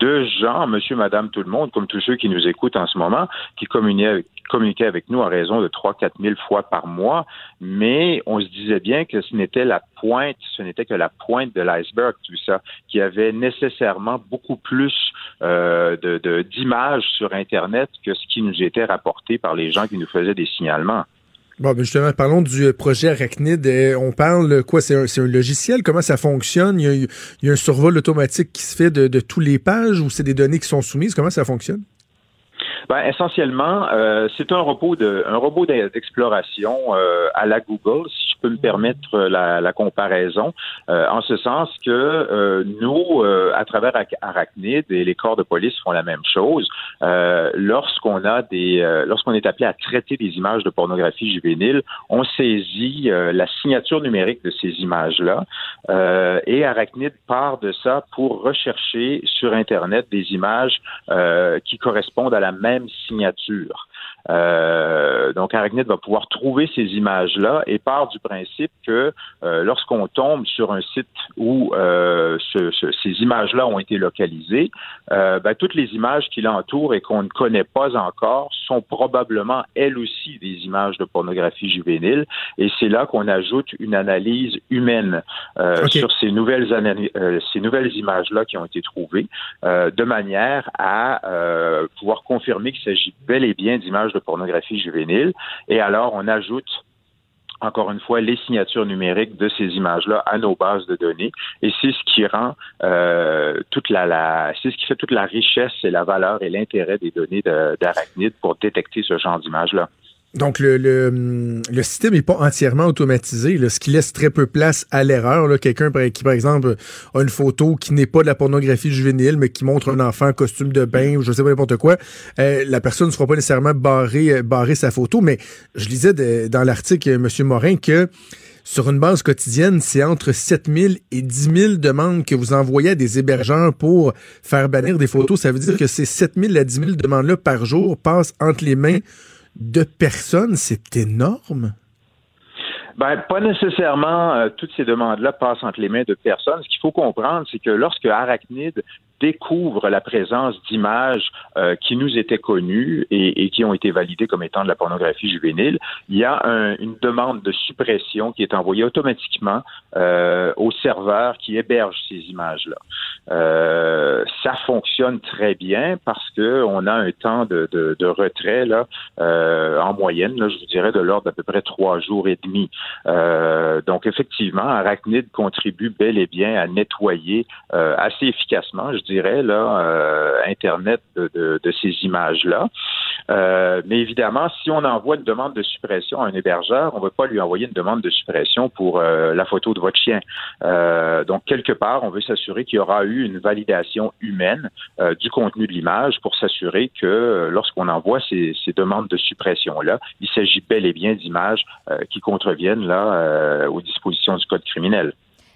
de gens, monsieur, madame, tout le monde, comme tous ceux qui nous écoutent en ce moment, qui communiquaient, communiquaient avec nous à raison de 3-4 000 fois par mois, mais on se disait bien que ce n'était la pointe, ce n'était que la pointe de l'iceberg, tout ça, qui avait nécessairement beaucoup plus euh, de, d'images sur Internet que ce qui nous était rapporté par les gens qui nous faisaient des signalements. Bon, ben justement, parlons du projet Arachnid. Euh, on parle quoi? C'est un, logiciel? Comment ça fonctionne? Il y, a, un survol automatique qui se fait de, de toutes les pages ou c'est des données qui sont soumises? Comment ça fonctionne? Ben, essentiellement, euh, c'est un robot de un robot d'exploration euh, à la Google, si je peux me permettre la, la comparaison, euh, en ce sens que euh, nous, euh, à travers Arachnid et les corps de police font la même chose. lorsqu'on a des, lorsqu'on est appelé à traiter des images de pornographie juvénile, on saisit la signature numérique de ces images-là et Arachnid part de ça pour rechercher sur Internet des images qui correspondent à la même signature. Euh, donc, Arachnid va pouvoir trouver ces images-là et part du principe que euh, lorsqu'on tombe sur un site où euh, ces images-là ont été localisées, ben, toutes les images qui l'entourent et qu'on ne connaît pas encore sont probablement elles aussi des images de pornographie juvénile. Et c'est là qu'on ajoute une analyse humaine sur ces nouvelles, ces nouvelles images-là qui ont été trouvées, de manière à pouvoir confirmer qu'il s'agit bel et bien d'images de pornographie juvénile. Et alors, on ajoute encore une fois, les signatures numériques de ces images-là à nos bases de données. Et c'est ce qui rend euh, toute la, c'est ce qui fait toute la richesse et la valeur et l'intérêt des données d'Arachnid pour détecter ce genre d'images-là. Donc, le, le, système n'est pas entièrement automatisé, ce qui laisse très peu place à l'erreur. Quelqu'un qui, par exemple, a une photo qui n'est pas de la pornographie juvénile, mais qui montre un enfant en costume de bain ou je sais pas n'importe quoi, euh, la personne ne sera pas nécessairement barrée, euh, barrer sa photo. Mais je lisais dans l'article, euh, M. Morin, que sur une base quotidienne, c'est entre 7 000 et 10 000 demandes que vous envoyez à des hébergeurs pour faire bannir des photos. Ça veut dire que ces 7 000 à 10 000 demandes-là par jour passent entre les mains de personnes, c'est énorme. Ben, pas nécessairement euh, toutes ces demandes-là passent entre les mains de personnes. Ce qu'il faut comprendre, c'est que lorsque Arachnid découvre la présence d'images euh, qui nous étaient connues et, qui ont été validées comme étant de la pornographie juvénile, il y a une demande de suppression qui est envoyée automatiquement euh, au serveur qui héberge ces images-là. Euh, ça fonctionne très bien parce que on a un temps de, retrait là, en moyenne, je vous dirais de l'ordre d'à peu près trois jours et demi. donc effectivement, Arachnid contribue bel et bien à nettoyer assez efficacement, là, euh, Internet de, ces images-là. Euh, mais évidemment, si on envoie une demande de suppression à un hébergeur, on ne va pas lui envoyer une demande de suppression pour euh, la photo de votre chien. donc, quelque part, on veut s'assurer qu'il y aura eu une validation humaine du contenu de l'image pour s'assurer que lorsqu'on envoie ces, ces, demandes de suppression-là, il s'agit bel et bien d'images qui contreviennent là aux dispositions du code criminel.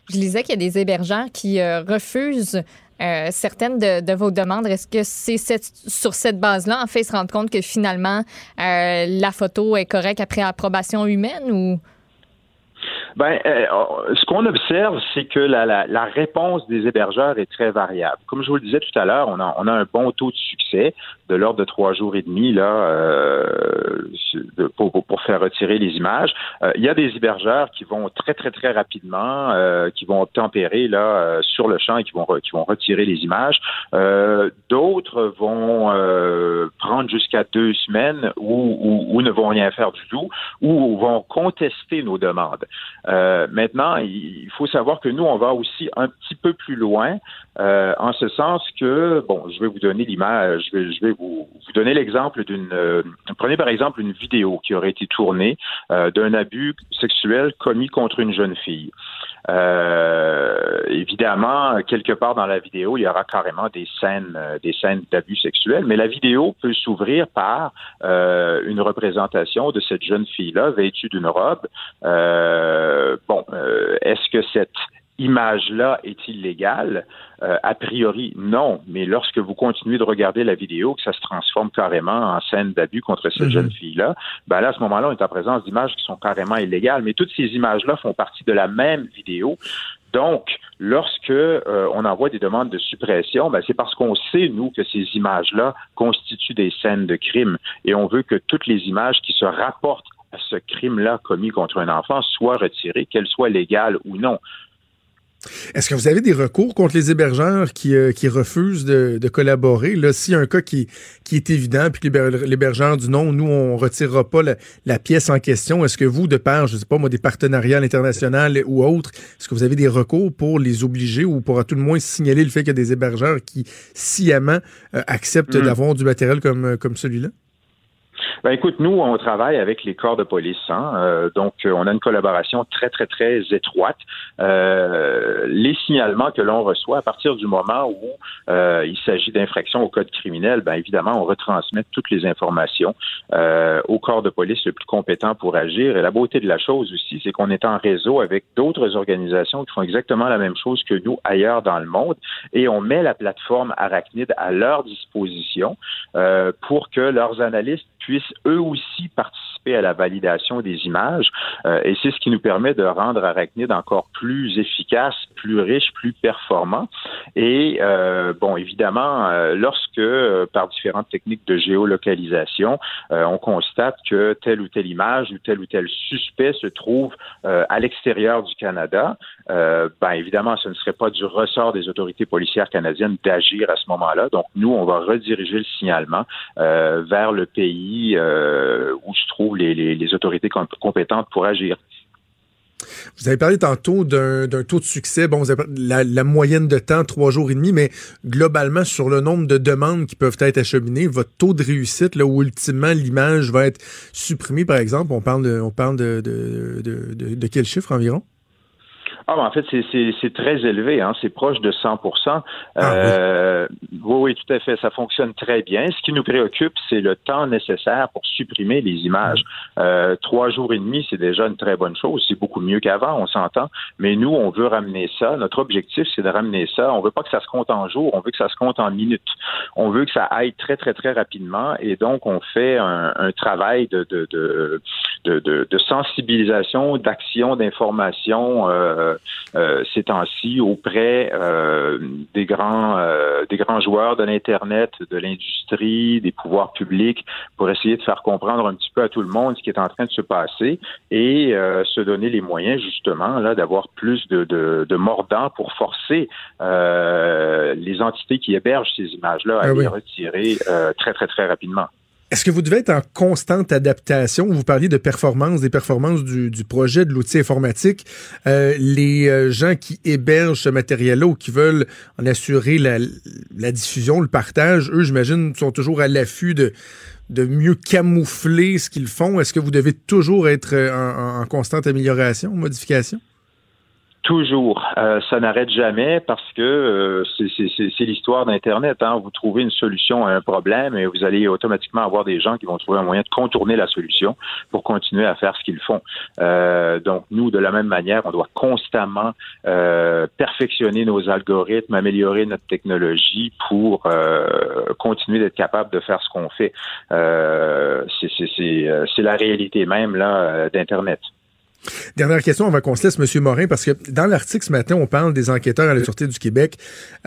Je lisais qu'il y a des hébergeurs qui refusent euh, certaines de, vos demandes. Est-ce que c'est sur cette base-là, en fait, se rendre compte que finalement, euh, la photo est correcte après approbation humaine ou? Ben, euh, ce qu'on observe, c'est que la, réponse des hébergeurs est très variable. Comme je vous le disais tout à l'heure, on a un bon taux de succès de l'ordre de trois jours et demi là euh, pour, pour, faire retirer les images. Euh, il y a des hébergeurs qui vont très très très rapidement, euh, qui vont tempérer là euh, sur le champ et qui vont qui vont retirer les images. D'autres vont prendre jusqu'à deux semaines ou, ou, ou, ne vont rien faire du tout ou vont contester nos demandes. maintenant, il faut savoir que nous on va aussi un petit peu plus loin en ce sens que bon, je vais vous donner l'image, je vais, je vais vous, vous l'exemple d'une. Euh, prenez par exemple une vidéo qui aurait été tournée euh, d'un abus sexuel commis contre une jeune fille. Euh, évidemment, quelque part dans la vidéo, il y aura carrément des scènes, des scènes d'abus sexuels, mais la vidéo peut s'ouvrir par une représentation de cette jeune fille-là vêtue d'une robe. bon, est-ce que cette image-là est illégale? Euh, a priori, non. Mais lorsque vous continuez de regarder la vidéo, que ça se transforme carrément en scène d'abus contre cette mhm. jeune fille-là, ben là, à ce moment-là, on est en présence d'images qui sont carrément illégales. Mais toutes ces images-là font partie de la même vidéo. Donc, lorsque euh, on envoie des demandes de suppression, ben c'est parce qu'on sait, nous, que ces images-là constituent des scènes de crime. Et on veut que toutes les images qui se rapportent à ce crime-là commis contre un enfant soient retirées, qu'elles soient légales ou non. Est-ce que vous avez des recours contre les hébergeurs qui, euh, qui refusent de, de collaborer? Là, s'il y a un cas qui, qui est évident, puis que l'hébergeur dit non, nous, on retirera pas la, pièce en question, est-ce que vous, de part, je sais pas moi, des partenariats internationaux ou autres, est-ce que vous avez des recours pour les obliger ou pour à tout le moins signaler le fait qu'il y a des hébergeurs qui sciemment euh, acceptent mmh. d'avoir du matériel comme, euh, comme celui-là? Ben écoute, nous, on travaille avec les corps de police, hein, euh, donc euh, on a une collaboration très, très, très étroite. Euh, les signalements que l'on reçoit à partir du moment où il s'agit d'infractions au code criminel, ben évidemment, on retransmet toutes les informations au corps de police le plus compétent pour agir. Et la beauté de la chose aussi, c'est qu'on est en réseau avec d'autres organisations qui font exactement la même chose que nous ailleurs dans le monde, et on met la plateforme Arachnid à leur disposition pour que leurs analystes puissent eux aussi participer à la validation des images. Euh, et c'est ce qui nous permet de rendre Arachnid encore plus efficace, plus riche, plus performant. Et euh, bon, évidemment, euh, lorsque par différentes techniques de géolocalisation, on constate que telle ou telle image ou tel ou tel suspect se trouve à l'extérieur du Canada, ben évidemment, ce ne serait pas du ressort des autorités policières canadiennes d'agir à ce moment-là. Donc nous, on va rediriger le signalement vers le pays euh, où se trouvent les, autorités compétentes pour agir. Vous avez parlé tantôt d'un taux de succès, bon, la, moyenne de temps, trois jours et demi, mais globalement, sur le nombre de demandes qui peuvent être acheminées, votre taux de réussite, là où ultimement l'image va être supprimée, par exemple, on parle on parle de, de quel chiffre environ? Ah, ben en fait, c'est très élevé, hein, c'est proche de 100 ah, euh, oui. oui. tout à fait, ça fonctionne très bien. Ce qui nous préoccupe, c'est le temps nécessaire pour supprimer les images. Euh, trois jours et demi, c'est déjà une très bonne chose, c'est beaucoup mieux qu'avant, on s'entend, mais nous, on veut ramener ça. Notre objectif, c'est de ramener ça. On veut pas que ça se compte en jours, on veut que ça se compte en minutes. On veut que ça aille très, très, très rapidement, et donc on fait un, un travail de, de, de, de, de sensibilisation, d'action, d'information. Euh, euh, ces temps-ci auprès euh, des grands des grands joueurs de l'internet, de l'industrie, des pouvoirs publics, pour essayer de faire comprendre un petit peu à tout le monde ce qui est en train de se passer et se donner les moyens justement là d'avoir plus de, de, de mordants pour forcer les entités qui hébergent ces images-là à ah les retirer très très très rapidement. Est-ce que vous devez être en constante adaptation? Vous parliez de performance, des performances du, projet, de l'outil informatique. Euh, les euh, gens qui hébergent ce matériel-là ou qui veulent en assurer la, diffusion, le partage, eux, j'imagine, sont toujours à l'affût de, mieux camoufler ce qu'ils font. Est-ce que vous devez toujours être euh, en, en constante amélioration, modification? Toujours. Euh, ça n'arrête jamais parce que euh, c'est l'histoire d'Internet. Hein. Vous trouvez une solution à un problème et vous allez automatiquement avoir des gens qui vont trouver un moyen de contourner la solution pour continuer à faire ce qu'ils font. Euh, donc, nous, de la même manière, on doit constamment perfectionner nos algorithmes, améliorer notre technologie pour continuer d'être capable de faire ce qu'on fait. c'est la réalité même là d'Internet. Dernière question avant qu'on se laisse, M. Morin, parce que dans l'article ce matin, on parle des enquêteurs à la Sûreté du Québec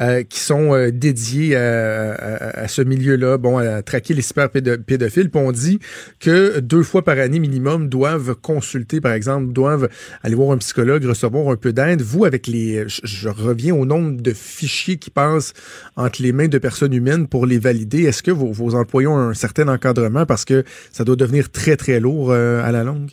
euh, qui sont euh, dédiés à, à, ce milieu-là, bon, à traquer les cyberpédophiles. Puis on dit que deux fois par année minimum doivent consulter, par exemple, doivent aller voir un psychologue, recevoir un peu d'aide. Vous, avec les... Je, reviens au nombre de fichiers qui passent entre les mains de personnes humaines pour les valider. Est-ce que vos, vos employés ont un certain encadrement parce que ça doit devenir très, très lourd euh, à la longue?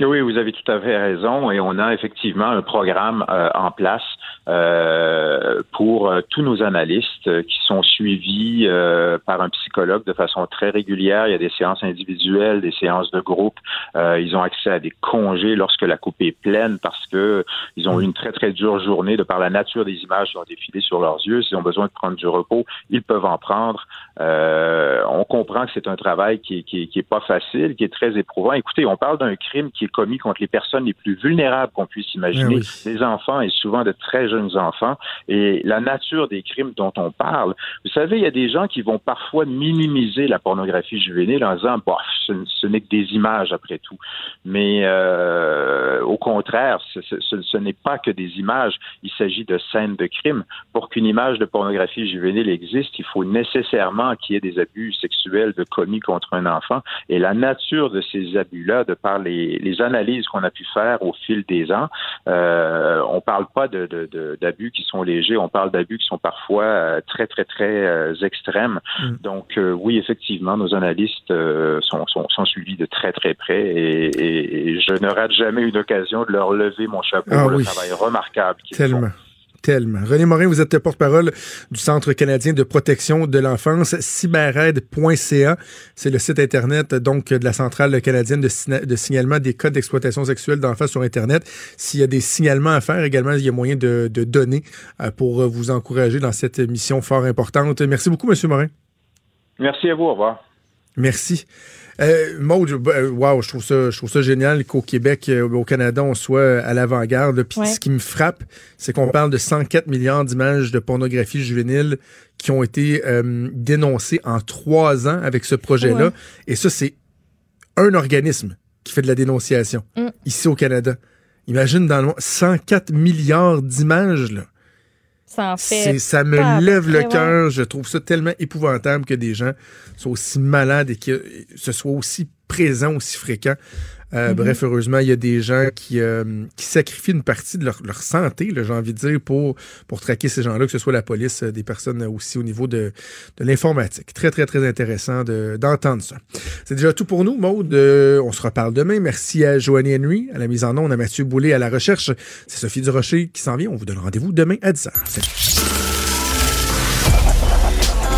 Oui, vous avez tout à fait raison et on a effectivement un programme euh, en place euh, pour euh, tous nos analystes euh, qui sont suivis euh, par un psychologue de façon très régulière. Il y a des séances individuelles, des séances de groupe. ils ont accès à des congés lorsque la coupe est pleine parce que ils ont eu une très très dure journée de par la nature des images qui ont défilé sur leurs yeux. S'ils ont besoin de prendre du repos, ils peuvent en prendre. on comprend que c'est un travail qui, qui, qui est pas facile, qui est très éprouvant. Écoutez, on parle d'un crime qui est commis contre les personnes les plus vulnérables qu'on puisse imaginer, oui. les enfants et souvent de très jeunes enfants. Et la nature des crimes dont on parle, vous savez, il y a des gens qui vont parfois minimiser la pornographie juvénile en disant, bah, ce, n'est que des images après tout. Mais euh, au contraire, ce, n'est pas que des images. Il s'agit de scènes de crimes. Pour qu'une image de pornographie juvénile existe, il faut nécessairement qu'il y ait des abus sexuels de commis contre un enfant. Et la nature de ces abus-là, de par les, analyses qu'on a pu faire au fil des ans, euh, on parle pas de d'abus qui sont légers, on parle d'abus qui sont parfois euh, très, très, très euh, extrêmes. Mm. Donc, euh, oui, effectivement, nos analystes sont, sont, sont, suivis de très, très près et, et, et, je ne rate jamais une occasion de leur lever mon chapeau ah, pour oui. le travail remarquable qu'ils font tellement. René Morin, vous êtes porte-parole du Centre canadien de protection de l'enfance, cyberaide.ca. C'est le site Internet donc de la Centrale canadienne de, de signalement des cas d'exploitation sexuelle d'enfants sur Internet. S'il y a des signalements à faire également, il y a moyen de, de donner pour vous encourager dans cette mission fort importante. Merci beaucoup, Monsieur Morin. Merci à vous. Au revoir. Merci. Euh, Maud, wow, je trouve ça, je trouve ça génial qu'au Québec, euh, au Canada, on soit à l'avant-garde. Puis ouais. ce qui me frappe, c'est qu'on parle de 104 milliards d'images de pornographie juvénile qui ont été euh, dénoncées en trois ans avec ce projet-là. Ouais. Et ça, c'est un organisme qui fait de la dénonciation mm. ici au Canada. Imagine dans le monde, 104 milliards d'images, là. Ça, fait ça me pas lève le cœur. Je trouve ça tellement épouvantable que des gens soient aussi malades et que ce soit aussi présent, aussi fréquent. Euh, mm -hmm. Bref, heureusement, il y a des gens qui, euh, qui sacrifient une partie de leur, leur santé, j'ai envie de dire, pour, pour traquer ces gens-là, que ce soit la police, des personnes aussi au niveau de, de l'informatique. Très, très, très intéressant d'entendre de, ça. C'est déjà tout pour nous, Maude. Euh, on se reparle demain. Merci à Joanny Henry, à la mise en onde, à Mathieu Boulay, à la recherche. C'est Sophie Durocher qui s'en vient. On vous donne rendez-vous demain à 10h.